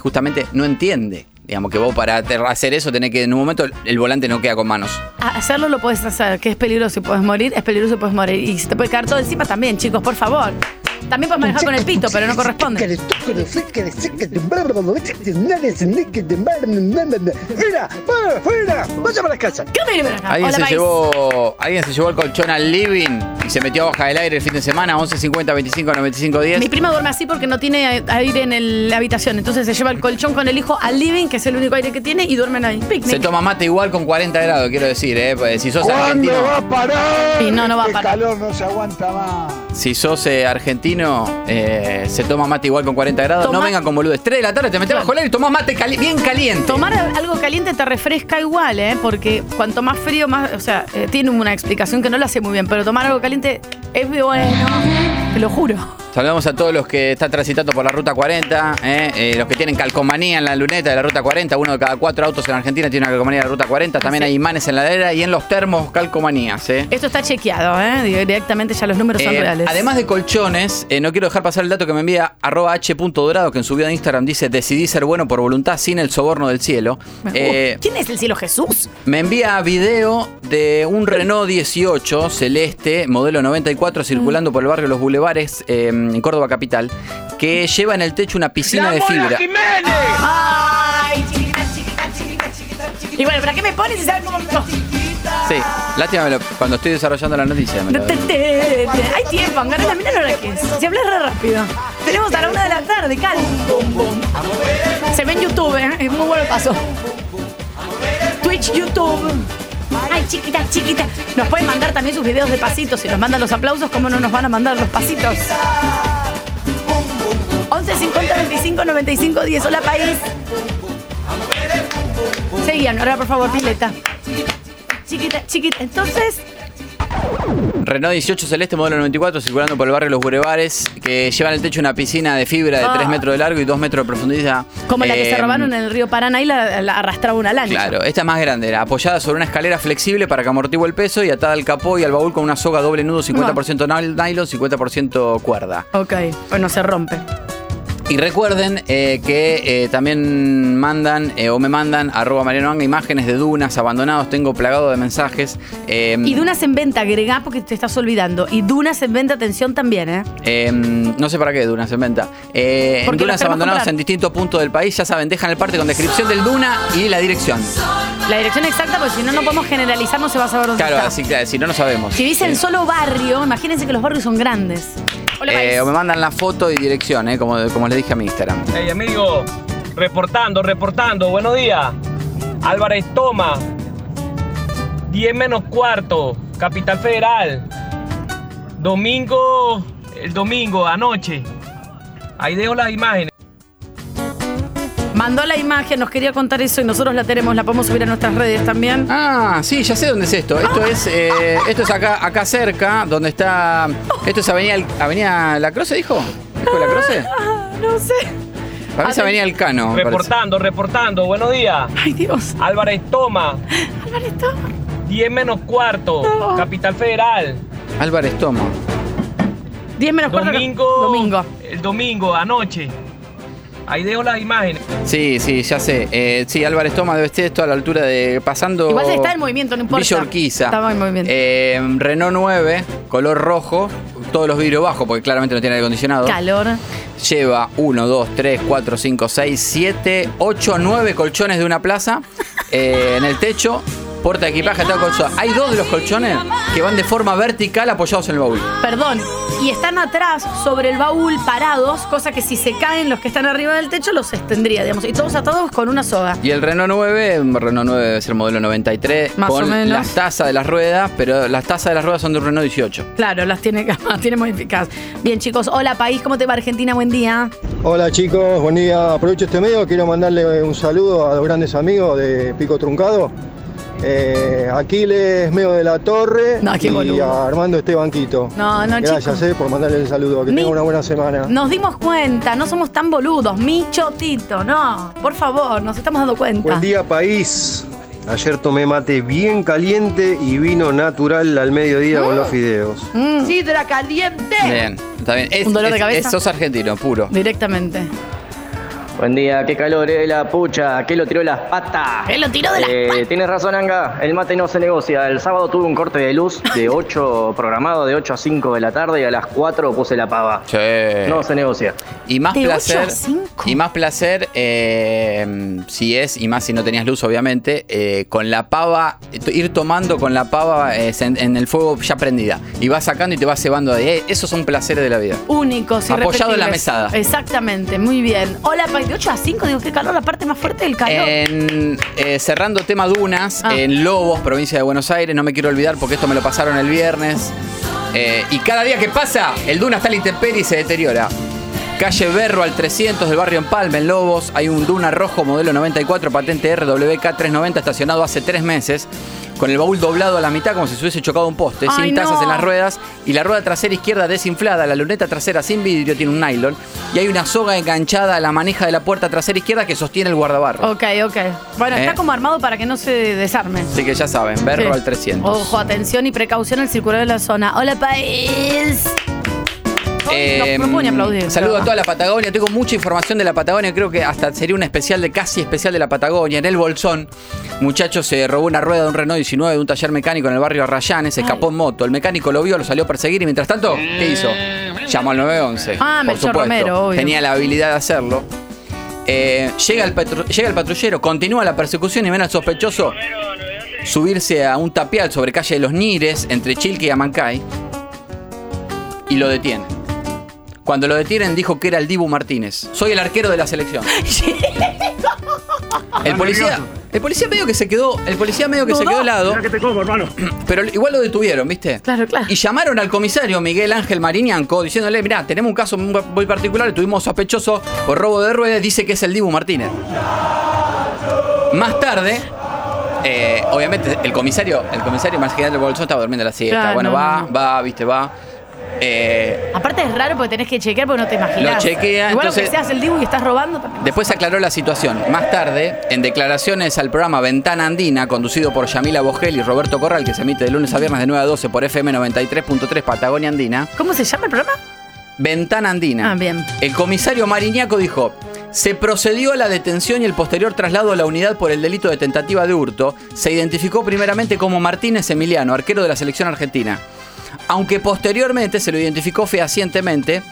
justamente no entiende. Digamos que vos para hacer eso tenés que en un momento el volante no queda con manos. Hacerlo lo puedes hacer, que es peligroso y puedes morir, es peligroso y puedes morir. Y se te puede caer todo encima también, chicos, por favor. También puedes manejar con el pito, pero no corresponde. ¡Mira! ¡Para afuera! ¡Vaya para la casa! Alguien Hola, se, país. llevó, alguien se llevó el colchón al living y se metió baja del aire el fin de semana, 11 50 25 95 10. Mi prima duerme así porque no tiene aire en el- la habitación. Entonces se lleva el colchón con el hijo al living, que es el único aire que tiene, y duermen ahí. Picnic. Se toma mate igual con 40 grados, quiero decir, ¿eh? Pues si sos ¿Cuándo argentino. va a parar? Y no, no va a Este parar. calor no se aguanta más. Si sos eh, argentino, eh, se toma mate igual con 40 grados. No vengan con boludes. 3 de la tarde te metes bajo el aire y tomás mate cali- bien caliente. Tomar algo caliente te refresca igual, ¿eh? Porque cuanto más frío, más. O sea, eh, tiene una explicación que no la sé muy bien, pero tomar algo caliente es bueno. Te lo juro. Saludamos a todos los que están transitando por la ruta 40, eh, eh, los que tienen calcomanía en la luneta de la ruta 40. Uno de cada cuatro autos en Argentina tiene una calcomanía de la ruta 40. También hay imanes en la ladera y en los termos calcomanías. Eh. Esto está chequeado, ¿eh? Directamente ya los números son Eh, reales. Además de colchones, no quiero dejar pasar el dato que me envía arroba h.dorado, que en su video de Instagram dice decidí ser bueno por voluntad sin el soborno del cielo. ¿Quién es el cielo Jesús? me envía video de un Renault 18 celeste, modelo 94, circulando por el barrio Los Bulevares eh, en Córdoba Capital, que lleva en el techo una piscina de fibra. ¡Ay, chiquita, chiquita, chiquita, chiquita, chiquita! Y bueno, ¿para qué me pones si sabes cómo me Sí, lástima me lo- cuando estoy desarrollando la noticia. me lo- Hay tiempo, Angarela, mira la hora que es. Si hablas re rápido. Tenemos a la una de la tarde, cal. Se ve en YouTube, ¿eh? es muy bueno el paso. Twitch, YouTube. Ay, chiquita, chiquita. Nos pueden mandar también sus videos de pasitos. Si nos mandan los aplausos, ¿cómo no nos van a mandar los pasitos? 11 50 25 95 10. Hola, país. Seguían, ahora por favor, pileta. Chiquita, chiquita. Entonces, Renault 18 celeste, modelo 94, circulando por el barrio Los Bulevares, que lleva en el techo una piscina de fibra de Ah. 3 metros de largo y 2 metros de profundidad. como la que se Eh, robaron en el río Paraná y la, la arrastraba una lancha. Claro, esta es más grande, era apoyada sobre una escalera flexible para que amortigue el peso y atada al capó y al baúl con una soga doble nudo, 50% nal- nylon, 50% cuerda. Ok, bueno, se rompe. Y recuerden eh, que eh, también mandan eh, o me mandan arroba Mariano Anga imágenes de dunas abandonados. Tengo plagado de mensajes. Eh, Y Dunas en venta, agregá porque te estás olvidando. Y Dunas en venta, atención también, ¿eh? eh, no sé para qué dunas en venta. En dunas abandonados en distintos puntos del país. Ya saben, dejan el parte con descripción del duna y la dirección. La dirección exacta, porque si no, no podemos generalizar, no se va a saber dónde Claro, está. así que si no, no sabemos. Si dicen solo barrio, imagínense que los barrios son grandes. Hola, eh, o me mandan la foto y dirección, eh, como, como les dije a mi Instagram. Hey amigo, reportando, reportando, buenos días. Álvarez Toma, 10 menos cuarto, Capital Federal. Domingo, el domingo, anoche. Ahí dejo las imágenes. Mandó la imagen, nos quería contar eso y nosotros la tenemos, la podemos subir a nuestras redes también. Ah, sí, ya sé dónde es esto. Esto es, eh, esto es acá, acá cerca, donde está. Esto es Avenida, Avenida La Croce, dijo. ¿Dijo La Croce? Ah, no sé. Para mí es Avenida El Cano. me parece. Reportando, reportando, buenos días. Ay, Dios. Álvarez Toma, Álvarez Toma. 10 menos cuarto, Capital Federal. Álvarez Toma. 10 menos cuarto. Domingo, Domingo. el domingo, anoche. Ahí dejo las imágenes. Sí, sí, ya sé. Eh, sí, Álvarez Toma debe estar esto a la altura de. pasando. Igual está en movimiento, no importa. Villa Urquiza. Estaba en movimiento. Eh, Renault 9, color rojo, todos los vidrios bajos, porque claramente no tiene aire acondicionado. Calor. Lleva 1, 2, 3, 4, 5, 6, 7, 8, 9 colchones de una plaza eh, en el techo. Porta de equipaje, todo colchón. Hay dos de los colchones que van de forma vertical apoyados en el baúl. Perdón. Y están atrás, sobre el baúl, parados, cosa que si se caen los que están arriba del techo, los extendría, digamos. Y todos atados con una soga. Y el Renault 9, un Renault 9 debe ser modelo 93, Más con o menos. las tazas de las ruedas, pero las tazas de las ruedas son de un Renault 18. Claro, las tiene, las tiene modificadas. Bien, chicos. Hola, país. ¿Cómo te va, Argentina? Buen día. Hola chicos, buen día. Aprovecho este medio, quiero mandarle un saludo a los grandes amigos de Pico Truncado. Eh, Aquiles Meo de la Torre No, qué y a Armando Esteban Quito. No, no, Gracias eh, por mandarle el saludo. Que Mi- tenga una buena semana. Nos dimos cuenta, no somos tan boludos. Micho, Tito, no. Por favor, nos estamos dando cuenta. Buen día país. Ayer tomé mate bien caliente y vino natural al mediodía con los fideos. Sidra caliente. Bien, está bien. Es, ¿Un dolor de es- cabeza? es- sos argentino, puro. Directamente. Buen día, qué calor, eh, la pucha, que lo tiró las patas. ¿Qué lo tiró de las Eh, Tienes razón, Anga, el mate no se negocia. El sábado tuve un corte de luz de 8, programado de 8 a 5 de la tarde y a las 4 puse la pava. No se negocia. Y más De ocho placer. a cinco. Y más placer, eh, si es, y más si no tenías luz, obviamente, eh, con la pava, ir tomando con la pava eh, en, en el fuego ya prendida. Y vas sacando y te vas cebando de ahí. Esos son placeres de la vida. Únicos, Apoyado en la irrepetibles. mesada. Exactamente, muy bien. Hola. De 8 a 5, digo, qué calor, la parte más fuerte del calor. En, eh, cerrando tema Dunas, Ah. en Lobos, provincia de Buenos Aires, no me quiero olvidar porque esto me lo pasaron el viernes. Eh, y cada día que pasa, el Duna está a la intemperie y se deteriora. Calle Berro al 300 del barrio Empalme, en Lobos. Hay un Duna rojo modelo 94, patente RWK 390, estacionado hace tres meses. Con el baúl doblado a la mitad como si se hubiese chocado un poste, Ay, sin tazas no. en las ruedas y la rueda trasera izquierda desinflada, la luneta trasera sin vidrio tiene un nylon y hay una soga enganchada a la manija de la puerta trasera izquierda que sostiene el guardabarro. Ok, ok. Bueno, ¿Eh? está como armado para que no se desarme. Así que ya saben, Berro Sí. al 300. Ojo, atención y precaución al circular de la zona. Hola, país. Eh, aplaudir, Saludo a toda la Patagonia. Tengo mucha información de la Patagonia. Creo que hasta sería un especial de casi especial de la Patagonia. En el Bolsón, muchacho se robó una rueda de un Renault 19 de un taller mecánico en el barrio Arrayanes. Se escapó en moto. El mecánico lo vio, lo salió a perseguir y mientras tanto, ¿qué hizo? Llamó al 911. Ah, por supuesto. Romero, obvio. Tenía la habilidad de hacerlo. Eh, llega, el patru- llega el patrullero, continúa la persecución y ven al sospechoso subirse a un tapial sobre calle de los Nires, entre Chilque y Amancay, y lo detiene. Cuando lo detienen dijo que era el Dibu Martínez. Soy el arquero de la selección. El policía, el policía medio que se quedó, el policía medio que se quedó al lado. Mira que te como, hermano. Pero igual lo detuvieron, ¿viste? Claro, claro. Y llamaron al comisario Miguel Ángel Mariñanco diciéndole, mirá, tenemos un caso muy muy particular, tuvimos sospechoso por robo de ruedas, dice que es el Dibu Martínez. Más tarde, eh, obviamente, el comisario, el comisario más general del Bolsón estaba durmiendo la siesta. Claro, bueno, no, va, no. va, viste, va. Eh, Aparte es raro porque tenés que chequear porque no te imaginas. Lo chequea, Igual entonces- que seas el Dibu y estás robando también. Después se aclaró la situación. Más tarde, en declaraciones al programa Ventana Andina, conducido por Yamila Bogel y Roberto Corral, que se emite de lunes a viernes de 9 a 12 por FM 93.3 Patagonia Andina, ¿Cómo se llama el programa? Ventana Andina. Ah, bien. El comisario Mariñaco dijo, se procedió a la detención y el posterior traslado a la unidad por el delito de tentativa de hurto. Se identificó primeramente como Martínez Emiliano, arquero de la selección argentina. Aunque posteriormente se lo identificó fehacientemente.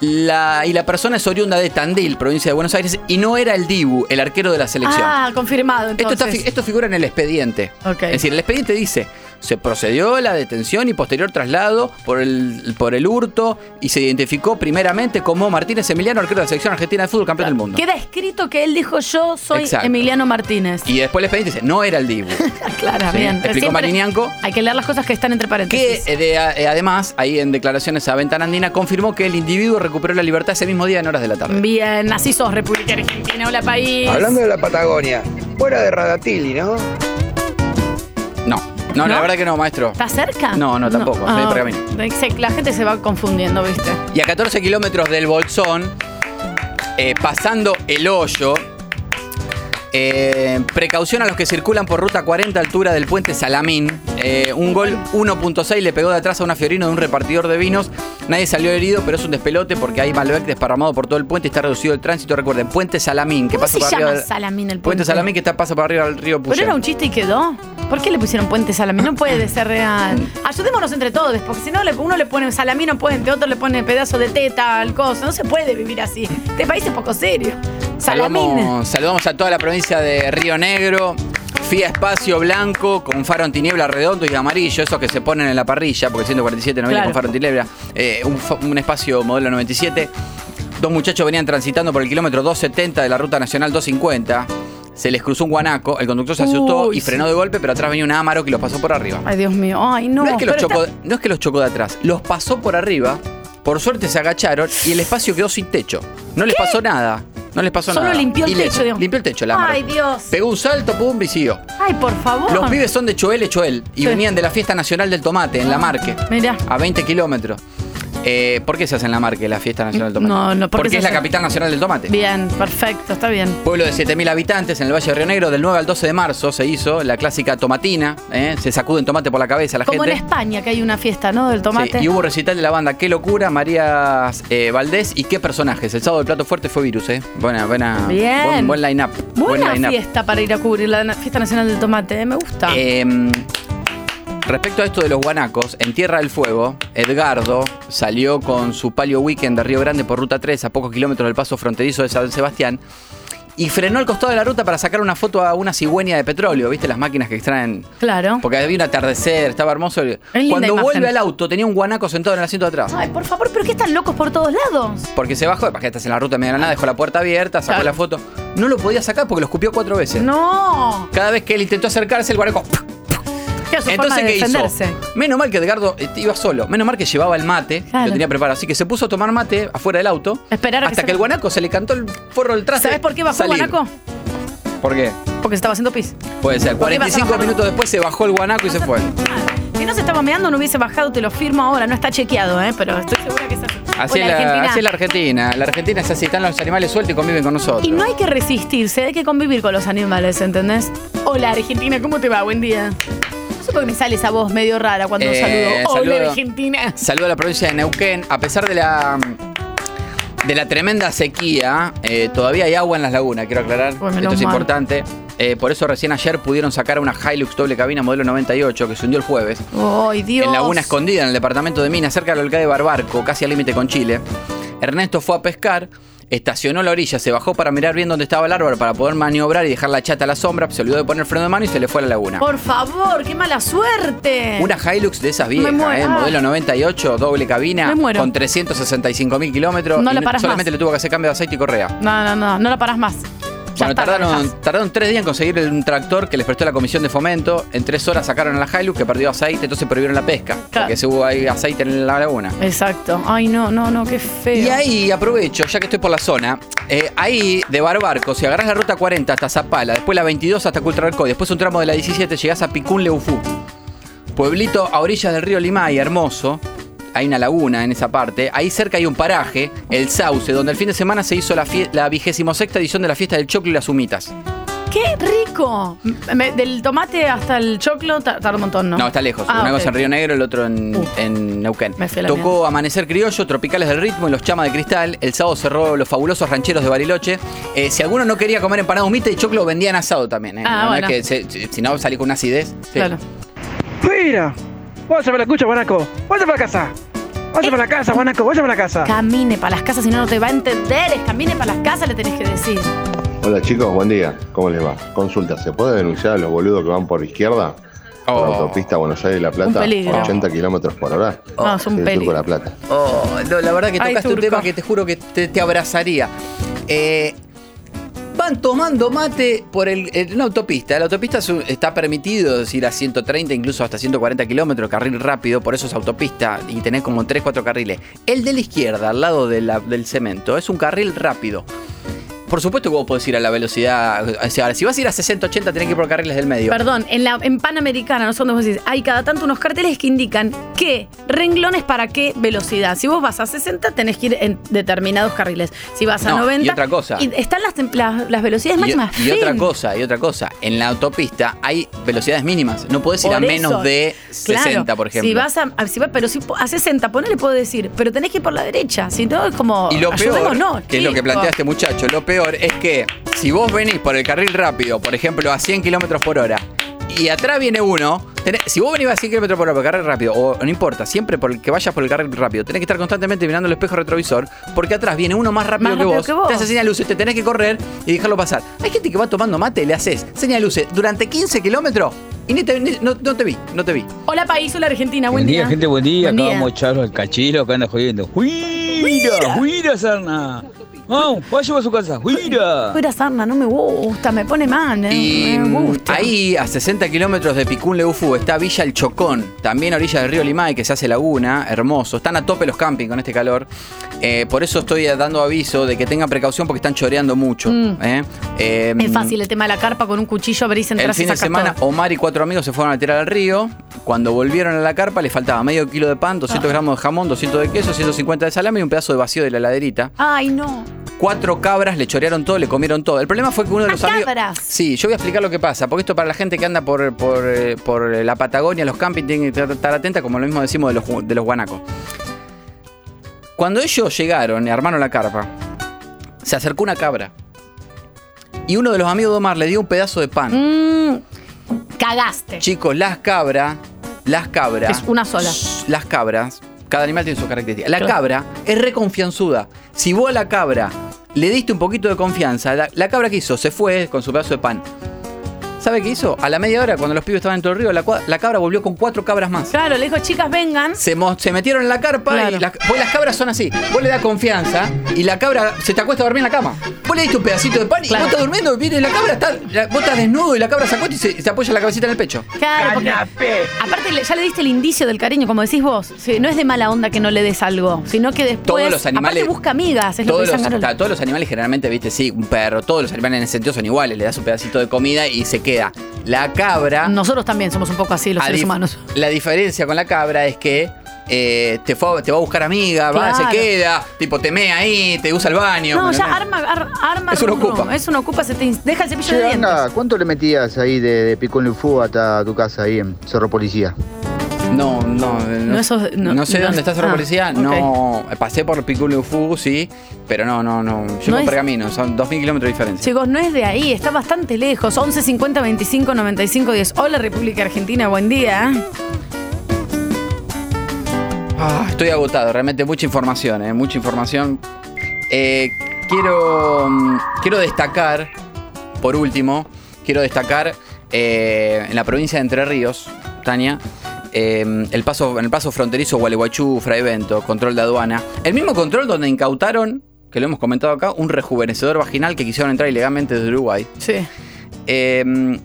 La, y la persona es oriunda de Tandil, provincia de Buenos Aires, y no era el Dibu, el arquero de la selección. Ah, confirmado Esto, entonces. está fi- esto figura en el expediente. Ok. Es decir, el expediente dice, se procedió a la detención y posterior traslado por el, por el hurto y se identificó primeramente como Martínez Emiliano, arquero de la selección argentina de fútbol, campeón del mundo. Queda escrito que él dijo yo soy Exacto. Emiliano Martínez. Y después el expediente dice, no era el Dibu. Claro, Sí, bien. explicó Mariñanco. Hay que leer las cosas que están entre Que paréntesis. eh, de- eh, además, ahí en declaraciones a Ventana Andina, confirmó que el individuo recuperó la libertad ese mismo día en horas de la tarde. Bien, así sos República Argentina. Hola, país. Hablando de la Patagonia, fuera de Radatili, ¿no? No, no, la verdad que no, maestro. ¿Está cerca? No, no, tampoco, estoy Ah, por camino. se- La gente se va confundiendo, ¿viste? Y a 14 kilómetros del Bolsón, eh, pasando el hoyo, eh, precaución a los que circulan por ruta 40 altura del puente Salamín. Eh, un gol 1.6 le pegó de atrás a una fiorino de un repartidor de vinos. Nadie salió herido, pero es un despelote porque hay Malbec desparramado por todo el puente y está reducido el tránsito. Recuerden, puente Salamín, que ¿Cómo pasa se por llama arriba. Salamín el puente? Puente Salamín que está, pasa por arriba del río Pero Puyén. era un chiste y quedó. ¿Por qué le pusieron puente salamín? No puede ser real. Ayudémonos entre todos, porque si no uno le pone salamín no puente, otro le pone pedazo de teta al coso. No se puede vivir así. Este país es poco serio. Salamín. Saludamos, saludamos a toda la provincia de Río Negro. FIA Espacio Blanco con faro en tiniebla redondo y amarillo, esos que se ponen en la parrilla, porque el 147 no viene Claro. con faro en tiniebla. Eh, un, espacio modelo 97. Dos muchachos venían transitando por el kilómetro 270 de la ruta nacional 250. Se les cruzó un guanaco, el conductor se asustó Uy, y frenó de golpe, pero atrás venía un Amaro que los pasó por arriba. Ay, Dios mío. Ay, no. No, es que los pero chocó, está- no es que los chocó de atrás, los pasó por arriba. Por suerte se agacharon y el espacio quedó sin techo. No les pasó nada. No les pasó Solo nada. limpió el Ileso. techo, digamos. Limpió el techo, Amaro. Ay, Dios. Pegó un salto, pum, y siguió. Ay, por favor. Los pibes son de Choel, Choel. Y Sí. venían de la Fiesta Nacional del Tomate, en La Marque. Mira. A 20 kilómetros. Eh, ¿Por qué se hace en La Marque la Fiesta Nacional del Tomate? No, no, ¿por qué Porque se es la capital nacional del tomate. Bien, perfecto, está bien. Pueblo de 7.000 habitantes en el Valle de Río Negro, del 9 al 12 de marzo se hizo la clásica tomatina. ¿eh? Se sacuden tomate por la cabeza la Como en gente. España, que hay una fiesta, ¿no? Del tomate. Sí, y hubo recital de la banda Qué locura, María eh, Valdés y qué personajes. El sábado del plato fuerte fue Virus, ¿eh? Buena, buena. Bien. Buen, buen line-up. Buen Buena fiesta para ir a cubrir la fiesta nacional del tomate, ¿eh? me gusta. Respecto a esto de los guanacos, en Tierra del Fuego, Edgardo salió con su palio weekend de Río Grande por ruta 3 a pocos kilómetros del paso fronterizo de San Sebastián. Y frenó al costado de la ruta para sacar una foto a una cigüeña de petróleo, ¿viste? Las máquinas que extraen. claro. Porque había un atardecer, estaba hermoso. Cuando vuelve al auto, tenía un guanaco sentado en el asiento de atrás. Ay, por favor, ¿pero qué están locos por todos lados? Porque se bajó, que estás en la ruta media de nada, dejó la puerta abierta, sacó Claro. la foto. No lo podía sacar porque lo escupió cuatro veces. No. Cada vez que él intentó acercarse, el guanaco. Su Entonces, forma de ¿qué hizo? Menos mal que Edgardo eh, iba solo. Menos mal que llevaba el mate, Claro. lo tenía preparado. Así que se puso a tomar mate afuera del auto. Esperar a que hasta se- que, el guanaco se le cantó el forro del traste. ¿Sabes por qué bajó salir. Guanaco? ¿Por qué? Porque se estaba haciendo pis. Puede ser. ¿Por qué vas a 45 bajar? minutos después se bajó el guanaco y se fue. Si no se estaba meando, no hubiese bajado, te lo firmo ahora. No está chequeado, ¿eh? Pero estoy segura que es así. Así Hola, es, la, Argentina. así es la Argentina. La Argentina es así. Están los animales sueltos y conviven con nosotros. Y no hay que resistirse, hay que convivir con los animales, ¿entendés? Hola Argentina, ¿cómo te va? Buen día. Sé por qué me sale esa voz medio rara cuando Eh, saludo. Hola saludo. Argentina. Saludo a la provincia de Neuquén. A pesar de la de la tremenda sequía, eh, todavía hay agua en las lagunas, quiero aclarar. Pues Esto es mal. importante. Eh, por eso recién ayer pudieron sacar una Hilux doble cabina modelo 98 que se hundió el jueves. ¡Ay, Dios! En Laguna Escondida, en el departamento de Minas, cerca del volcán de Barbarco, casi al límite con Chile. Ernesto fue a pescar, estacionó a la orilla, se bajó para mirar bien dónde estaba el árbol para poder maniobrar y dejar la chata a la sombra, se olvidó de poner freno de mano y se le fue a la laguna. Por favor, qué mala suerte. Una Hilux de esas viejas, eh, modelo 98, doble cabina, con 365 mil kilómetros. No la parás solamente más. le tuvo que hacer cambio de aceite y correa. No, no, no, no la parás más. Bueno, tardaron, tres días en conseguir un tractor que les prestó la comisión de fomento. En tres horas sacaron a la Hilux que perdió aceite, entonces prohibieron la pesca. Porque se hubo ahí aceite en la laguna. Exacto. Ay, no, no, no, qué feo. Y ahí aprovecho, ya que estoy por la zona, eh, ahí de Barbarco, si agarras la ruta 40 hasta Zapala, después la 22 hasta Cultrarco, después un tramo de la 17 llegás a Picún Leufú. Pueblito a orillas del río Limay, hermoso. Hay una laguna en esa parte. Ahí cerca hay un paraje, el Sauce, donde el fin de semana se hizo la, vigésimo sexta edición de la fiesta del choclo y las humitas. ¡Qué rico! Me- del tomate hasta el choclo ta- tarda un montón, ¿no? No, está lejos. Ah, Una ok. cosa en Río Negro, el otro en, en Neuquén. fui a la Tocó Amanecer Criollo, Tropicales del Ritmo y Los Chamas de Cristal. El sábado cerró Los Fabulosos Rancheros de Bariloche. Eh, si alguno no quería comer empanada humita y choclo, vendían asado también. ¿eh? Ah, No es bueno. que se- si- si no, salí con una acidez. Sí. Claro. Mira, váyame a la escucha, Guanaco. Váyame para la casa. Váyame a la casa, Guanaco, váyame a la casa. Camine para las casas, si no, no te va a entender. Es camine para las casas, le tenés que decir. Hola chicos, buen día. ¿Cómo les va? Consulta, ¿se puede denunciar a los boludos que van por izquierda? Por la autopista Buenos Aires-La Plata, Un peligro. 80 kilómetros por hora. No, es un peligro. Turco La Plata. Oh, no, la verdad que Ay, tocaste un tema que te juro que te, te abrazaría. Eh, van tomando mate por el, en una autopista. La autopista está permitido ir a 130, incluso hasta 140 kilómetros, carril rápido, por eso es autopista y tenés como 3, 4 carriles. El de la izquierda, al lado de la- del cemento, es un carril rápido. Por supuesto que vos podés ir a la velocidad. o sea, si vas a ir a 60, 80, tenés que ir por carriles del medio. Perdón, en la en Panamericana, no sé dónde vos decís, hay cada tanto unos carteles que indican qué renglones para qué velocidad. Si vos vas a 60, tenés que ir en determinados carriles. Si vas a No, y 90. otra cosa. y están las, las, las velocidades Y, máximas. y otra cosa, y otra cosa, en la autopista hay velocidades mínimas. No podés ir a menos de 60, claro, por ejemplo. Si vas a, si va- pero si a 60, ponele, puedo decir, pero tenés que ir por la derecha. Si no, es como. y lo peor, ayudémonos, que es lo que plantea este muchacho, lo peor es que si vos venís por el carril rápido, por ejemplo, a 100 kilómetros por hora, y atrás viene uno, tenés- si vos venís a 100 kilómetros por hora por el carril rápido, o no importa, siempre por el que vayas por el carril rápido, tenés que estar constantemente mirando el espejo retrovisor, porque atrás viene uno más rápido, Más que, rápido vos, que vos. te hace señal de luces, te tenés que correr y dejarlo pasar. Hay gente que va tomando mate, le haces señal de luces durante 15 kilómetros y ni te, ni- no, no te vi, no te vi. Hola, país, hola, Argentina. Buen, Buen día, gente, buen día. Buen Acá día. vamos a echarlo al cachilo que anda jodiendo. ¡Juira! ¡Juira, Sarna! Vamos, vaya a su casa. ¡Juira! Fuera sarna, no me gusta, me pone mal. eh, Y me mm, gusta. ahí, a 60 kilómetros de Picún Leufú, está Villa El Chocón, también a orilla del río Limay, que se hace laguna, hermoso. Están a tope los camping con este calor. Eh, por eso estoy dando aviso de que tengan precaución porque están choreando mucho. Mm. ¿eh? Eh, Es fácil el tema de la carpa con un cuchillo, abrís, El entras y fin de sacas semana, todo. Omar y cuatro amigos se fueron a tirar al río. Cuando volvieron a la carpa, les faltaba medio kilo de pan, 200 Ah. gramos de jamón, 200 de queso, 150 de salame y un pedazo de vacío de la heladerita. Ay, no. Cuatro cabras le chorearon todo, le comieron todo. El problema fue que uno de los amigos. cabras. Sí, yo voy a explicar lo que pasa, porque esto para la gente que anda por, por, eh, por la Patagonia, los campings, tienen que estar atenta, como lo mismo decimos de los, de los guanacos. Cuando ellos llegaron y armaron la carpa, se acercó una cabra. Y uno de los amigos de Omar le dio un pedazo de pan. Mm, cagaste. Chicos, las cabras, las cabras. Es una sola. Las cabras, cada animal tiene sus características. La Claro. cabra es reconfianzuda. Si vos a la cabra le diste un poquito de confianza, la, la cabra que hizo se fue con su pedazo de pan. ¿Sabe qué hizo? A la media hora, cuando los pibes estaban dentro del río, la, la cabra volvió con cuatro cabras más. Claro, le dijo, chicas, vengan. Se, mo- se metieron en la carpa Claro. y las, pues las cabras son así. Vos le das confianza y la cabra se te acuesta a dormir en la cama. Vos le diste un pedacito de pan y Claro. vos estás durmiendo, viene la cabra, está, la- vos estás desnudo y la cabra se acuesta y se, se apoya la cabecita en el pecho. Claro, porque aparte le- ya le diste el indicio del cariño, como decís vos. Sí, no es de mala onda que no le des algo, sino que después. Todos los animales- Aparte busca amigas, es lo Todos que los, dice Carola. está, todos los animales generalmente, viste, sí, un perro, todos los animales en ese sentido son iguales, le das un pedacito de comida y se queda. La cabra, Nosotros también somos un poco así, los a seres humanos. la diferencia con la cabra es que eh, te, fue a- te va a buscar amiga, va, se queda, tipo te mea ahí, te usa el baño. No, ¿me ya arma, ar- arma. Es rum. ocupa. Es un ocupa, se te deja el cepillo Che, de dientes. ¿cuánto le metías ahí de, de Picón Lufú hasta tu casa ahí en Cerro Policía? No, no, no, No, eso- no- no sé no- dónde está ah, Policía. ok. No, pasé por Piculo Fu, sí, pero no, no, no. Yo por es- pergamino, son 2.000 kilómetros de diferencia. Chicos, no es de ahí, está bastante lejos. 11 50 25 95 10. Hola, República Argentina, buen día. Ah, estoy agotado, realmente mucha información, eh, mucha información. Eh, quiero, mm, quiero destacar, por último, quiero destacar eh, en la provincia de Entre Ríos, Tania, eh, el paso, en el paso fronterizo Gualeguaychú, Fraivento, control de aduana. El mismo control donde incautaron, que lo hemos comentado acá, un rejuvenecedor vaginal que quisieron entrar ilegalmente desde Uruguay. Sí. Eh,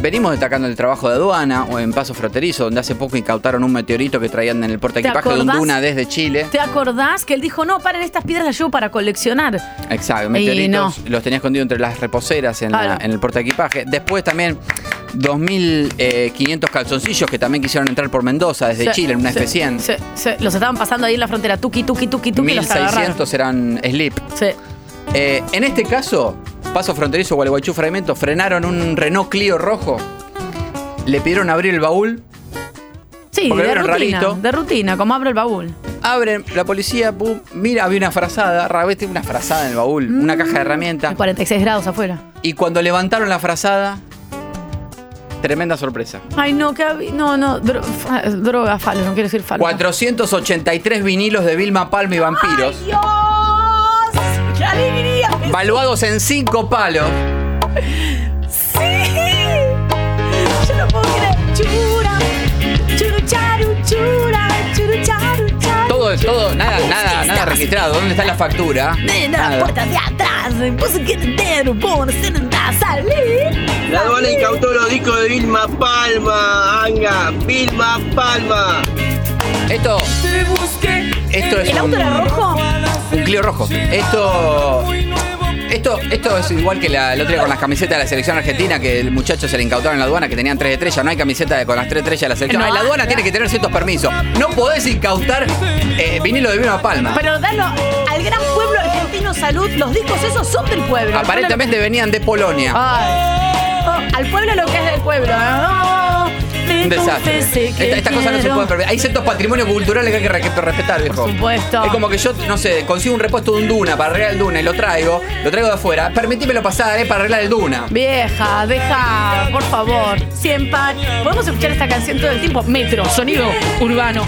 venimos destacando el trabajo de aduana o en paso fronterizo, donde hace poco incautaron un meteorito que traían en el porta ¿Te equipaje de un? Duna desde Chile. ¿Te acordás que él dijo, no, paren estas piedras, las llevo para coleccionar? Exacto, meteoritos los tenía escondidos entre las reposeras en, la- en el porta equipaje. Después también 2.500 calzoncillos que también quisieron entrar por Mendoza desde Sí, Chile en una sí, F100. sí, sí. Los estaban pasando ahí en la frontera, tuki, tuki, tuki, tuki, los agarraron. 1.600 eran slip. Sí. Eh, en este caso, paso fronterizo Gualeguaychú Fragmento, frenaron un Renault Clio rojo. Le pidieron abrir el baúl. Sí, de rutina, rarito. de rutina, como abro el baúl. Abren, la policía, pum, mira, había una frazada, Rabete una frazada en el baúl, una caja de herramientas. 46 grados afuera. Y cuando levantaron la frazada, tremenda sorpresa. Ay, no, que no, no, dro- droga, falo, no quiero decir falo. 483 vinilos de Vilma Palma y Vampiros, ¡Dios! ¡Qué valuados en 5 palos. ¡Sí! Yo no puedo creer. Chura, churu, charu, chura, churu, charu, charu. Todo, todo, nada, nada, nada registrado. ¿Dónde está la factura? Nena, Nada. puerta de atrás, me puse que entero, por se a salir. La aduana incautó los discos de Vilma Palma, Anga, Vilma Palma. Esto, esto es ¿El auto un, era rojo? un Clio rojo. Esto, esto, esto es igual que la, el otro día con las camisetas de la selección argentina, que el muchacho se le incautaron en la aduana, que tenían tres estrellas. No hay camiseta de- con las tres estrellas de la selección. No. Ay, la aduana tiene que tener ciertos permisos. No podés incautar eh, vinilo de Vilma Palma. Pero dalo al gran pueblo argentino salud, los discos esos son del pueblo. Aparentemente venían de Polonia. Ay. Oh, al pueblo lo que es del pueblo. Oh, te Un desastre. Esta- Estas cosas no se pueden permitir. Hay ciertos patrimonios culturales que hay que re- que respetar, viejo. Por supuesto. Es como que yo, no sé, consigo un repuesto de un Duna para arreglar el Duna y lo traigo, lo traigo de afuera. Permitímelo pasar, eh, para arreglar el Duna. Vieja, deja, por favor. Siempre. ¿Podemos escuchar esta canción todo el tiempo? Metro, sonido urbano.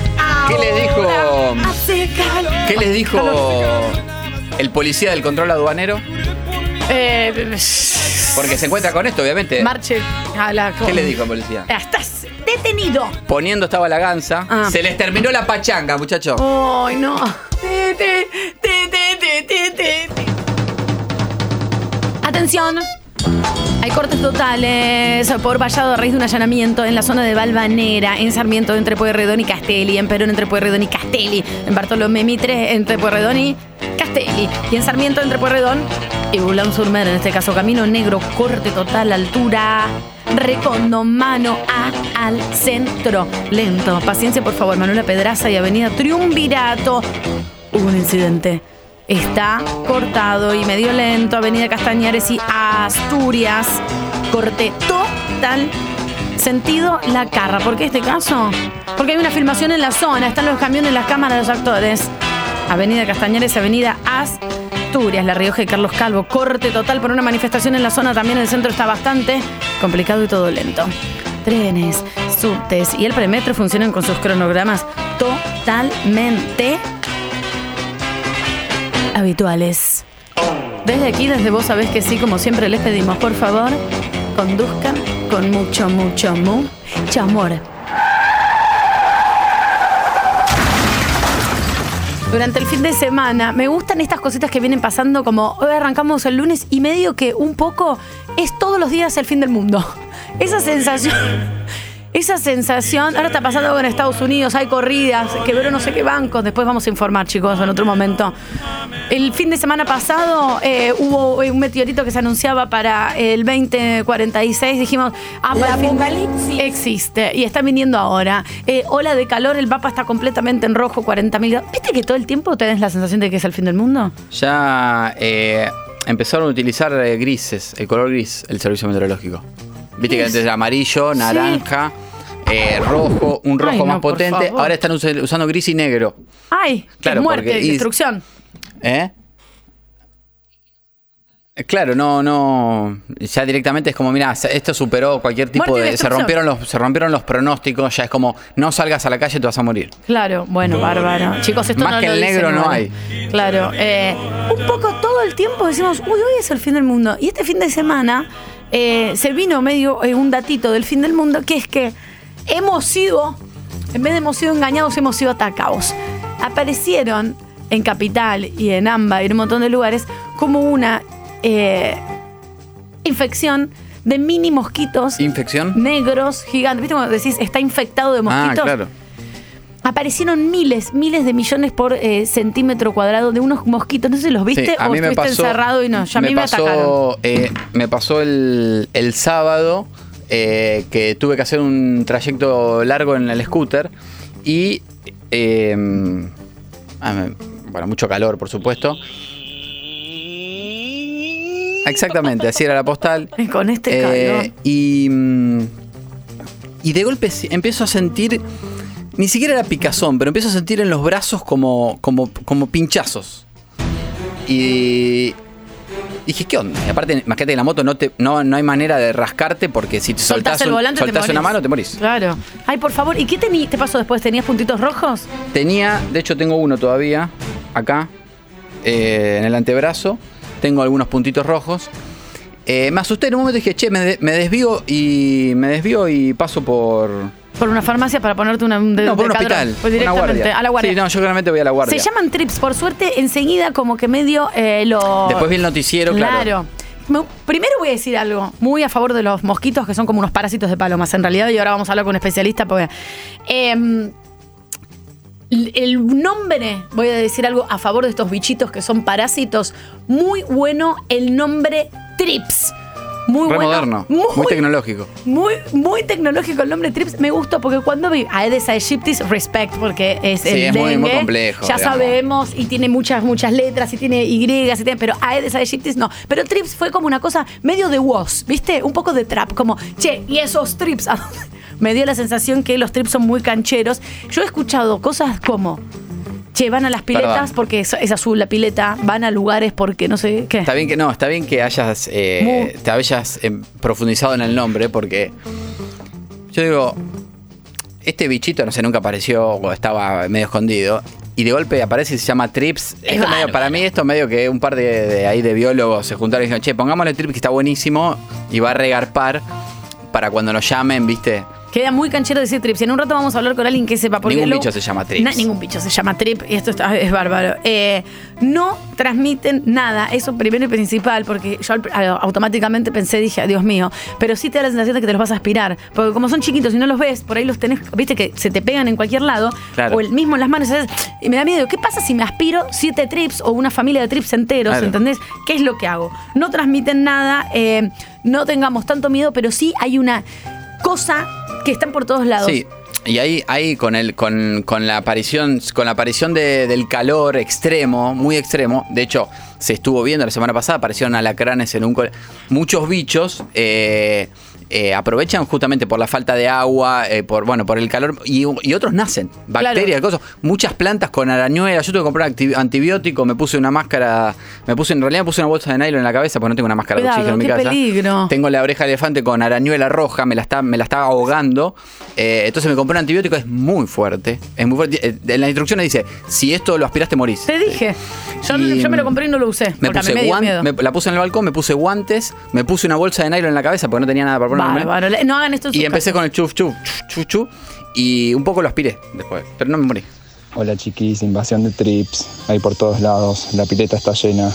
¿Qué le dijo? Ahora hace calor. ¿Qué les dijo el policía del control aduanero? Eh, Porque se encuentra con esto, obviamente. marche a la. ¿Qué le dijo el policía? Estás detenido. Poniendo estaba la ganza. Ah. Se les terminó la pachanga, muchacho. Ay, no. Te, te, te, te, te, te, te. Atención. Hay cortes totales por vallado a raíz de un allanamiento en la zona de Balvanera, en Sarmiento entre Pueyrredón y Castelli, en Perón entre Pueyrredón y Castelli, en Bartolomé Mitre entre Pueyrredón y Castelli, y en Sarmiento entre Pueyrredón y Boulogne sur Mer, en este caso Camino Negro, corte total, altura, Recondo, mano A al centro. Lento, paciencia por favor, Manuela Pedraza y Avenida Triunvirato. Hubo un incidente. Está cortado y medio lento. Avenida Castañares y Asturias. Corte total. Sentido la carra. ¿Por qué este caso? Porque hay una filmación en la zona. Están los camiones, las cámaras, los actores. Avenida Castañares, Avenida Asturias, La Rioja y Carlos Calvo. Corte total por una manifestación en la zona. También el centro está bastante complicado y todo lento. Trenes, subtes y el premetro funcionan con sus cronogramas totalmente habituales. Desde aquí, desde vos sabés que sí, como siempre les pedimos, por favor, conduzcan con mucho, mucho, mucho amor. Durante el fin de semana me gustan estas cositas que vienen pasando como hoy arrancamos el lunes y medio que un poco es todos los días el fin del mundo. Esa sensación, esa sensación, ahora está pasando algo en Estados Unidos, hay corridas, quebró no sé qué bancos, después vamos a informar chicos en otro momento. El fin de semana pasado eh, hubo un meteorito que se anunciaba para el 2046. Dijimos, ah, para existe y está viniendo ahora. Eh, ola de calor, el mapa está completamente en rojo, 40.000 grados. ¿Viste que todo el tiempo tenés la sensación de que es el fin del mundo? Ya eh, empezaron a utilizar eh, grises, el color gris, el servicio meteorológico. Viste que antes era amarillo, naranja, eh, rojo, un rojo Ay, no, más por potente. favor. Ahora están us- usando gris y negro. ¡Ay! Claro, muerte, porque- y- destrucción. ¿Eh? Eh, Claro, no, no. Ya directamente es como, mira, esto superó cualquier tipo Muerte y de. Se destrucción. rompieron los, se rompieron los pronósticos, ya es como, no salgas a la calle, te vas a morir. Claro, bueno, bárbaro. Chicos, esto Más no que lo el dicen negro no hay. Claro. eh, un poco todo el tiempo decimos, uy, hoy es el fin del mundo. Y este fin de semana eh, se vino medio eh, un datito del fin del mundo, que es que hemos sido, en vez de hemos sido engañados, hemos sido atacados. Aparecieron en Capital y en Amba y en un montón de lugares como una eh, infección de mini mosquitos ¿Infección? negros gigantes. ¿Viste cuando decís está infectado de Ah, mosquitos? claro. Aparecieron miles, miles de millones por eh, centímetro cuadrado de unos mosquitos. No sé si los viste Sí, a o mí me estuviste pasó, encerrado y no. Ya a mí me, atacaron. eh, me pasó el, el sábado eh, que tuve que hacer un trayecto largo en el scooter y. eh, ah, bueno, mucho calor, por supuesto. Exactamente, así era la postal. Con este Eh, calor. y, mm, y de golpe empiezo a sentir, ni siquiera era picazón, pero empiezo a sentir en los brazos como, como, como pinchazos. Y dije, ¿qué onda? Y aparte, imagínate que en la moto no, te, no, no hay manera de rascarte porque si te Soltás soltás, el un- volante, te una mano te morís. Claro. Ay, por favor. ¿Y qué te pasó después? ¿Tenías puntitos rojos? Tenía, de hecho tengo uno todavía, acá, eh, en el antebrazo. Tengo algunos puntitos rojos. Eh, me asusté en un momento y dije, che, me, de- me desvío y me desvío y paso por... Por una farmacia para ponerte una, un de- no, por un decadrón. hospital. Pues directamente a la guardia. Sí, no, yo claramente voy a la guardia. Se llaman trips. Por suerte, enseguida como que medio eh, lo... Después vi el noticiero, claro. Claro. Me- Primero voy a decir algo muy a favor de los mosquitos que son como unos parásitos de palomas en realidad y ahora vamos a hablar con un especialista porque em, el nombre, voy a decir algo a favor de estos bichitos que son parásitos, muy bueno el nombre trips. Muy Re bueno. moderno, muy, muy tecnológico. muy, muy tecnológico el nombre Trips. Me gustó porque cuando vi Aedes aegyptis, respect, porque es Sí, el es muy- complejo, Ya digamos. sabemos, y tiene muchas, muchas letras, y tiene Y, y tiene, pero Aedes aegyptis no. Pero Trips fue como una cosa medio de was, ¿viste? Un poco de trap, como, che, ¿y esos Trips? ¿A? Me dio la sensación que los Trips son muy cancheros. Yo he escuchado cosas como, che, van a las piletas Perdón. porque es, es azul la pileta, van a lugares porque no sé qué. Está bien que no, está bien que hayas eh, te hayas eh, profundizado en el nombre porque yo digo este bichito no sé nunca apareció o estaba medio escondido y de golpe aparece y se llama Trips. Esto medio- para mí esto medio que un par de, de ahí de biólogos se juntaron y dijeron, che, pongámosle Trips que está buenísimo y va a regarpar para cuando nos llamen, ¿viste? Queda muy canchero decir trips. Y en un rato vamos a hablar con alguien que sepa. Porque Ningún lo- bicho se llama trips. Na- ningún bicho se llama trip. Y esto está- es bárbaro. Eh, no transmiten nada. Eso primero y principal. Porque yo automáticamente pensé, dije, Dios mío. Pero sí te da la sensación de que te los vas a aspirar. Porque como son chiquitos y no los ves, por ahí los tenés, viste que se te pegan en cualquier lado. Claro. O el mismo en las manos. ¿sabes? Y me da miedo. ¿Qué pasa si me aspiro siete trips o una familia de trips enteros? Claro. ¿Entendés? ¿Qué es lo que hago? No transmiten nada. eh, no tengamos tanto miedo, pero sí hay una cosa que están por todos lados. Sí. Y ahí, ahí con el, con, con la aparición, con la aparición de- del calor extremo, muy extremo, de hecho, se estuvo viendo la semana pasada, aparecieron alacranes en un muchos bichos, eh, eh, aprovechan justamente por la falta de agua, eh, por bueno, por el calor, y, y otros nacen, bacterias, cosas. Muchas plantas con arañuelas. Yo tuve que comprar antibiótico, me puse una máscara, me puse, en realidad me puse una bolsa de nylon en la cabeza porque no tengo una máscara de Cuidado, oxígeno en mi qué casa. peligro. Tengo la oreja de elefante con arañuela roja, me la está, me la estaba ahogando. Eh, entonces me compré un antibiótico, es muy fuerte. Es muy fuerte. En las instrucciones dice, si esto lo aspiraste morís. Te dije. Yo, Y- yo me lo compré y no lo usé. Me puse me dio guan- miedo. me- la puse en el balcón, me puse guantes, me puse una bolsa de nylon en la cabeza porque no tenía nada para ponerme. Bárbaro. Le- No hagan esto en Y sus empecé casas. con el chuf chuf chuf chuf chuf, y un poco lo aspiré después, pero no me morí. Hola chiquis, invasión de trips, hay por todos lados, la pileta está llena.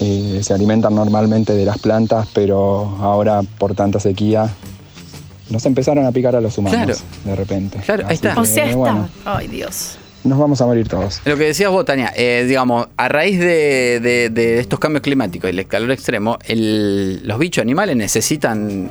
Eh, se alimentan normalmente de las plantas, pero ahora por tanta sequía nos empezaron a picar a los humanos Claro. de repente. Claro, ahí está. que, O sea, está. bueno, Ay, Dios. Nos vamos a morir todos. Lo que decías vos, Tania, eh, digamos, a raíz de, de- de estos cambios climáticos y el calor extremo, el- los bichos animales necesitan,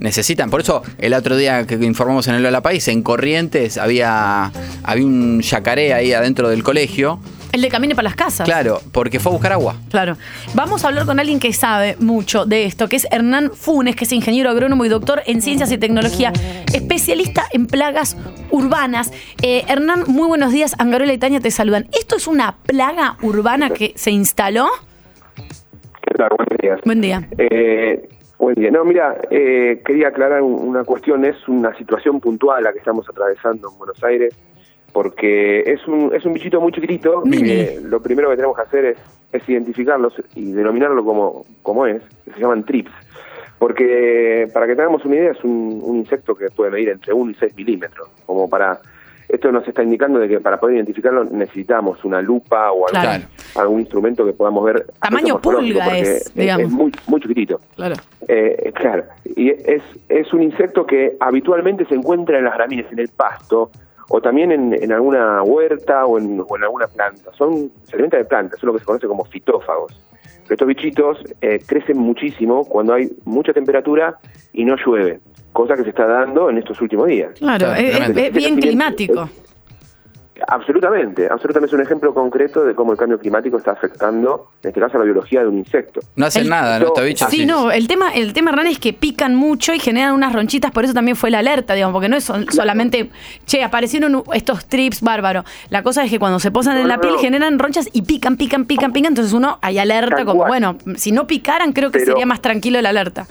necesitan, por eso el otro día que informamos en el Hola País, en Corrientes había, había un yacaré ahí adentro del colegio, El de camine para las casas. claro, porque fue a buscar agua. Claro. Vamos a hablar con alguien que sabe mucho de esto, que es Hernán Funes, que es ingeniero agrónomo y doctor en ciencias y tecnología, especialista en plagas urbanas. Eh, Hernán, muy buenos días. Angarola y Tania te saludan. ¿Esto es una plaga urbana que se instaló? ¿Qué tal? Buenos días. Buen día. Eh, buen día. No, mira, eh, quería aclarar un- una cuestión. Es una situación puntual la que estamos atravesando en Buenos Aires, porque es un, es un bichito muy chiquitito. que lo primero que tenemos que hacer es, es identificarlos y denominarlo como, como es. que Se llaman trips. Porque, para que tengamos una idea, es un, un insecto que puede medir entre 1 y 6 milímetros. Como para. Esto nos está indicando de que para poder identificarlo necesitamos una lupa o algún, Claro. algún instrumento que podamos ver. Tamaño pulga es, digamos. muy, muy chiquitito. Claro. Eh, claro, y es, es un insecto que habitualmente se encuentra en las gramíneas, en el pasto, o también en, en alguna huerta o en, o en alguna planta. Son, se alimentan de plantas, es lo que se conoce como fitófagos. Pero estos bichitos eh, crecen muchísimo cuando hay mucha temperatura y no llueve, cosa que se está dando en estos últimos días. Claro, es, es- es bien climático. Absolutamente, absolutamente es un ejemplo concreto de cómo el cambio climático está afectando, en este caso, a la biología de un insecto. No hacen El- nada, ¿no? Estos bichos. Sí, no, el tema, el tema, Hernán, es que pican mucho y generan unas ronchitas, por eso también fue la alerta, digamos, porque no es sol- solamente, che, aparecieron estos trips bárbaros. La cosa es que cuando se posan en la no, piel no. generan ronchas y pican, pican, pican, pican, entonces uno hay alerta como, cual. bueno, si no picaran creo que Pero- sería más tranquilo la alerta.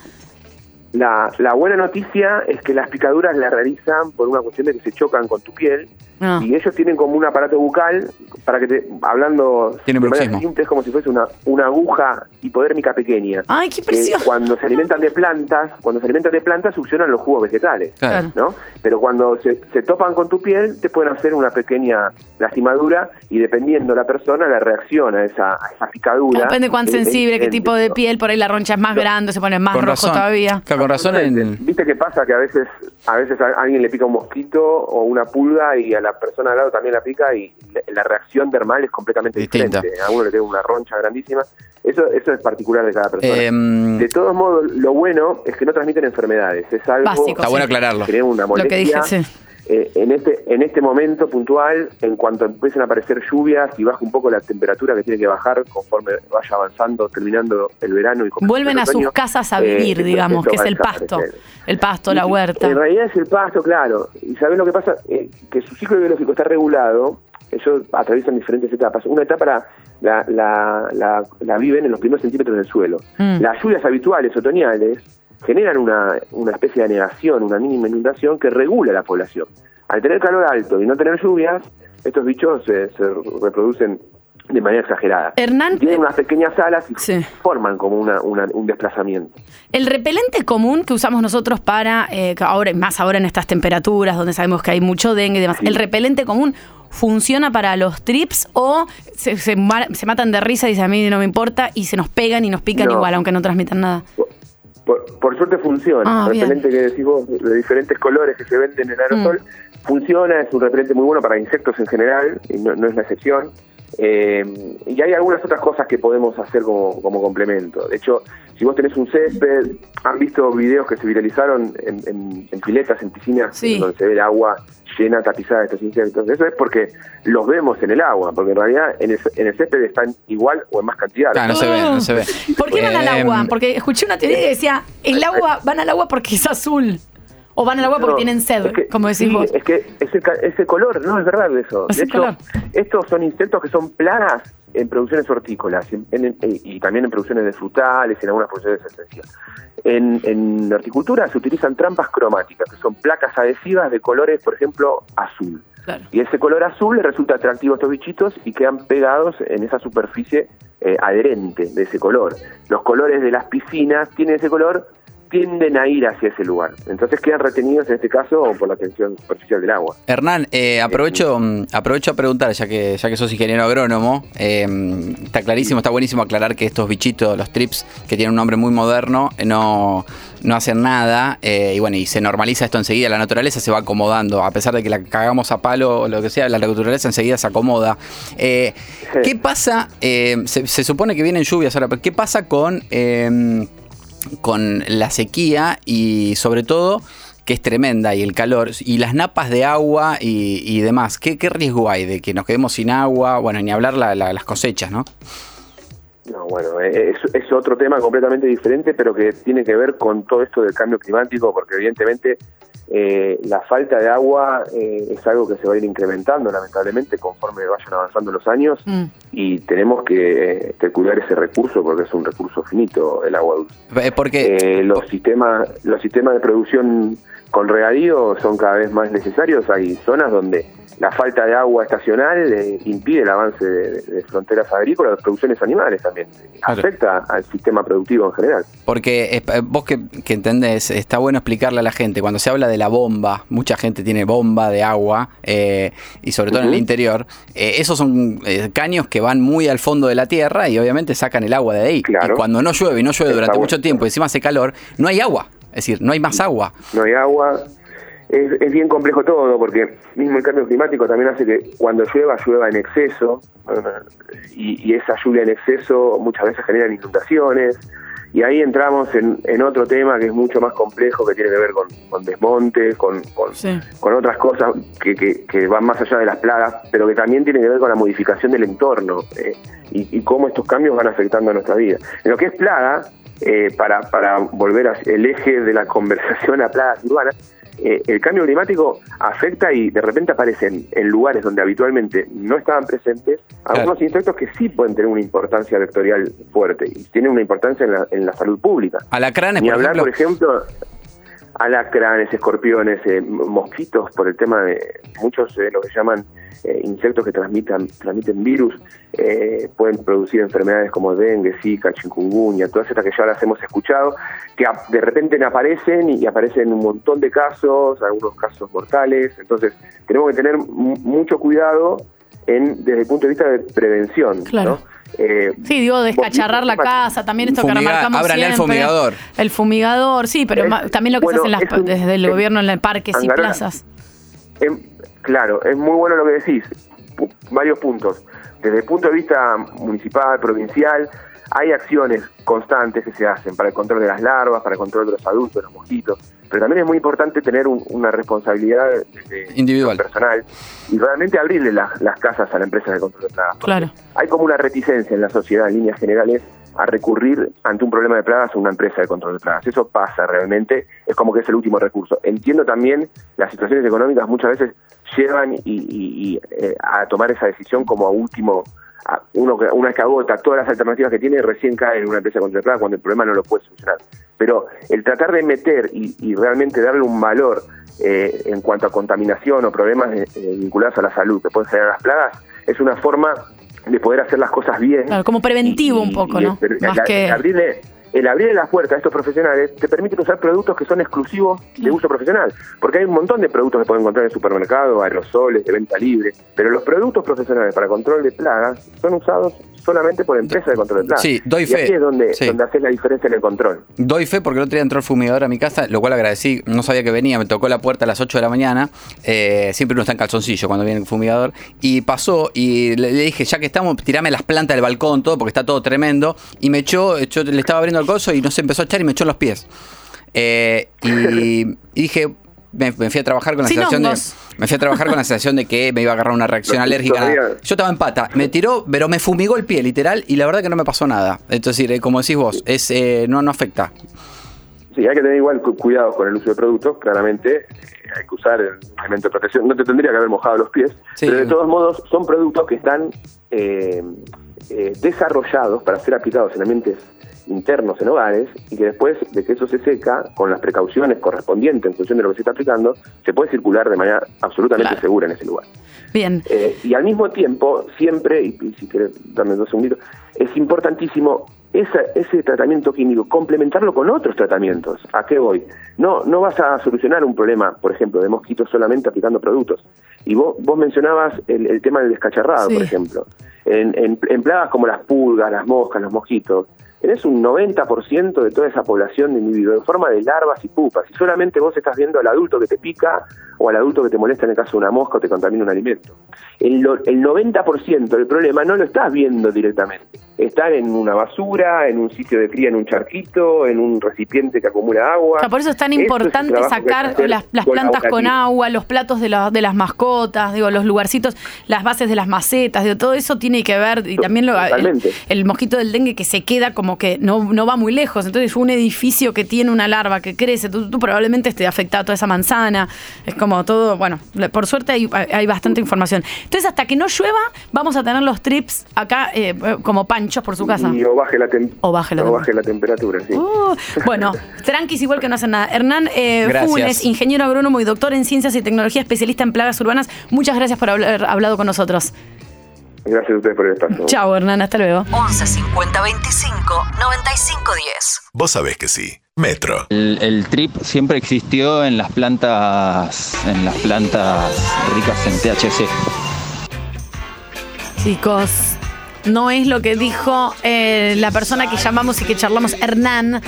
La, la buena noticia es que las picaduras las realizan por una cuestión de que se chocan con tu piel Ah. y ellos tienen como un aparato bucal para que te, hablando Tienen de manera bruxismo. simple, es como si fuese una, una aguja hipodérmica pequeña. Ay, qué que precioso. cuando se alimentan de plantas, cuando se alimentan de plantas succionan los jugos vegetales, Claro. ¿no? Pero cuando se, se topan con tu piel te pueden hacer una pequeña lastimadura y dependiendo la persona la reacción a esa, a esa picadura. Depende cuán sensible, qué tipo de piel, por ahí la roncha es más grande, se pone más Con rojo razón. todavía. Claro, con razón en- ¿Viste qué pasa? Que a veces a veces a alguien le pica un mosquito o una pulga y a la persona al lado también la pica y la- la reacción dermal es completamente Distinta. diferente. A uno le queda una roncha grandísima. Eso eso es particular de cada persona. Em, de todos modos, lo bueno es que no transmiten enfermedades. Es algo Básico, Está bueno aclararlo. que una Lo que molestia. dije, sí. Eh, en este en este momento puntual, en cuanto empiecen a aparecer lluvias y baja un poco la temperatura que tiene que bajar conforme vaya avanzando, terminando el verano y Vuelven el a sus casas a eh, vivir, digamos, que es el pasto. El pasto, la Y- huerta. En realidad es el pasto, claro. Y sabes lo que pasa, Eh, que su ciclo biológico está regulado. Ellos atraviesan diferentes etapas. Una etapa la, la, la, la- la viven en los primeros centímetros del suelo. Mm. Las lluvias habituales otoñales generan una, una especie de anegación, una mínima inundación que regula la población. Al tener calor alto y no tener lluvias, estos bichos eh, se reproducen de manera exagerada. Hernán, tienen unas pequeñas alas y Sí. forman como una, una- un desplazamiento. El repelente común que usamos nosotros para, eh, ahora, más ahora en estas temperaturas donde sabemos que hay mucho dengue y demás, ¿el repelente común funciona para los trips o se, se ma- se matan de risa y dicen a mí no me importa y se nos pegan y nos pican No. igual, aunque no transmitan nada? Por, por suerte funciona. Ah, el bien. Mm. repelente que decís vos, de diferentes colores que se venden en aerosol, funciona, es un repelente muy bueno para insectos en general, y no, no es la excepción. Eh, y hay algunas otras cosas que podemos hacer como, como complemento. De hecho, si vos tenés un césped, han visto videos que se viralizaron en, en- en piletas, en piscinas, Sí. donde se ve el agua llena, tapizada de estos insectos. Eso es porque los vemos en el agua, porque en realidad en el, en el césped están igual o en más cantidad. Ah, no se ve, no se ve. ¿Por qué van al agua? Porque escuché una teoría que decía, el agua, van al agua porque es azul. O van al agua porque No, tienen sed, como decís Sí, vos. es que ese, ese color, no es verdad eso. De hecho, color. estos son insectos que son plagas en producciones hortícolas en- en- en- y también en producciones de frutales en algunas producciones esenciales. En, en horticultura se utilizan trampas cromáticas, que son placas adhesivas de colores, por ejemplo, azul. Y ese color azul le resulta atractivo a estos bichitos y quedan pegados en esa superficie eh, adherente de ese color. Los colores de las piscinas tienen ese color, tienden a ir hacia ese lugar. Entonces quedan retenidos en este caso por la tensión superficial del agua. Hernán, eh, aprovecho, mm, aprovecho a preguntar, ya que, ya que sos ingeniero agrónomo, eh, está clarísimo, está buenísimo aclarar que estos bichitos, los trips, que tienen un nombre muy moderno, eh, no, no hacen nada, eh, y bueno, y se normaliza esto enseguida, la naturaleza se va acomodando, a pesar de que la cagamos a palo o lo que sea, la naturaleza enseguida se acomoda. Eh, ¿Qué pasa? eh, se, se supone que vienen lluvias ahora, pero ¿qué pasa con... eh, con la sequía y sobre todo que es tremenda y el calor y las napas de agua y, y demás. ¿Qué, ¿Qué riesgo hay de que nos quedemos sin agua? Bueno, ni hablar la- la- las cosechas, ¿no? No, bueno, eh, es, es otro tema completamente diferente, pero que tiene que ver con todo esto del cambio climático, porque evidentemente eh, la falta de agua eh, es algo que se va a ir incrementando, lamentablemente, conforme vayan avanzando los años, Mm. y tenemos que, que cuidar ese recurso, porque es un recurso finito el agua dulce. Eh, Porque Eh, los sistemas los sistemas de producción con regadío son cada vez más necesarios. Hay zonas donde la falta de agua estacional eh, impide el avance de, de fronteras agrícolas, de producciones animales también. Afecta al sistema productivo en general. Porque eh, vos que, que entendés, está bueno explicarle a la gente, cuando se habla de la bomba, mucha gente tiene bomba de agua, eh, y sobre todo en el interior, eh, esos son eh, caños que van muy al fondo de la tierra y obviamente sacan el agua de ahí. Y cuando no llueve y no llueve Está durante bueno. mucho tiempo y encima hace calor, no hay agua. Es decir, no hay más agua. no hay agua. Es, es bien complejo todo, porque mismo el cambio climático también hace que cuando llueva, llueva en exceso, y, y esa lluvia en exceso muchas veces generan inundaciones, y ahí entramos en, en otro tema que es mucho más complejo, que tiene que ver con, con desmonte, con, con, con otras cosas que, que, que van más allá de las plagas, pero que también tiene que ver con la modificación del entorno eh, y, y cómo estos cambios van afectando a nuestra vida. En lo que es plaga, eh, para, para volver al eje de la conversación a plagas urbanas, eh, el cambio climático afecta y de repente aparecen en lugares donde habitualmente no estaban presentes algunos insectos que sí pueden tener una importancia vectorial fuerte y tienen una importancia en la, en la salud pública. Alacranes, Ni por hablar, ejemplo. por ejemplo, alacranes, escorpiones, eh, mosquitos, por el tema de muchos de lo que llaman eh, insectos que transmitan, transmiten virus, eh, pueden producir enfermedades como dengue, zika, chikungunya, todas estas que ya las hemos escuchado, que a- de repente aparecen y aparecen un montón de casos, algunos casos mortales, entonces tenemos que tener mu- mucho cuidado en, desde el punto de vista de prevención. Claro. ¿no? Eh, Sí, digo, descacharrar la casa, también esto que remarcamos siempre. fumigador. El fumigador, sí, pero Es- también lo que bueno, se hace en las un- desde el es- gobierno en los parques y plazas. Em, claro, es muy bueno lo que decís. Pu- varios puntos. Desde el punto de vista municipal, provincial, hay acciones constantes que se hacen para el control de las larvas, para el control de los adultos, de los mosquitos. Pero también es muy importante tener un- una responsabilidad desde Individual. personal y realmente abrirle las- las casas a la empresa de control de plagas. Claro. Hay como una reticencia en la sociedad, en líneas generales, a recurrir ante un problema de plagas a una empresa de control de plagas. Eso pasa realmente, es como que es el último recurso. Entiendo también las situaciones económicas muchas veces llevan y, eh, a tomar esa decisión como a último, uno una que agota todas las alternativas que tiene, recién cae en una empresa de control de plagas cuando el problema no lo puede solucionar. Pero el tratar de meter y, y realmente darle un valor eh, en cuanto a contaminación o problemas eh, eh, vinculados a la salud que pueden generar las plagas, es una forma de poder hacer las cosas bien. Claro, como preventivo un poco, Y ¿no? el- Más el- que. el abrirle, el abrirle las puertas a estos profesionales te permite usar productos que son exclusivos de uso profesional. Porque hay un montón de productos que pueden encontrar en el supermercado, aerosoles, de venta libre. Pero los productos profesionales para control de plagas son usados solamente por empresa de control de plagas. Sí, doy Y fe. aquí es donde, Sí. donde haces la diferencia en el control. Doy fe porque el otro día entró el fumigador a mi casa, lo cual agradecí, no sabía que venía, me tocó la puerta a las 8 de la mañana, eh, siempre uno está en calzoncillo cuando viene el fumigador, y pasó y le, le dije, ya que estamos, tirame las plantas del balcón, todo, porque está todo tremendo, y me echó, yo le estaba abriendo el coso y no se empezó a echar y me echó los pies. Eh, y, y dije, me, me fui a trabajar con la Sin sensación de... Me fui a trabajar con la sensación de que me iba a agarrar una reacción alérgica. todavía- Yo estaba en pata, me tiró, pero me fumigó el pie, literal, y la verdad que no me pasó nada. Entonces, eh, como decís vos, es, eh, no, no afecta. Sí, hay que tener igual cu- cuidado con el uso de productos, claramente eh, hay que usar el elemento de protección. No te tendría que haber mojado los pies, Sí. pero de todos modos son productos que están eh, eh, desarrollados para ser aplicados en ambientes internos en hogares y que después de que eso se seca, con las precauciones correspondientes en función de lo que se está aplicando, se puede circular de manera absolutamente Claro. segura en ese lugar. Bien. Eh, y al mismo tiempo, siempre, y, y si querés darme dos segunditos, es importantísimo esa- ese tratamiento químico, complementarlo con otros tratamientos. ¿A qué voy? No, no vas a solucionar un problema, por ejemplo, de mosquitos solamente aplicando productos. Y vos, vos mencionabas el, el tema del descacharrado, Sí. por ejemplo. En, en- en plagas como las pulgas, las moscas, los mosquitos, tenés un 90% de toda esa población de individuos en forma de larvas y pupas. Y solamente vos estás viendo al adulto que te pica o al adulto que te molesta en el caso de una mosca o te contamina un alimento. El, lo- el 90% del problema no lo estás viendo directamente. Está en una basura, en un sitio de cría, en un charquito, en un recipiente que acumula agua. O sea, por eso es tan importante sacar las, plantas con agua, los platos de, la- de las mascotas, digo, los lugarcitos, las bases de las macetas, digo, todo eso tiene que ver, y también lo, el mosquito del dengue que se queda como que no, no va muy lejos, entonces un edificio que tiene una larva que crece, tú, tú probablemente esté afectada toda esa manzana, es como todo, bueno, por suerte hay, hay bastante información. Entonces hasta que no llueva, vamos a tener los trips acá eh, como panchos por su casa. Y o baje la, tem- O baje la o baje la temperatura, sí. Uh, bueno, tranquis igual que no hacen nada. Hernán eh. Funes, ingeniero agrónomo y doctor en ciencias y tecnología, especialista en plagas urbanas. Muchas gracias por haber hablado con nosotros. Gracias a ustedes por el espacio. Chao, Hernán, hasta luego. 11 50 25 95 10. Vos sabés que sí. Metro. El, el trip siempre existió en las plantas, en las plantas ricas en THC. Chicos, no es lo que dijo eh, la persona que llamamos y que charlamos, Hernán.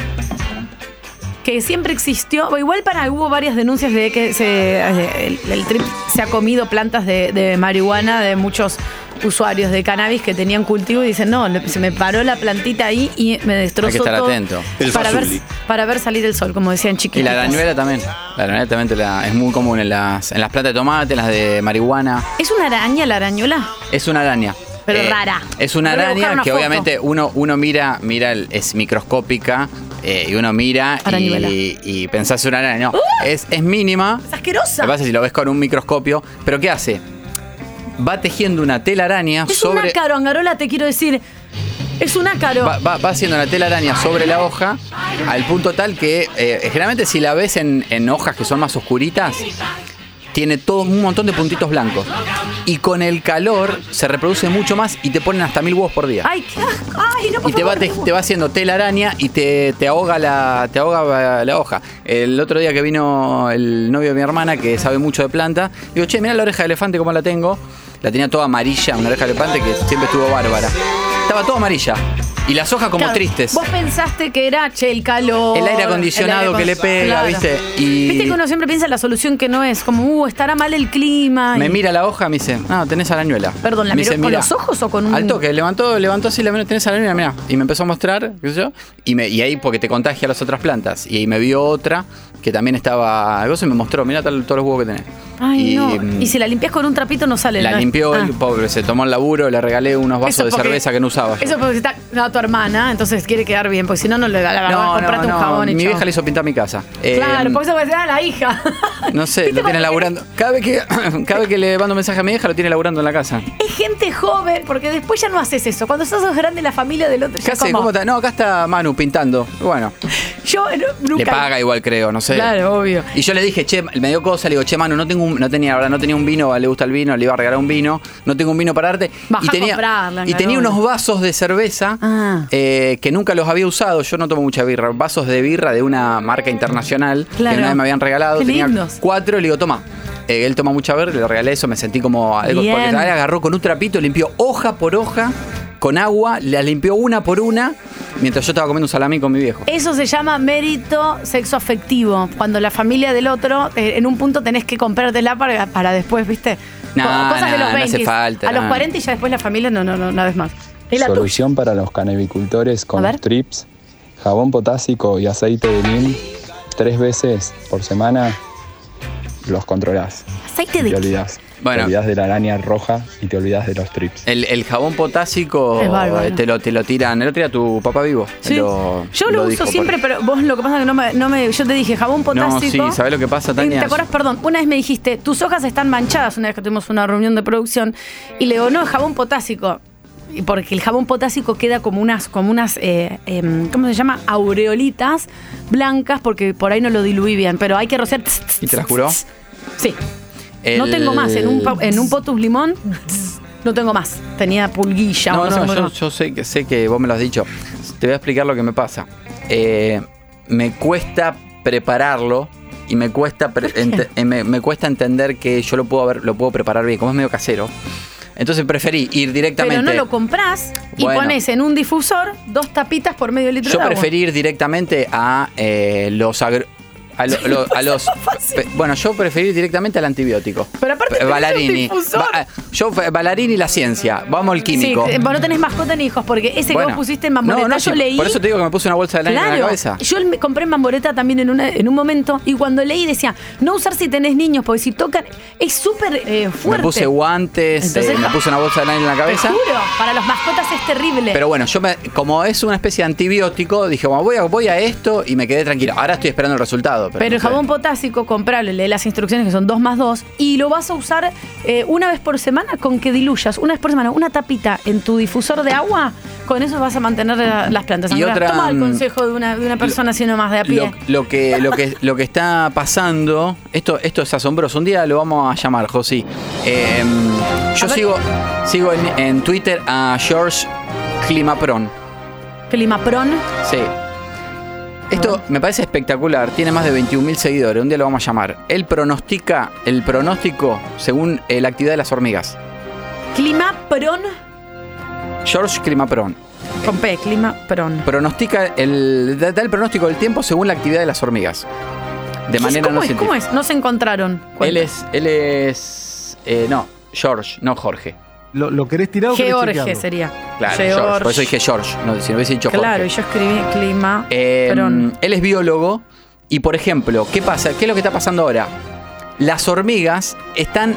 Que siempre existió, o igual para hubo varias denuncias de que se, eh, el, el trip se ha comido plantas de, de marihuana de muchos usuarios de cannabis que tenían cultivo y dicen, no, se me paró la plantita ahí y me destrozó Hay que estar todo atento. Para ver, para ver salir el sol, como decían Y chiquitos. la arañuela también. La arañuela también te la- es muy común en las, en las plantas de tomate, en las de marihuana. ¿Es una araña la arañuela? Es una araña. Pero Eh, rara. Es una araña una que foto. obviamente uno, uno mira, mira, es microscópica eh, y uno mira y, y pensás una araña. No, es, es mínima. ¡Es asquerosa! Lo que pasa es si lo ves con un microscopio. ¿Pero qué hace? Va tejiendo una telaraña Es un sobre. ácaro, Angarola, te quiero decir. Es un ácaro. Va, va- va haciendo una telaraña sobre la hoja al punto tal que eh, generalmente si la ves en, en hojas que son más oscuritas, tiene todo un montón de puntitos blancos. Y con el calor se reproduce mucho más y te ponen hasta mil huevos por día. Ay. Ay, no, por Y te va, te, te va haciendo telaraña y te, te ahoga la te ahoga la hoja. El otro día que vino el novio de mi hermana, que sabe mucho de planta, digo, che, mira la oreja de elefante como la tengo. La tenía toda amarilla, una oreja elefante que siempre estuvo bárbara. Estaba toda amarilla. Y las hojas como Claro, tristes. Vos pensaste que era, che, el calor. El aire acondicionado el aire que le pega, Claro. ¿viste? Y Viste que uno siempre piensa en la solución que no es, como, uh, estará mal el clima. me mira la hoja, me dice, no, tenés arañuela. Perdón, ¿la Me miró dice, con los ojos o con un.? Al toque, levantó, levantó así la mano, tenés arañuela, mira. Y me empezó a mostrar, qué sé yo. Y, me, y ahí, porque te contagia las otras plantas. Y ahí me vio otra que también estaba. Algo se me mostró, mira todos los huevos que tenés. Ay, y, no. mm, Y si la limpias con un trapito no sale. La ¿no? limpió Ah. el pobre, se tomó el laburo, le regalé unos vasos Eso de porque- cerveza que no usaba. yo. Eso porque está a tu hermana, entonces quiere quedar bien, porque si no, no le da la verdad. no, comprate no, un no, jabón y mi chao. vieja le hizo pintar mi casa. Claro, Eh, porque eso puede ser a la hija. No sé, lo tiene laburando. Cada vez que cada vez que le mando un mensaje a mi hija, lo tiene laburando en la casa. Es gente joven, porque después ya no haces eso. Cuando sos grande, la familia del otro. ¿Qué hace? ¿Cómo está? No, acá está Manu pintando. Bueno, Yo nunca. le paga igual, creo, no sé. Claro, obvio. Y yo le dije, che, me dio cosa, le digo, che, Manu, no tengo un- no tenía, ahora no tenía un vino, le gusta el vino, le iba a regalar un vino, no tengo un vino para darte. Bajá y a tenía, comprarla, y tenía unos vasos de cerveza Ah. Eh, que nunca los había usado. Yo no tomo mucha birra. Vasos de birra de una marca internacional Claro. que una vez me habían regalado. Qué tenía lindos. cuatro y le digo, toma. Eh, él toma mucha birra, le regalé eso, me sentí como algo. Bien. Porque él agarró con un trapito, limpió hoja por hoja con agua, las limpió una por una mientras yo estaba comiendo un salamí con mi viejo. Eso se llama mérito sexo afectivo. Cuando la familia del otro, eh, en un punto tenés que comprártela para, para después, ¿viste? No, Co- Cosas de no, los no 20. hace falta, A los no. 40 y ya después la familia, no, no, no, una vez más. Solución para los canevicultores A con los trips, jabón potásico y aceite de neem tres veces por semana los controlás. ¿Aceite Te de qué? olvidás. Bueno. Te olvidás de la araña roja y te olvidás de los trips. El, el jabón potásico eh, te lo, te lo tiran. El otro día tu papá vivo. Sí. lo- Yo lo, uso por- siempre, pero vos lo que pasa es que no me, no me- yo te dije jabón No, potásico. sí, ¿sabés lo que pasa, Tania? ¿Te acuerdas? Perdón, una vez me dijiste, tus hojas están manchadas, una vez que tuvimos una reunión de producción, y le digo, no, jabón potásico. Y Porque el jabón potásico queda como unas, como unas eh, em, ¿cómo se llama? Aureolitas blancas, porque por ahí no lo diluí bien, pero hay que rociar. ¿Y te la juró? Sí. No tengo más. En un, en un potus limón, no tengo más. Tenía pulguilla. No, o no, no, yo, sé, que, sé que vos me lo has dicho. Te voy a explicar lo que me pasa. Eh, me cuesta prepararlo y me cuesta, pre- eh, me, me cuesta entender que yo lo puedo, ver, lo puedo preparar bien, como es medio casero. Entonces preferí ir directamente. Pero no lo compras y Bueno. pones en un difusor dos tapitas por medio litro Yo de agua. preferí ir directamente a eh, los agro- a, lo- lo- a los pe- bueno yo preferí ir directamente al antibiótico Pero aparte tenés un Ballarini difusor. Ba- yo fue- Ballarini y la ciencia vamos al químico Sí, vos no tenés mascota ni hijos, porque ese que vos pusiste en no, yo sí, leí. por eso te digo que me puse una bolsa de lana en la Claro, cabeza yo me compré Mamboreta también en, una- en un momento y cuando leí decía, no usar si tenés niños, porque si tocan, es súper eh, fuerte. me puse guantes Entonces, eh, me puse una bolsa de lana en la Te cabeza juro, para los mascotas es terrible. Pero bueno, yo me, como es una especie de antibiótico, dije, bueno, voy a, voy a esto y me quedé tranquilo. Ahora estoy esperando el resultado. Pero, el jabón potásico, comprarle, lee las instrucciones que son 2 más 2 y lo vas a usar eh, una vez por semana con que diluyas, una vez por semana, una tapita en tu difusor de agua, con eso vas a mantener la- las plantas. Y otra, Toma el mm, consejo de una, de una persona así nomás de a pie. Lo, lo que, lo, que, lo que está pasando, esto, esto es asombroso. Un día lo vamos a llamar, José. Eh, yo sigo, sigo en, en Twitter a George Climapron. Climapron. Sí. Esto me parece espectacular. Tiene más de 21.000 seguidores. Un día lo vamos a llamar. Él pronostica el pronóstico según eh, la actividad de las hormigas. Climapron. George Climapron. Con P, Climapron. Pronostica el, da da el pronóstico del tiempo según la actividad de las hormigas. De manera ¿Cómo no es? ¿Cómo es? No se encontraron. Él es, él es, eh, no, George, no Jorge. ¿Lo, lo querés tirar o querés George chequearlo? sería. Claro, George. George. Por eso dije George, no, si no hubiese dicho Jorge. Claro, y yo escribí clima. Eh, Pron. él es biólogo y, por ejemplo, ¿qué pasa? ¿Qué es lo que está pasando ahora? Las hormigas están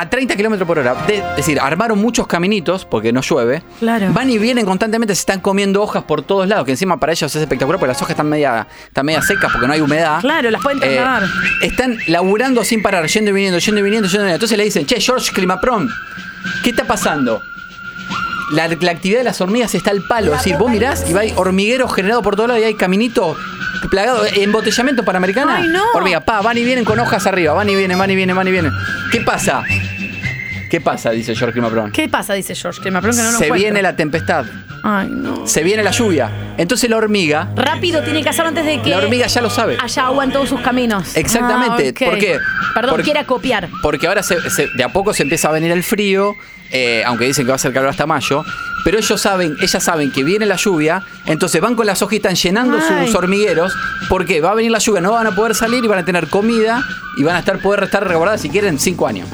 a 30 kilómetros por hora. De- es decir, armaron muchos caminitos porque no llueve. Claro. Van y vienen constantemente, se están comiendo hojas por todos lados, que encima para ellos es espectacular porque las hojas están media, están media secas porque no hay humedad. Claro, las pueden Eh, trasladar. están laburando sin parar, yendo y viniendo, yendo y viniendo, yendo y viniendo. Entonces le dicen, che, George Climapron, ¿qué está pasando? La, la actividad de las hormigas está al palo. Es decir, vos mirás y va hay hormigueros generados por todos lados y hay caminitos plagados. Embotellamiento panamericana. Ay, no. Hormiga, pa, van y vienen con hojas arriba. Van y vienen, van y vienen, van y vienen. ¿Qué pasa? ¿Qué pasa? Dice George Climapron. ¿Qué pasa? Dice George Climapron que no lo Se encuentro. viene la tempestad. Ay, no. Se viene la lluvia. Entonces la hormiga, Rápido tiene que hacerlo antes de que la hormiga ya lo sabe. haya agua en todos sus caminos. Exactamente. Ah. ¿Por qué? Perdón, Porque- quiera copiar. Porque ahora se- se- de a poco se empieza a venir el frío, eh, aunque dicen que va a ser calor hasta mayo. Pero ellos saben, ellas saben que viene la lluvia, entonces van con las hojitas llenando Ay. sus hormigueros, porque va a venir la lluvia, no van a poder salir y van a tener comida y van a estar poder estar resguardadas si quieren cinco años.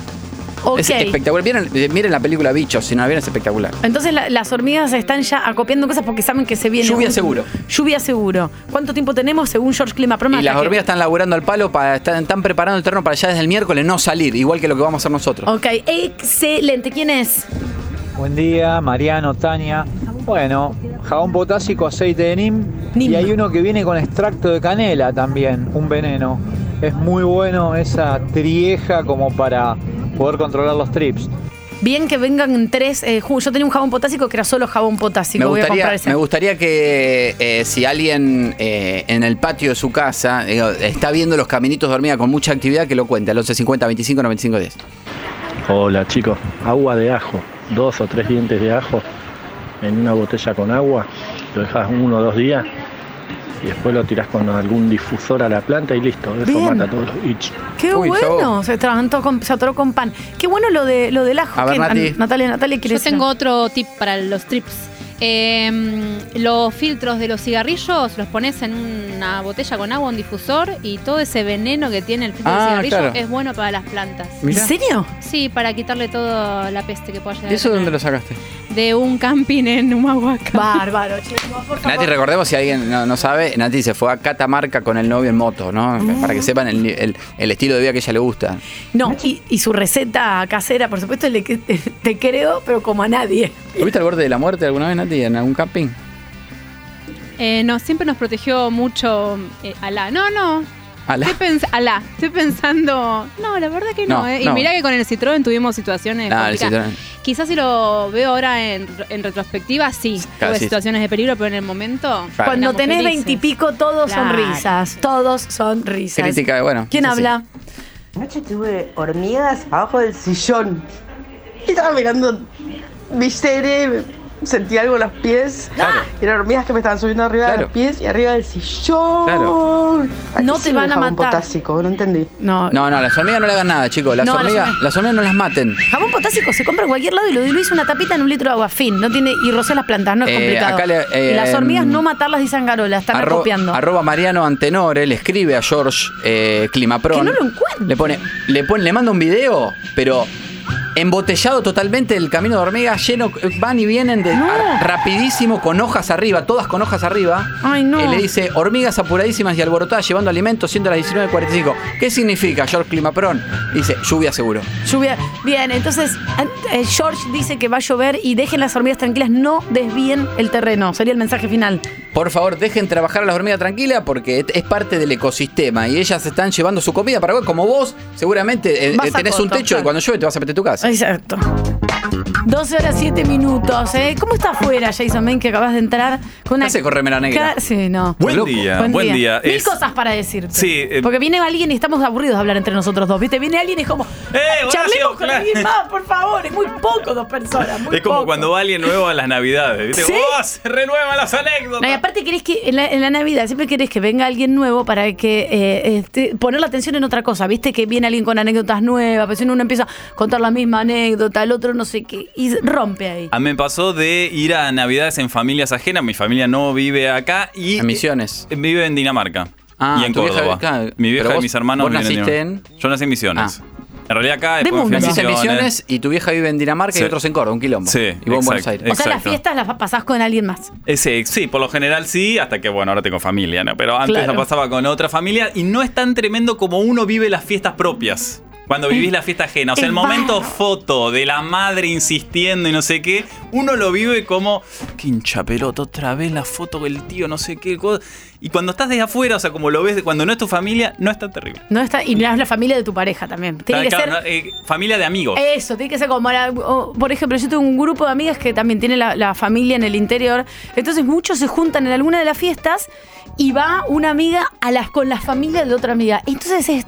Es espectacular. Miren, eh, miren la película Bichos, si no la vieron es espectacular. Entonces la- las hormigas están ya acopiando cosas porque saben que se viene. Lluvia un- seguro. Lluvia seguro. ¿Cuánto tiempo tenemos según George Climapron? Y hasta las que- hormigas están laburando al palo para están, están preparando el terreno para ya desde el miércoles no salir, igual que lo que vamos a hacer nosotros. Ok, excelente. ¿Quién es? Buen día, Mariano, Tania. Bueno, jabón potásico, aceite de NIM. Y hay uno que viene con extracto de canela también, un veneno. Es muy bueno esa trieja como para poder controlar los trips. Bien que vengan tres. eh, yo tenía un jabón potásico que era solo jabón potásico. Me Voy a gustaría, comprar ese. me gustaría que eh, si alguien eh, en el patio de su casa está viendo los caminitos de hormiga con mucha actividad, que lo cuente al 1150 25 95 10. Hola chicos, agua de ajo, dos o tres dientes de ajo en una botella con agua, lo dejas uno o dos días y después lo tirás con algún difusor a la planta y listo. Eso Bien. mata todos los bichos. Qué bueno, se, con- se atoró con pan. Qué bueno lo, de, lo del ajo. A ver, ¿Qué- Nati. Natalia, Natalia, ¿quiere Yo decir tengo otro tip para los trips. Eh, los filtros de los cigarrillos los pones en una botella con agua, un difusor y todo ese veneno que tiene el filtro Ah, de cigarrillo claro. es bueno para las plantas. ¿En serio? Sí, para quitarle toda la peste que pueda llegar. ¿Y eso dónde lo sacaste? De un camping en Humahuaca. Bárbaro, chicos, por favor. Nati, recordemos si alguien no, no sabe, Nati se fue a Catamarca con el novio en moto, ¿no? Para que sepan el, el- el estilo de vida que a ella le gusta. No, y, y su receta casera, por supuesto, le, te, te creo, pero como a nadie. ¿Tuviste al borde de la muerte alguna vez, Nati, en algún camping? Eh, no, siempre nos protegió mucho eh, Alá. No, no. Alá. Estoy, pens- Alá. Estoy pensando. No, la verdad que no. No, eh. Y no. mirá que con el Citroën tuvimos situaciones. Ah, el complicadas. Citroën. Quizás si lo veo ahora en, en retrospectiva, sí. Claro, Tuve sí. situaciones de peligro, pero en el momento. Cuando tenés veintipico, todos son Claro. risas. Todos son risas. Crítica, bueno. ¿Quién sí. habla? Anoche tuve hormigas abajo del sillón. Y estaba mirando mi serie, sentí algo en los pies. Eran hormigas que me estaban subiendo arriba de Claro. los pies y arriba del sillón. Claro. ¿A qué No te van a jabón matar. potásico? No entendí. No. No, no, las hormigas no le hagan nada, chicos. Las, No, las hormigas, las hormigas no las maten. Jabón potásico se compra en cualquier lado y lo diluís una tapita en un litro de agua. Fin. No tiene, y rocé las plantas, no es Eh, complicado. acá le- eh, y las hormigas no matarlas dicen Garola, están Arro- copiando. Arroba Mariano Antenore le escribe a George eh, Climapron. Que no lo encuentro. Le pone, le pone, le manda un video, pero embotellado totalmente el camino de hormigas, lleno, van y vienen de, a- rapidísimo con hojas arriba, todas con hojas arriba. Ay, no. Y le dice, hormigas apuradísimas y alborotadas llevando alimentos siendo las 19.45. ¿Qué significa, George Climapron? Dice, lluvia seguro. Lluvia. Bien, entonces eh, George dice que va a llover y dejen las hormigas tranquilas, no desvíen el terreno. Sería el mensaje final. Por favor, dejen trabajar a las hormigas tranquilas porque es- parte del ecosistema y ellas están llevando su comida para como vos, seguramente eh, eh, tenés un techo claro. y cuando llueve te vas a meter Portugal. Exacto. 12 horas 7 minutos. ¿eh? ¿Cómo está afuera, Jason Main, que acabas de entrar con una. ¿Qué hace con remera negra? Sí, no. Buen día, buen día. Mil Es- cosas para decirte. Sí, eh, Porque viene alguien y estamos aburridos de hablar entre nosotros dos. ¿Viste? Viene alguien y es como. Eh, Charlemos con claro. alguien más, por favor. Es muy poco dos personas. Muy Es como poco. cuando va alguien nuevo a las navidades. ¿viste? ¿Sí? ¡Oh, se renuevan las anécdotas! No, y aparte querés que en la, en la Navidad siempre querés que venga alguien nuevo para que eh, este, poner la atención en otra cosa. Viste que viene alguien con anécdotas nuevas, pero si uno empieza a contar la misma anécdota, el otro no sé qué, y rompe ahí. A mí me pasó de ir a navidades en familias ajenas. Mi familia no vive acá y. En Misiones. eh, Vive en Dinamarca. Ah, y en vieja- Córdoba. claro, Mi vieja y vos- mis hermanos vos viven en Dinamarca. Yo nací en Misiones. Ah. En realidad acá, De mundo. Naciste en Misiones. Y tu vieja vive en Dinamarca y otros en Córdoba, un quilombo. Sí, y vos en Buenos exacto. Aires. O sea, las fiestas las pasás con alguien más. Ese, sí, por lo general sí, hasta que bueno, ahora tengo familia, ¿no? Pero antes Claro. la pasaba con otra familia y no es tan tremendo como uno vive las fiestas propias. Cuando vivís la fiesta ajena. O sea, el momento foto de la madre insistiendo y no sé qué, uno lo vive como, qué hincha pelota, otra vez la foto del tío, no sé qué. cosa". Y cuando estás desde afuera, o sea, como lo ves, cuando no es tu familia, no es tan terrible. No está, y no es la familia de tu pareja también. Tiene que Claro, ser. no, eh, familia de amigos. Eso, tiene que ser como, la- o, por ejemplo, yo tengo un grupo de amigas que también tiene la, la familia en el interior, entonces muchos se juntan en alguna de las fiestas y va una amiga a las, con la familia de otra amiga. Entonces es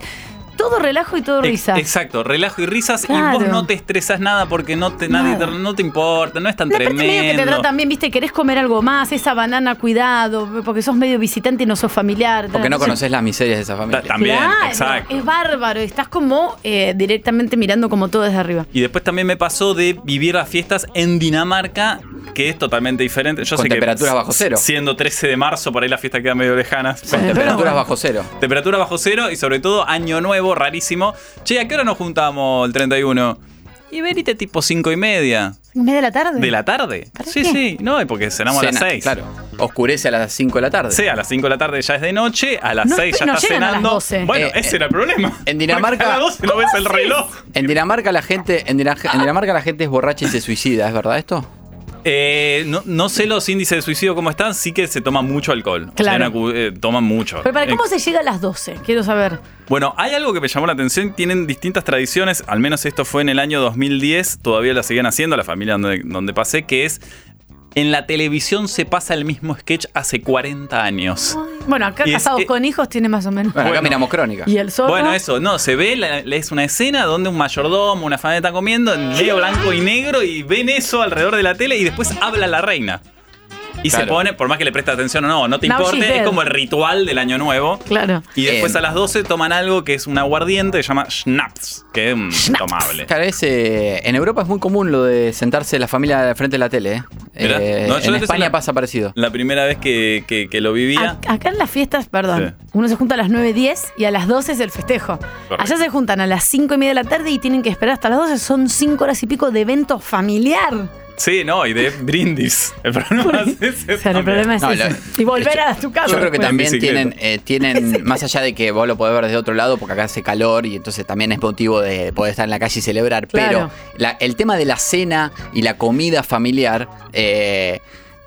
todo relajo y todo risa. Exacto, relajo y risas y vos no te estresás nada porque no te, nadie te- Nada. no te importa, no es tan aparte medio que te tremendo. tratan bien, viste, querés comer algo más, esa banana, cuidado, porque sos medio visitante y no sos familiar. Porque no conoces las miserias de esa familia. También, Claro, exacto. Es bárbaro, estás como eh, directamente mirando como todo desde arriba. Y después también me pasó de vivir las fiestas en Dinamarca, que es totalmente diferente. Yo Con sé que temperaturas bajo cero. Siendo 13 de marzo, por ahí las fiestas quedan medio lejanas. Con temperaturas bajo cero. Temperatura bajo cero y sobre todo año nuevo, rarísimo. Che, ¿a qué hora nos juntamos el 31? Y venite tipo 5 y media. ¿En media de la tarde? ¿De la tarde? Sí, qué? sí. No, es porque cenamos a las Cena, 6. Claro. Oscurece a las 5 de la tarde. Sí, a las 5 de la tarde ya es de noche, a las No, 6 ya no está llegan a las cenando. 12. Bueno, Eh, ese eh, era el problema. En Dinamarca. A las 12 no ves el reloj. En Dinamarca la gente, en, Dina- en Dinamarca la gente es borracha y se suicida, ¿es verdad esto? Eh, no, no sé los índices de suicidio cómo están, sí que se toma mucho alcohol. O sea, Claro. eh, toman mucho. Pero para, ¿cómo Eh, se llega a las 12? Quiero saber. Bueno, hay algo que me llamó la atención. Tienen distintas tradiciones, al menos esto fue en el año 2010, todavía la siguen haciendo, la familia donde, donde pasé, que es. En la televisión se pasa el mismo sketch hace 40 años. Bueno, acá casados con hijos tiene más o menos. Bueno, acá miramos crónica. ¿Y el zorro? Bueno, eso, no, se ve, la- es una escena donde un mayordomo, una familia está comiendo en medio blanco y negro y ven eso alrededor de la tele y después habla la reina. Y se pone, por más que le preste atención o no, no te Now importe, es como el ritual del año nuevo. Claro. Y después Eh, a las 12 toman algo que es un aguardiente que se llama Schnaps, que es un tomable. Claro, es, eh, en Europa es muy común lo de sentarse la familia frente de la tele. ¿eh? Eh, no, yo en es España la- pasa parecido. La primera vez que, que- que lo vivía. A- Acá en las fiestas, perdón, uno se junta a las 9.10 y a las 12 es el festejo. Correcto. Allá se juntan a las 5 y media de la tarde y tienen que esperar hasta las 12. Son 5 horas y pico de evento familiar. Sí, no, y de brindis. El problema es ese O sea, el problema es No, ese. lo- y volver a tu casa. Yo creo que también tienen, eh, tienen más allá de que vos lo podés ver desde otro lado, porque acá hace calor y entonces también es motivo de poder estar en la calle y celebrar. Claro. Pero la- el tema de la cena y la comida familiar, eh,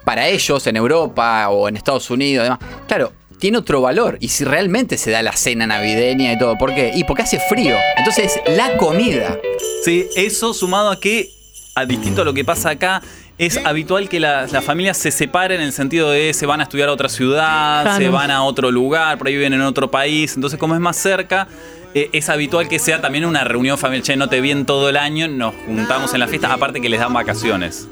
para ellos en Europa o en Estados Unidos, demás, claro, tiene otro valor. Y si realmente se da la cena navideña y todo, ¿por qué? Y porque hace frío. Entonces, la comida. Sí, eso sumado a que, a distinto a lo que pasa acá, es habitual que la- las familias se separen en el sentido de se van a estudiar a otra ciudad, Claro. se van a otro lugar, por ahí viven en otro país. Entonces, como es más cerca, eh, es habitual que sea también una reunión familiar. Che, no te vi en todo el año, nos juntamos en la fiesta, aparte que les dan vacaciones.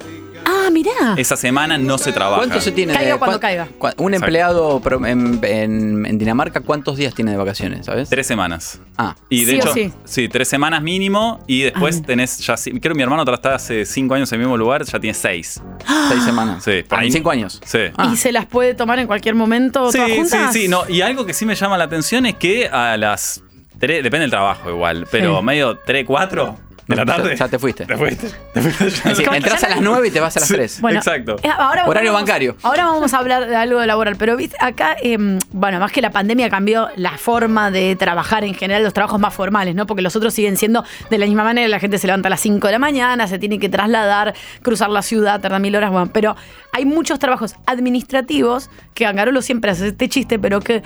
Ah, mirá. Esa semana no se trabaja. ¿Cuánto se tiene Caiga de cuando caiga. Un Exacto. empleado pro- en, en- en Dinamarca, ¿cuántos días tiene de vacaciones? ¿Sabes? Tres semanas. Ah. Y de Sí o hecho, sí. sí. tres semanas mínimo y después tenés ya, sí- creo que mi hermano está hace cinco años en el mismo lugar, ya tiene seis. Seis semanas. Sí, por Ah, ahí. cinco años. Sí. ¿Y se las puede tomar en cualquier momento Sí, todas sí, juntas? sí, no, y algo que sí me llama la atención es que a las tres, depende del trabajo igual, pero Sí. medio 3, 4 de la tarde. Ya, ya te fuiste. Te fuiste. Te fuiste entras a las 9 y te vas a las Sí. 3. Bueno, Exacto. Eh, ahora Horario vamos- bancario. Ahora vamos a hablar de algo laboral, pero viste, acá, eh, bueno, más que la pandemia cambió la forma de trabajar en general, los trabajos más formales, ¿no? Porque los otros siguen siendo de la misma manera, la gente se levanta a las 5 de la mañana, se tiene que trasladar, cruzar la ciudad, tarda mil horas, bueno, pero hay muchos trabajos administrativos que Angarolo siempre hace este chiste, pero que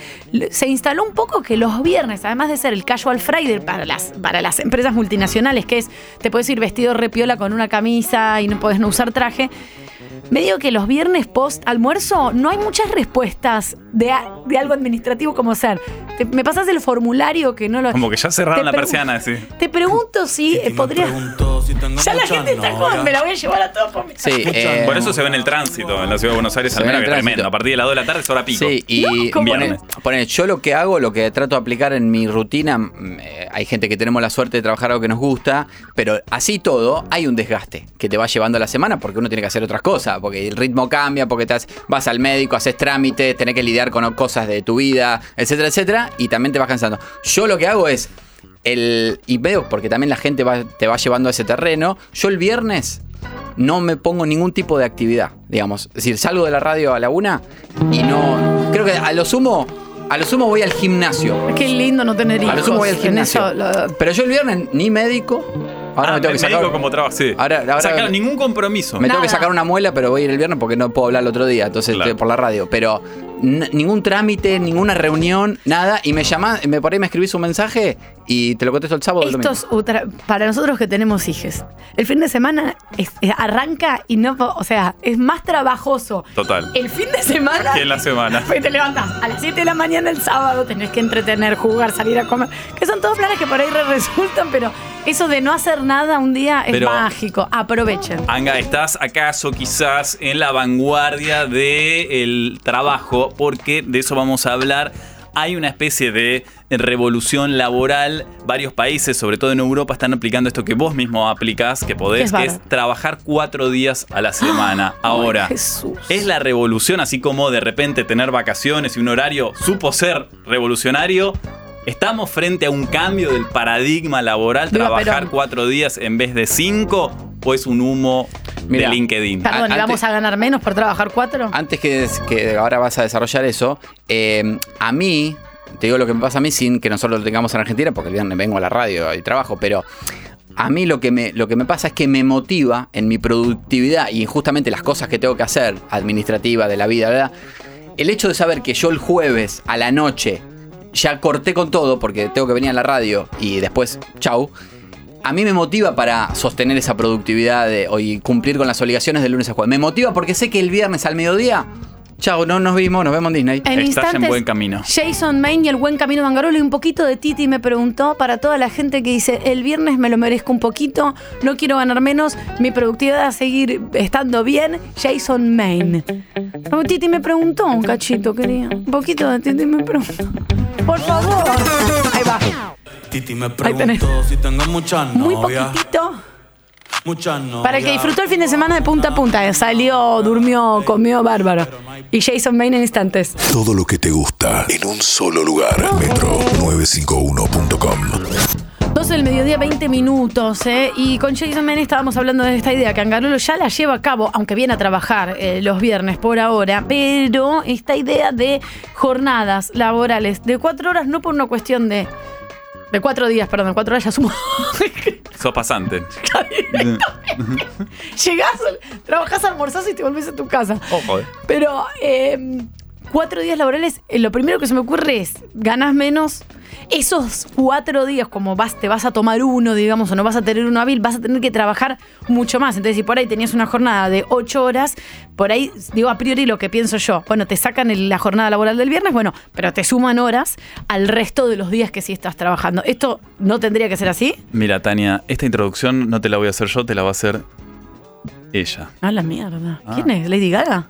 se instaló un poco que los viernes, además de ser el casual Friday para las, para las empresas multinacionales, que es, te puedes ir vestido repiola con una camisa y no puedes no usar traje, medio que los viernes post almuerzo no hay muchas respuestas de, a- de algo administrativo como ser. te- me pasas el formulario que no lo. Como que ya cerraron la persiana, sí. Te pregunto si eh, podría. Ya la gente está con. Me la voy a llevar a todos por mi Sí, eh, Por eso se ve en el tránsito en la ciudad de Buenos Aires, al menos que es tremendo. A partir de las 2 de la tarde es hora pico. Sí, y Un pone- viernes. pone, yo lo que hago, lo que trato de aplicar en mi rutina, mm, eh, hay gente que tenemos la suerte de trabajar algo que nos gusta, pero así todo, hay un desgaste que te va llevando a la semana porque uno tiene que hacer otras cosas, porque el ritmo cambia, porque te has- vas al médico, haces trámites, tenés que lidiar con cosas de tu vida, etcétera, etcétera, y también te vas cansando. Yo lo que hago es, el, y veo, porque también la gente va- te va llevando a ese terreno, yo el viernes no me pongo ningún tipo de actividad, digamos. Es decir, salgo de la radio a la una y no. Creo que a lo sumo. A lo sumo voy al gimnasio. Qué lindo no tener hijos. A lo sumo voy al gimnasio. eso lo- Pero yo el viernes ni médico. Ahora Ah, me tengo que sacar. como trabajo, sí. Ahora, ahora- claro, ningún compromiso. me tengo que sacar una muela, pero voy a ir el viernes porque no puedo hablar el otro día, entonces estoy por la radio. Pero ningún trámite, ninguna reunión, nada. Y me llamás, me por ahí me escribís un mensaje y te lo contesto el sábado para nosotros que tenemos hijos. El fin de semana es- es- arranca y no, o sea, es más trabajoso. Total. El fin de semana. Que en la semana. Pues te levantas a las 7 de la mañana el sábado, tenés que entretener, jugar, salir a comer. Que son todos planes que por ahí re resultan, pero eso de no hacer nada un día es Pero- mágico. Aprovechen. Anga, ¿estás acaso quizás en la vanguardia del trabajo? Porque de eso vamos a hablar. Hay una especie de revolución laboral. Varios países, sobre todo en Europa, están aplicando esto que vos mismo aplicás, que podés, ¿Qué es que es trabajar cuatro días a la semana. Ahora, Jesús. es la revolución, así como de repente tener vacaciones y un horario supo ser revolucionario. ¿Estamos frente a un cambio del paradigma laboral, Viva trabajar Perón. cuatro días en vez de cinco? ¿O es un humo de LinkedIn? Perdón, ¿y antes- vamos a ganar menos por trabajar cuatro? Antes que, que ahora vas a desarrollar eso, eh, a mí, te digo lo que me pasa a mí sin que nosotros lo tengamos en Argentina, porque el viernes vengo a la radio y trabajo, pero a mí lo que me, lo que me pasa es que me motiva en mi productividad y justamente las cosas que tengo que hacer, administrativa, de la vida, ¿verdad? El hecho de saber que yo el jueves a la noche ya corté con todo porque tengo que venir a la radio y después, chau. A mí me motiva para sostener esa productividad de, y cumplir con las obligaciones de lunes a jueves. Me motiva porque sé que el viernes al mediodía Chao, no nos vimos, nos vemos en Disney. En Estás instantes, en buen camino. Jason Main y el buen camino de Angarolo y un poquito de Titi me preguntó para toda la gente que dice el viernes me lo merezco un poquito, no quiero ganar menos, mi productividad va a seguir estando bien. Jason Main. Oh, Titi me preguntó un cachito, quería. Un poquito de Titi me preguntó. Por favor. Ahí va. Titi me Ahí tenés. preguntó si tengo muchas Muy novias. poquitito. Muchas. Para el que disfrutó el fin de semana de punta a punta. Salió, durmió, comió bárbaro. Y Jason Main en instantes. Todo lo que te gusta en un solo lugar. Metro951.com 12 del mediodía, 20 minutos, ¿eh? Y con Jason Main estábamos hablando de esta idea que Angarolo ya la lleva a cabo, aunque viene a trabajar eh, los viernes por ahora, pero esta idea de jornadas laborales de cuatro horas, no por una cuestión de. De cuatro días, perdón, cuatro horas ya sumo. Sos pasante. Llegás, trabajás, almorzás y te volvés a tu casa. Ojo, eh. Pero eh, cuatro días laborales, eh, lo primero que se me ocurre es, ganas menos. Esos cuatro días, como vas, te vas a tomar uno, digamos, o no vas a tener uno hábil, vas a tener que trabajar mucho más. Entonces, si por ahí tenías una jornada de ocho horas, por ahí, digo, a priori lo que pienso yo, bueno, te sacan el- la jornada laboral del viernes, bueno, pero te suman horas al resto de los días que sí estás trabajando. ¿Esto no tendría que ser así? Mira, Tania, esta introducción no te la voy a hacer yo, te la va a hacer ella. A la mierda. Ah. ¿Quién es? ¿Lady Gaga?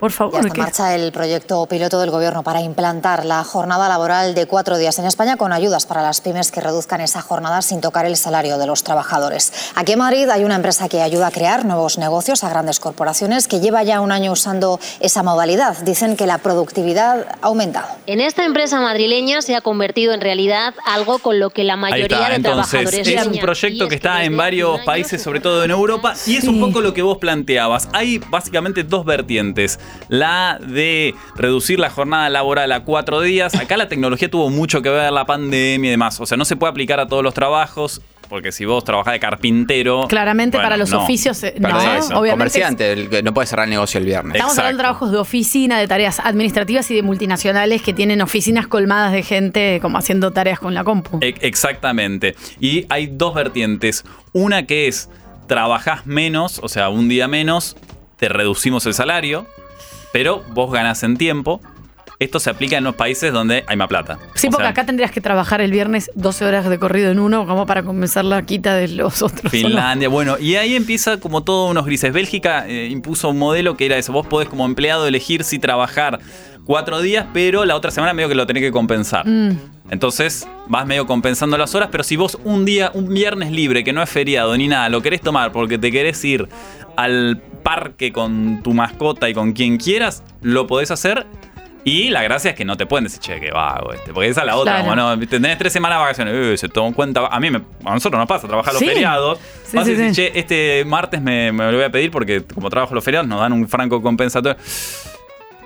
Por Ya favor. está en marcha el proyecto piloto del Gobierno para implantar la jornada laboral de cuatro días en España con ayudas para las pymes que reduzcan esa jornada sin tocar el salario de los trabajadores. Aquí en Madrid hay una empresa que ayuda a crear nuevos negocios a grandes corporaciones que lleva ya un año usando esa modalidad. Dicen que la productividad ha aumentado. En esta empresa madrileña se ha convertido en realidad algo con lo que la Ahí mayoría está, de entonces trabajadores es un proyecto que está en varios países, sobre todo en Europa, y es un poco lo que vos planteabas. Hay básicamente dos vertientes. La de reducir la jornada laboral a cuatro días. Acá la tecnología tuvo mucho que ver, la pandemia y demás. O sea, no se puede aplicar a todos los trabajos, porque si vos trabajás de carpintero... Claramente bueno, para los no. oficios, eh, no, eso, obviamente. Comerciante, el que no puede cerrar el negocio el viernes. Estamos hablando de trabajos de oficina, de tareas administrativas y de multinacionales que tienen oficinas colmadas de gente como haciendo tareas con la compu. E- Exactamente. Y hay dos vertientes. Una que es trabajás menos, o sea, un día menos, te reducimos el salario, pero vos ganás en tiempo. Esto se aplica en los países donde hay más plata. Sí, O porque sea, acá tendrías que trabajar el viernes 12 horas de corrido en uno como para compensar la quita de los otros. Finlandia, bueno, y ahí empieza como todos unos grises. Bélgica eh, impuso un modelo que era eso. Vos podés como empleado elegir si trabajar cuatro días, pero la otra semana medio que lo tenés que compensar. Mm. Entonces vas medio compensando las horas, pero si vos un día, un viernes libre, que no es feriado ni nada, lo querés tomar porque te querés ir al parque con tu mascota y con quien quieras, lo podés hacer. Y la gracia es que no te pueden decir, che, que vago este. Porque esa es la otra, Claro. como no, tenés tres semanas de vacaciones, eh, se toma en cuenta. A mí, me- a nosotros nos pasa, trabajar los Sí. feriados. Sí, Vas a sí, decir, sí. che, este martes me, me lo voy a pedir porque como trabajo los feriados nos dan un franco compensatorio.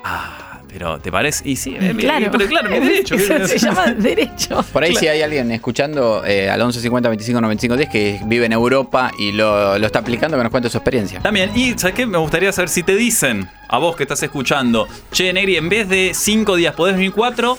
Ah, pero ¿te parece? Y sí, eh, Claro. pero claro, mi derecho. Eso se llama derecho. Por ahí Claro. si hay alguien escuchando eh, al 11 50 25 95 10 que vive en Europa y lo, lo está aplicando, que nos cuente su experiencia. También, y ¿sabes qué? Me gustaría saber si te dicen a vos que estás escuchando, che, Negri, en vez de cinco días podés venir cuatro,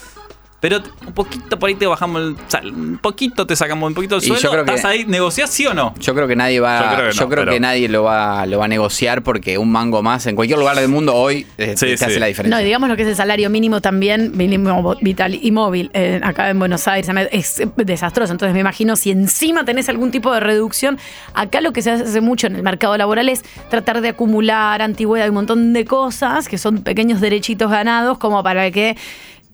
pero un poquito por ahí te bajamos el sal, un poquito te sacamos un poquito el Y yo sueldo. creo que- ¿Estás ahí? ¿Negociás sí o no? Yo creo que nadie va, Yo creo que no, pero- nadie lo va, lo va a negociar porque un mango más en cualquier lugar del mundo hoy eh, Sí, te sí. hace la diferencia. No, y digamos lo que es el salario mínimo también, mínimo vital y móvil, eh, acá en Buenos Aires, es desastroso. Entonces me imagino si encima tenés algún tipo de reducción, acá lo que se hace mucho en el mercado laboral es tratar de acumular antigüedad y un montón de cosas que son pequeños derechitos ganados como para que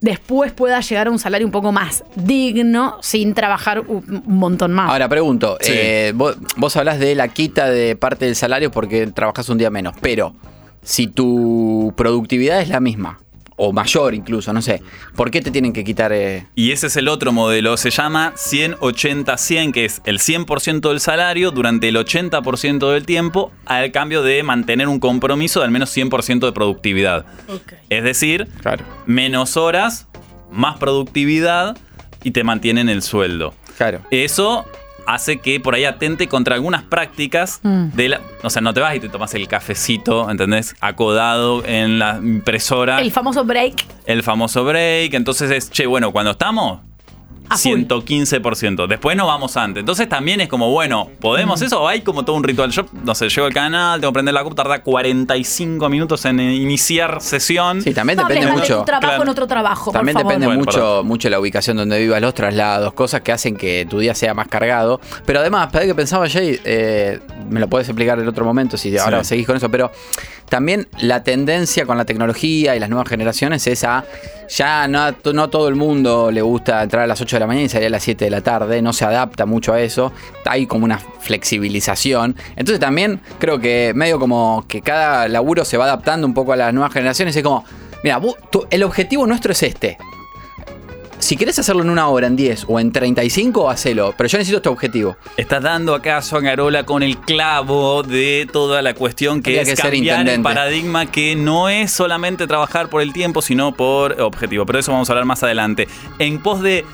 después pueda llegar a un salario un poco más digno sin trabajar un, montón más. Ahora pregunto, Sí. eh, vos, vos hablas de la quita de parte del salario porque trabajás un día menos, pero si tu productividad es la misma, o mayor incluso, no sé, ¿por qué te tienen que quitar? eh? Y ese es el otro modelo, se llama 100-80-100, que es el 100% del salario durante el 80% del tiempo, al cambio de mantener un compromiso de al menos 100% de productividad. Es decir, menos horas, más productividad y te mantienen el sueldo. Claro. Eso hace que por ahí atente contra algunas prácticas Mm. de la. O sea, no te vas y te tomas el cafecito, ¿entendés? Acodado en la impresora El famoso break. el famoso break. Entonces es, che, bueno, cuando estamos, A full. 115%. Después nos vamos antes. Entonces también es como, bueno, ¿podemos eso o hay como todo un ritual? Yo, no sé, llego al canal, tengo que prender la compu, tarda 45 minutos en eh, iniciar sesión. Sí, también No depende de mucho. tu trabajo Claro. en otro trabajo, También por favor. depende Bueno, mucho, perdón. mucho de la ubicación donde vivas, los traslados, cosas que hacen que tu día sea más cargado. Pero además, para que pensaba Jay, eh, me lo puedes explicar en otro momento si ahora Sí. seguís con eso, pero también la tendencia con la tecnología y las nuevas generaciones es a ya no, no todo el mundo le gusta entrar a las 8 de la mañana y salir a las 7 de la tarde, no se adapta mucho a eso, hay como una flexibilización. Entonces también creo que medio como que cada laburo se va adaptando un poco a las nuevas generaciones, es como, mira, el objetivo nuestro es este. Si querés hacerlo en una hora, en 10 o en 35, hacelo. Pero yo necesito este objetivo. Estás dando acaso a Garola con el clavo de toda la cuestión que Habría es que cambiar el paradigma que no es solamente trabajar por el tiempo, sino por objetivo. Pero eso vamos a hablar más adelante. En pos de,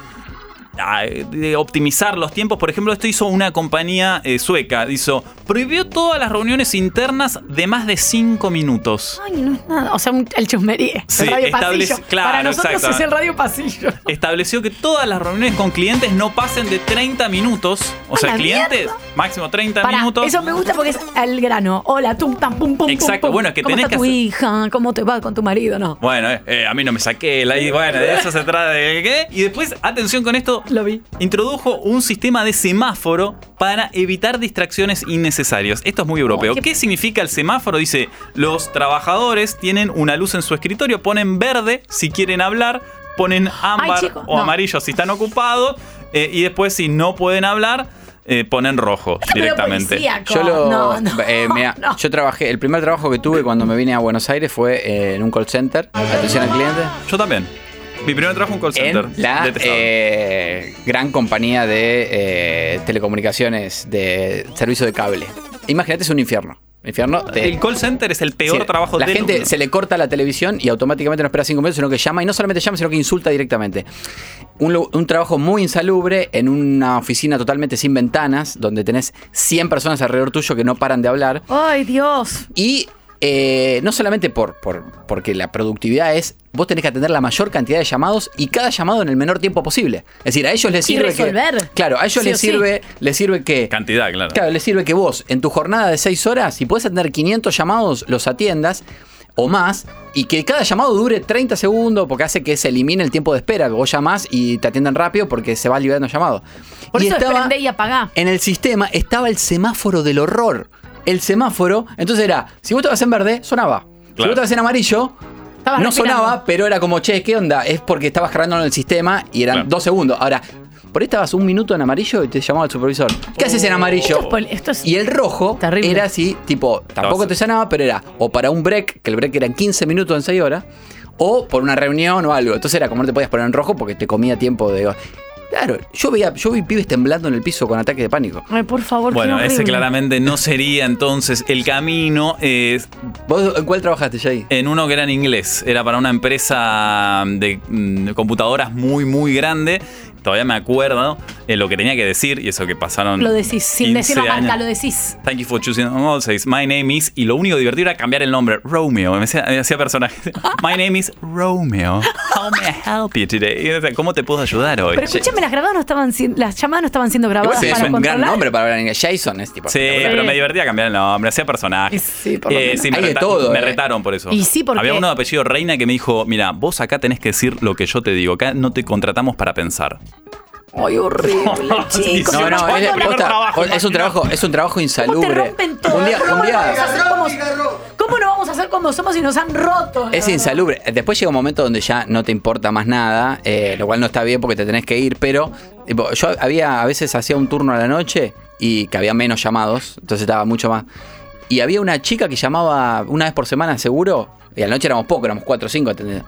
de optimizar los tiempos, por ejemplo, esto hizo una compañía eh, sueca. Hizo, prohibió todas las reuniones internas de más de 5 minutos. Ay, no es nada. O sea, un- el chusmería. Sí, el radio establece- pasillo. claro, Para nosotros exacto. es el radio pasillo. Estableció que todas las reuniones con clientes no pasen de 30 minutos. O ¡A sea, clientes, mierda! máximo 30 Pará, minutos. eso me gusta porque es al grano. Hola, tum, tam, pum, pum, Exacto, pum, pum. bueno, es que ¿Cómo tenés está que tu hacer- hija? ¿Cómo te va con tu marido? No. Bueno, eh, eh, a mí no me saqué la bueno, de eso se trata de qué. Y después, atención con esto. Lo vi. Introdujo un sistema de semáforo para evitar distracciones innecesarias. Esto es muy europeo. qué- ¿Qué significa el semáforo? Dice, los trabajadores tienen una luz en su escritorio, ponen verde si quieren hablar, ponen ámbar o no. amarillo si están ocupados, eh, y después si no pueden hablar, eh, ponen rojo directamente. Yo lo. No, no, eh, mirá, no. Yo trabajé. El primer trabajo que tuve cuando me vine a Buenos Aires fue eh, en un call center. Atención al cliente. Yo también. Mi primer trabajo en call center. En la eh, gran compañía de eh, telecomunicaciones de servicio de cable. Imagínate, es un infierno. Infierno de- el call center es el peor Sí, trabajo La del gente mundo. se le corta la televisión y automáticamente no espera cinco minutos, sino que llama y no solamente llama, sino que insulta directamente. Un trabajo muy insalubre en una oficina totalmente sin ventanas, donde tenés 100 personas alrededor tuyo que no paran de hablar. Ay, Dios. Y eh, no solamente por, por- porque la productividad es, vos tenés que atender la mayor cantidad de llamados y cada llamado en el menor tiempo posible. Es decir, a ellos les Y sirve que. resolver. Claro, a ellos Sí les sí. sirve, les sirve que. Cantidad, claro. Claro, les sirve que vos, en tu jornada de 6 horas, si puedes atender 500 llamados, los atiendas o más, y que cada llamado dure 30 segundos, porque hace que se elimine el tiempo de espera, que vos llamás y te atienden rápido porque se va liberando llamado. Por y eso es estaba, y apagá. en el sistema estaba el semáforo del horror. El semáforo, entonces era, si vos estabas en verde, sonaba. Si Claro. vos estabas en amarillo, Estabas no respirando. sonaba, pero era como, che, ¿qué onda? Es porque estabas cargando en el sistema y eran Claro. dos segundos. Ahora, por ahí estabas un minuto en amarillo y te llamaba el supervisor. ¿Qué haces en amarillo? Esto es pol- esto es Y el rojo terrible. era así, tipo, tampoco te sonaba, pero era o para un break, que el break era en 15 minutos en 6 horas, o por una reunión o algo. Entonces era como no te podías poner en rojo porque te comía tiempo de. Claro, yo veía, yo vi pibes temblando en el piso con ataque de pánico. Ay, por favor, Bueno, qué ese claramente no sería entonces el camino. Es ¿Vos en cuál trabajaste, Jay? en uno que era en inglés. Era para una empresa de, mm, de computadoras muy, muy grande. Todavía me acuerdo eh, lo que tenía que decir y eso que pasaron. Lo decís, sin 15 decir la marca, años. lo decís. Thank you for choosing Allsays. My name is. Y lo único divertido era cambiar el nombre. Romeo. Me hacía, me hacía personaje. My name is Romeo. How may I help you today? ¿Cómo te puedo ayudar hoy? Pero escúchame, las grabadas no estaban siendo- las llamadas no estaban siendo Igual grabadas es un controlar. gran nombre para hablar en inglés. Jason es tipo. Sí, pero me divertía cambiar el nombre, hacía personaje. Sí, por lo Eh, menos. sí, me, Hay de todo, me eh. retaron por eso. Y sí, porque- Había uno de apellido Reina que me dijo, mira, vos acá tenés que decir lo que yo te digo, acá no te contratamos para pensar. Ay, horrible, chicos. No, no, ¿Cuándo es, le- posta, trabajo, es un trabajo, es un trabajo ¿Cómo te insalubre. rompen todo? Un día, ¿Cómo un no día vamos a hacer como- ¿Cómo no vamos a hacer como somos y nos han roto? es insalubre. Después llega un momento donde ya no te importa más nada, eh, lo cual no está bien porque te tenés que ir, pero tipo, yo había, a veces hacía un turno a la noche y que había menos llamados, entonces estaba mucho más. Y había una chica que llamaba una vez por semana seguro, y a la noche éramos pocos, éramos cuatro o cinco, ¿entendés?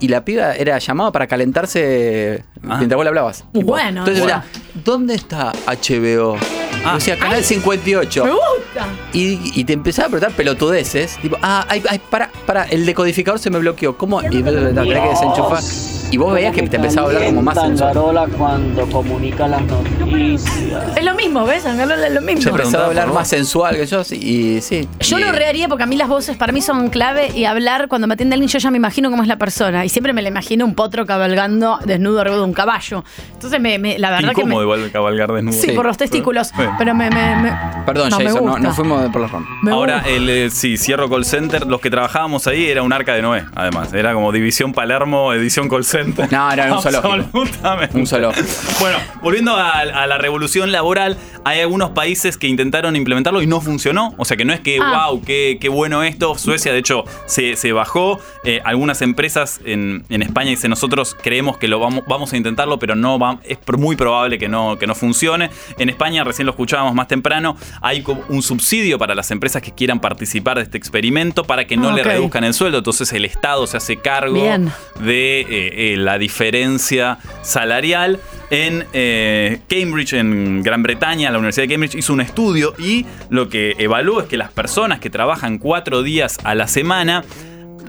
Y la piba era llamada para calentarse Ah. mientras vos le hablabas. Tipo, Bueno, Entonces bueno. era, ¿dónde está HBO? Ah. O sea, Canal 58. Me gusta. Y, y te empezaba a preguntar pelotudeces. Tipo, ah, ay, ay, para, para, el decodificador se me bloqueó. ¿Cómo? Y tenés que desenchufar. Y vos veías que te empezaba a hablar como más sensual. Cuando comunica las noticias. Es lo mismo, ¿ves? Angarola es lo mismo. Se empezaba a hablar más sensual que yo, sí, y sí. Yo Y, lo rearía porque a mí las voces para mí son clave y hablar cuando me atiende alguien yo ya me imagino cómo es la persona y siempre me la imagino un potro cabalgando desnudo arriba de un caballo. Entonces me, me- la verdad que me, incómodo igual cabalgar desnudo. sí, por los testículos, pero me, me- me- Perdón, no, Jason, no, gusta. no fuimos por la rama. Me Ahora, el, eh, sí, cierro call center. Los que trabajábamos ahí era un arca de Noé, además. Era como División Palermo, edición call center. No, era un zoológico. Absolutamente. Un solo. Bueno, volviendo a, a la revolución laboral, hay algunos países que intentaron implementarlo y no funcionó. O sea que no es que, Ah. wow, qué, qué bueno esto. Suecia, de hecho, se, se bajó. Eh, algunas empresas en, en España dicen nosotros creemos que lo vamos, vamos a intentarlo, pero no va- es muy probable que no, que no funcione. En España, recién lo escuchábamos más temprano, hay un subsidio para las empresas que quieran participar de este experimento para que no Ah, le ok. reduzcan el sueldo. Entonces el Estado se hace cargo Bien. de eh, eh, la diferencia salarial. En eh, Cambridge, en Gran Bretaña, la Universidad de Cambridge hizo un estudio y lo que evaluó es que las personas que trabajan cuatro días a la semana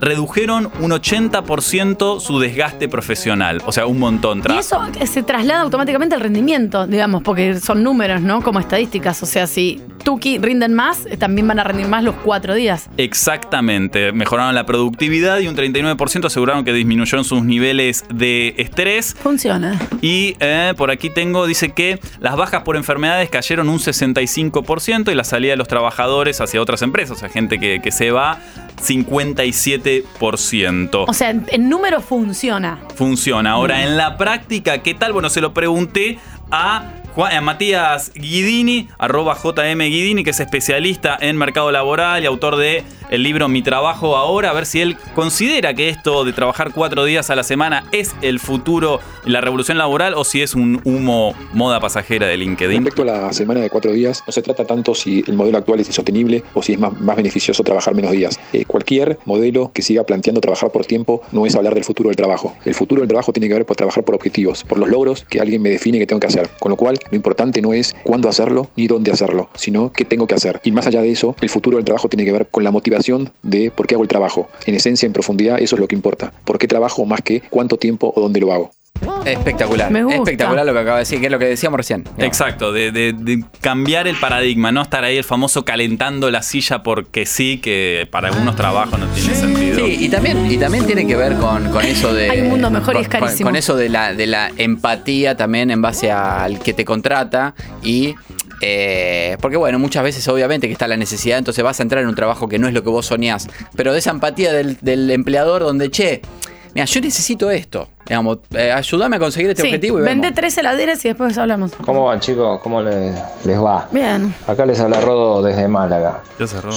redujeron un 80% su desgaste profesional. O sea, un montón. Y eso se traslada automáticamente al rendimiento, digamos, porque son números, ¿no? Como estadísticas. O sea, si Tuki rinden más, también van a rendir más los cuatro días. Exactamente, mejoraron la productividad y un 39% aseguraron que disminuyeron sus niveles de estrés. Funciona. Y eh, por aquí tengo, dice que las bajas por enfermedades cayeron un 65% y la salida de los trabajadores hacia otras empresas, o sea, gente que, que se va, 57%. O sea, en, números funciona. Funciona. Ahora, en la práctica, ¿qué tal? Bueno, se lo pregunté a, Juan- a Matías Guidini, arroba JM Guidini, que es especialista en mercado laboral y autor de el libro Mi Trabajo Ahora, a ver si él considera que esto de trabajar cuatro días a la semana es el futuro la revolución laboral o si es un humo moda pasajera de LinkedIn. Respecto a la semana de cuatro días, no se trata tanto si el modelo actual es insostenible o si es más, más beneficioso trabajar menos días. Eh, cualquier modelo que siga planteando trabajar por tiempo no es hablar del futuro del trabajo. El futuro del trabajo tiene que ver por trabajar por objetivos, por los logros que alguien me define que tengo que hacer. Con lo cual, lo importante no es cuándo hacerlo ni dónde hacerlo, sino qué tengo que hacer. Y más allá de eso, el futuro del trabajo tiene que ver con la motivación de por qué hago el trabajo. En esencia, en profundidad, eso es lo que importa. ¿Por qué trabajo más que cuánto tiempo o dónde lo hago? Espectacular. Me gusta. Espectacular lo que acaba de decir, que es lo que decíamos recién. Exacto, de, de- de cambiar el paradigma, no estar ahí el famoso calentando la silla porque sí, que para algunos trabajos no tiene sentido. Sí, y también, y también tiene que ver con, con eso de. Hay un mundo mejor y con- es carísimo. Con, con eso de la, de la empatía también en base al que te contrata y. eh, porque bueno, muchas veces obviamente que está la necesidad, entonces vas a entrar en un trabajo que no es lo que vos soñás, pero de esa empatía del, del empleador donde, che, mira, yo necesito esto, digamos, eh, ayúdame a conseguir este Sí, objetivo y vende tres heladeras y después hablamos. ¿Cómo van chicos? ¿Cómo les, les va? Bien. Acá les habla Rodo desde Málaga.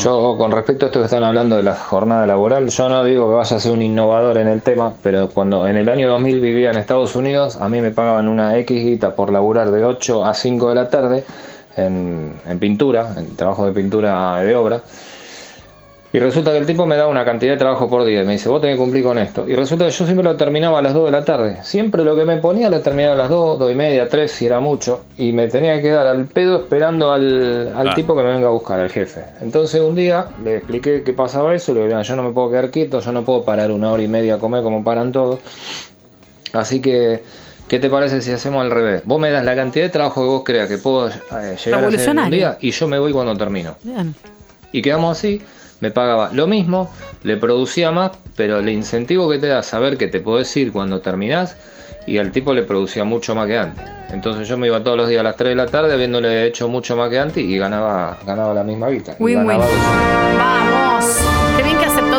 Yo con respecto a esto que están hablando de la jornada laboral, yo no digo que vaya a ser un innovador en el tema, pero cuando en el año 2000 vivía en Estados Unidos, a mí me pagaban una X guita por laburar de 8 a 5 de la tarde en, en pintura, en trabajo de pintura de obra. Y resulta que el tipo me da una cantidad de trabajo por día y me dice, vos tenés que cumplir con esto. Y resulta que yo siempre lo terminaba a las 2 de la tarde. Siempre lo que me ponía lo terminaba a las 2, 2 y media, 3 si era mucho. Y me tenía que quedar al pedo esperando al, al Ah. tipo que me venga a buscar, al jefe. Entonces un día le expliqué que pasaba eso. Le "Mira, yo no me puedo quedar quieto, yo no puedo parar una hora y media a comer como paran todos. Así que, ¿qué te parece si hacemos al revés? Vos me das la cantidad de trabajo que vos creas que puedo eh, llegar a hacer en un día y yo me voy cuando termino. Bien. Y quedamos así, me pagaba lo mismo, le producía más, pero el incentivo que te da saber que te podés ir cuando terminás, y al tipo le producía mucho más que antes. Entonces yo me iba todos los días a las 3 de la tarde habiéndole hecho mucho más que antes y ganaba, ganaba la misma guita. Win-win. dos. Vamos.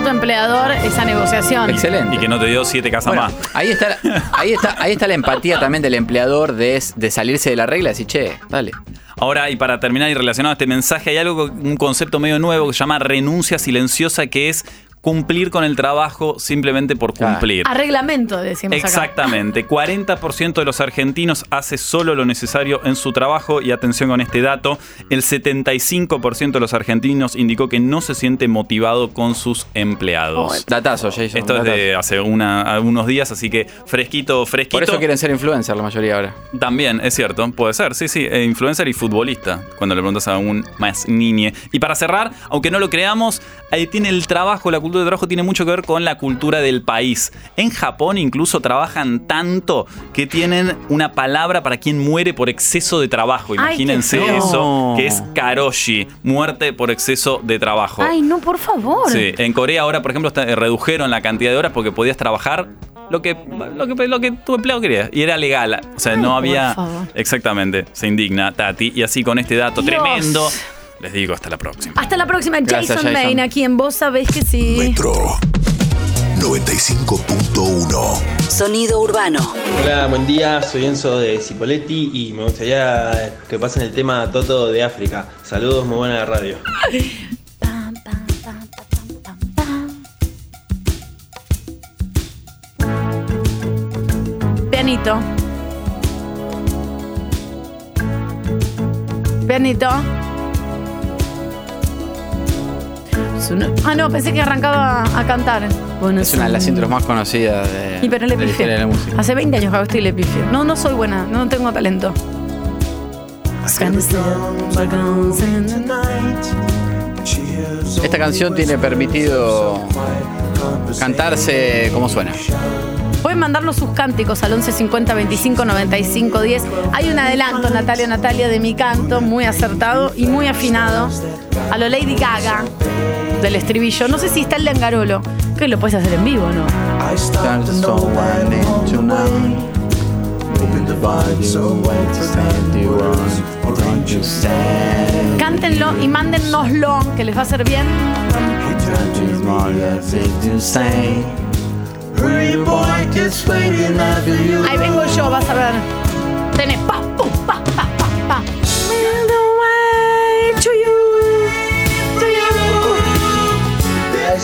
Tu empleador esa negociación. Excelente. Y que no te dio siete casas Bueno, más. ahí está, ahí está, ahí está la empatía también del empleador de, de salirse de la regla y decir, che, dale. Ahora, y para terminar y relacionado a este mensaje, hay algo, un concepto medio nuevo que se llama renuncia silenciosa, que es cumplir con el trabajo simplemente por cumplir. A reglamento, decimos acá. Exactamente, 40% de los argentinos hace solo lo necesario en su trabajo y atención con este dato, el 75% de los argentinos indicó que no se siente motivado con sus empleados. Oh, datazo, Jason. Esto es de hace una- unos días, así que fresquito, fresquito. Por eso quieren ser influencers la mayoría ahora. También, es cierto, puede ser, sí, sí, eh, influencer y futbolista, cuando le preguntas a un más niñe. Y para cerrar, aunque no lo creamos, ahí tiene el trabajo, la cultura cultura del trabajo tiene mucho que ver con la cultura del país. En Japón incluso trabajan tanto que tienen una palabra para quien muere por exceso de trabajo. Imagínense eso, que es karoshi, muerte por exceso de trabajo. Ay, no, por favor. Sí, en Corea ahora, por ejemplo, eh, redujeron la cantidad de horas porque podías trabajar lo que, lo que, lo que tu empleado quería. Y era legal. O sea, no por había. favor. Exactamente. Se indigna Tati. Y así con este dato Dios. tremendo, les digo hasta la próxima. Hasta la próxima. Gracias, Jason, Jason. Main, aquí en Vos sabés que sí. Metro 95.1. Sonido urbano. Hola, buen día, soy Enzo de Cipoletti y me gustaría que pasen el tema Toto de África. Saludos, muy buena la radio. Pianito. Pianito. Una- Ah, no, pensé que arrancaba a cantar. Bueno, Es una de las intros más conocidas de, Y pero le de la historia de la música. Hace 20 años que hago esto y le pifio. No, no soy buena, no tengo talento. Esta canción tiene permitido cantarse como suena. Pueden mandarnos sus cánticos al 11 50 25 95 10. Hay un adelanto, Natalia Natalia, de mi canto, muy acertado y muy afinado. A lo Lady Gaga del estribillo. No sé si está el de Angarolo. Que lo puedes hacer en vivo, ¿no? Cántenlo y mándennoslo, que les va a hacer bien. Ahí vengo yo, vas a ver. Tenés pa, pum, pa, pa, pa, pa.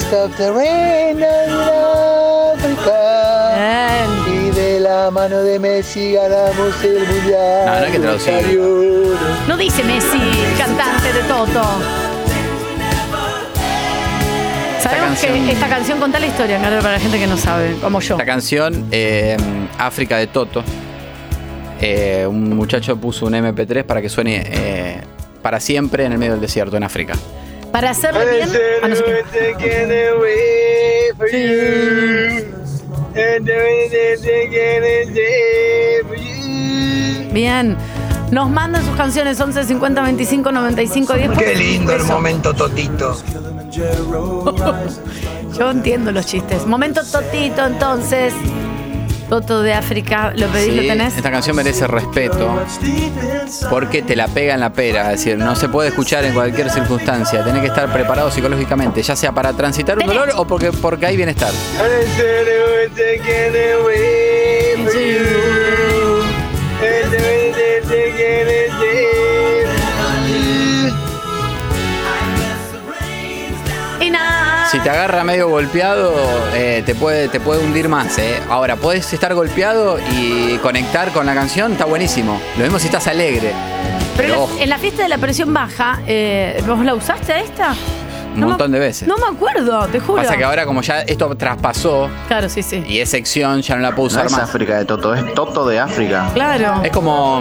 Stop the rain. Y de la mano de Messi ganamos el mundial. No, no hay que traducir. No dice Messi, cantante de Toto. Sabemos canción- que esta canción cuenta la historia, Carlos, para la gente que no sabe, como yo. Esta canción, eh, África de Toto, eh, un muchacho puso un MP3 para que suene eh, para siempre en el medio del desierto, en África. Para hacerle bien. Ah, no sé qué. Bien. Nos mandan sus canciones 11 50 25 95 10. Qué lindo el momento Totito. Yo entiendo los chistes. Momento Totito, entonces. Toto de África, ¿lo pedís, Sí, lo tenés? Esta canción merece respeto porque te la pega en la pera. Es decir, no se puede escuchar en cualquier circunstancia. Tenés que estar preparado psicológicamente, ya sea para transitar un dolor o porque, porque hay bienestar. Si te agarra medio golpeado, eh, te, puede, te puede hundir más. eh. Ahora, puedes estar golpeado y conectar con la canción, está buenísimo. Lo mismo si estás alegre. Pero en Pero la, ojo, en la fiesta de la presión baja, eh, ¿vos la usaste a esta? un no montón de veces. No me acuerdo, te juro. Pasa que ahora como ya esto traspasó Claro, sí, sí. y es sección, ya no la puedo No usar es más. África de Toto, es Toto de África. Claro. Es como,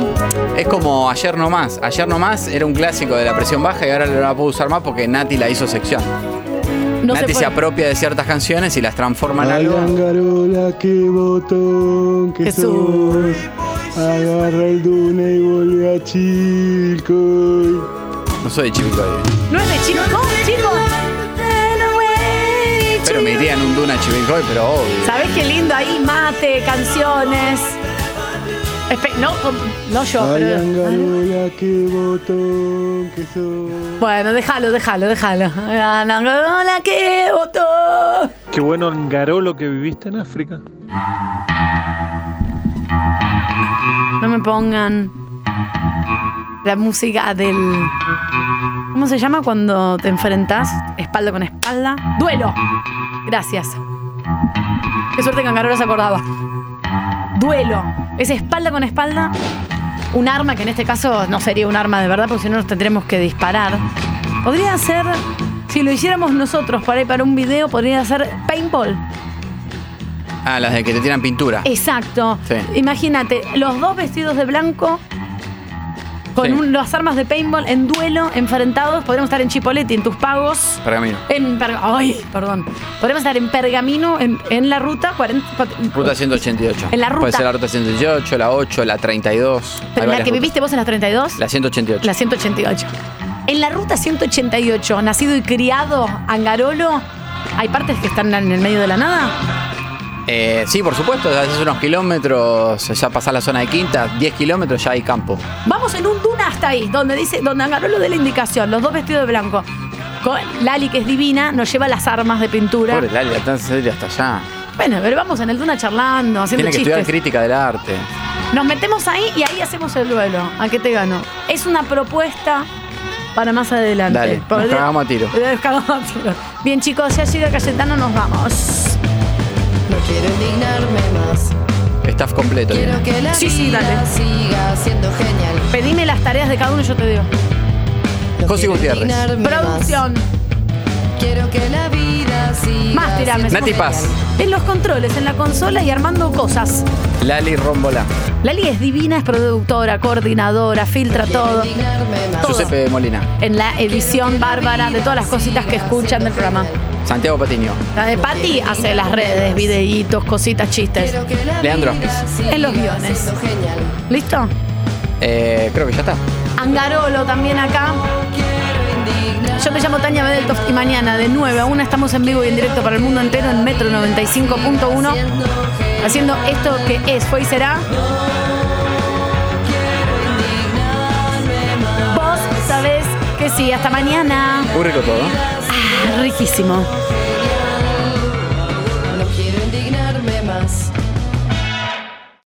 es como ayer nomás. Ayer nomás era un clásico de la presión baja y ahora no la puedo usar más porque Nati la hizo sección. No Nati se se, apropia de ciertas canciones y las transforma en algo. Angarola, qué botón que Jesús. sos. Agarra el dune y vuelve a Chilcoy. No soy de Chivicoy. No es de chicos, chicos. Pero me iría en un Duna Chivicoy, pero obvio. ¿Sabés qué lindo ahí? Mate, canciones. Espe- no, no yo, Ay, pero. Angarola, qué botón que sos. Bueno, déjalo, déjalo, déjalo. Hola, qué botón. Qué bueno en Garolo que viviste en África. No me pongan la música del. ¿Cómo se llama cuando te enfrentas espalda con espalda? ¡Duelo! Gracias. Qué suerte que Angarola se acordaba. Duelo. Es espalda con espalda. Un arma que en este caso no sería un arma de verdad, porque si no nos tendremos que disparar. Podría ser. Si lo hiciéramos nosotros para ir para un video, podría ser paintball. Ah, las de que te tiran pintura. Exacto. Sí. Imagínate, los dos vestidos de blanco Con Sí. un- las armas de paintball en duelo, enfrentados. Podríamos estar en Chipoleti, en tus pagos. Pergamino. En Perga- Ay, perdón. Podríamos estar en Pergamino, en, en la ruta 40. Ruta 188. En la ruta. Puede ser la ruta 188, la 8, la 32. Hay Pero la que rutas. viviste vos en las 32. La 188. La 188. En la ruta 188, nacido y criado Angarolo, ¿hay partes que están en el medio de la nada? Eh, sí, por supuesto, haces unos kilómetros, ya pasás la zona de Quinta, 10 kilómetros ya hay campo. Vamos en un duna hasta ahí, donde dice, donde Angarolo dé la indicación, los dos vestidos de blanco. Con Lali, que es divina, nos lleva las armas de pintura. Pobre Lali, la tan seria hasta allá. Bueno, pero vamos en el duna charlando, haciendo Tiene que estudiar crítica del arte. Nos metemos ahí y ahí hacemos el duelo. ¿A qué te gano? Es una propuesta para más adelante. Dale, Por- nos cagamos a tiro. Nos cagamos a tiro. Bien, chicos, ya llega Cayetano, nos vamos. No quiero indignarme más. Staff completo. Quiero que la Sí, sí, vida dale. siga siendo genial. Pedime las tareas de cada uno y yo te digo. José Gutiérrez. Indignarme Producción. más. Quiero que la vida siga Más tirame. siendo Nati Paz. En los controles, en la consola y armando cosas. Lali Rombolá. Lali es divina, es productora, coordinadora, filtra todo. Todo. Giuseppe Molina. En la edición bárbara de todas las cositas que escuchan del programa. Santiago Patiño. La de Patti hace las redes, videitos, cositas, chistes. Leandro. En los guiones. ¿Listo? Eh, creo que ya está. Angarolo también acá. Yo me llamo Tania Bedeltoft y mañana de 9 a 1 estamos en vivo y en directo para el mundo entero en Metro 95.1 haciendo esto que es, fue y será. Vos sabés que sí, hasta mañana. Muy rico todo. Riquísimo.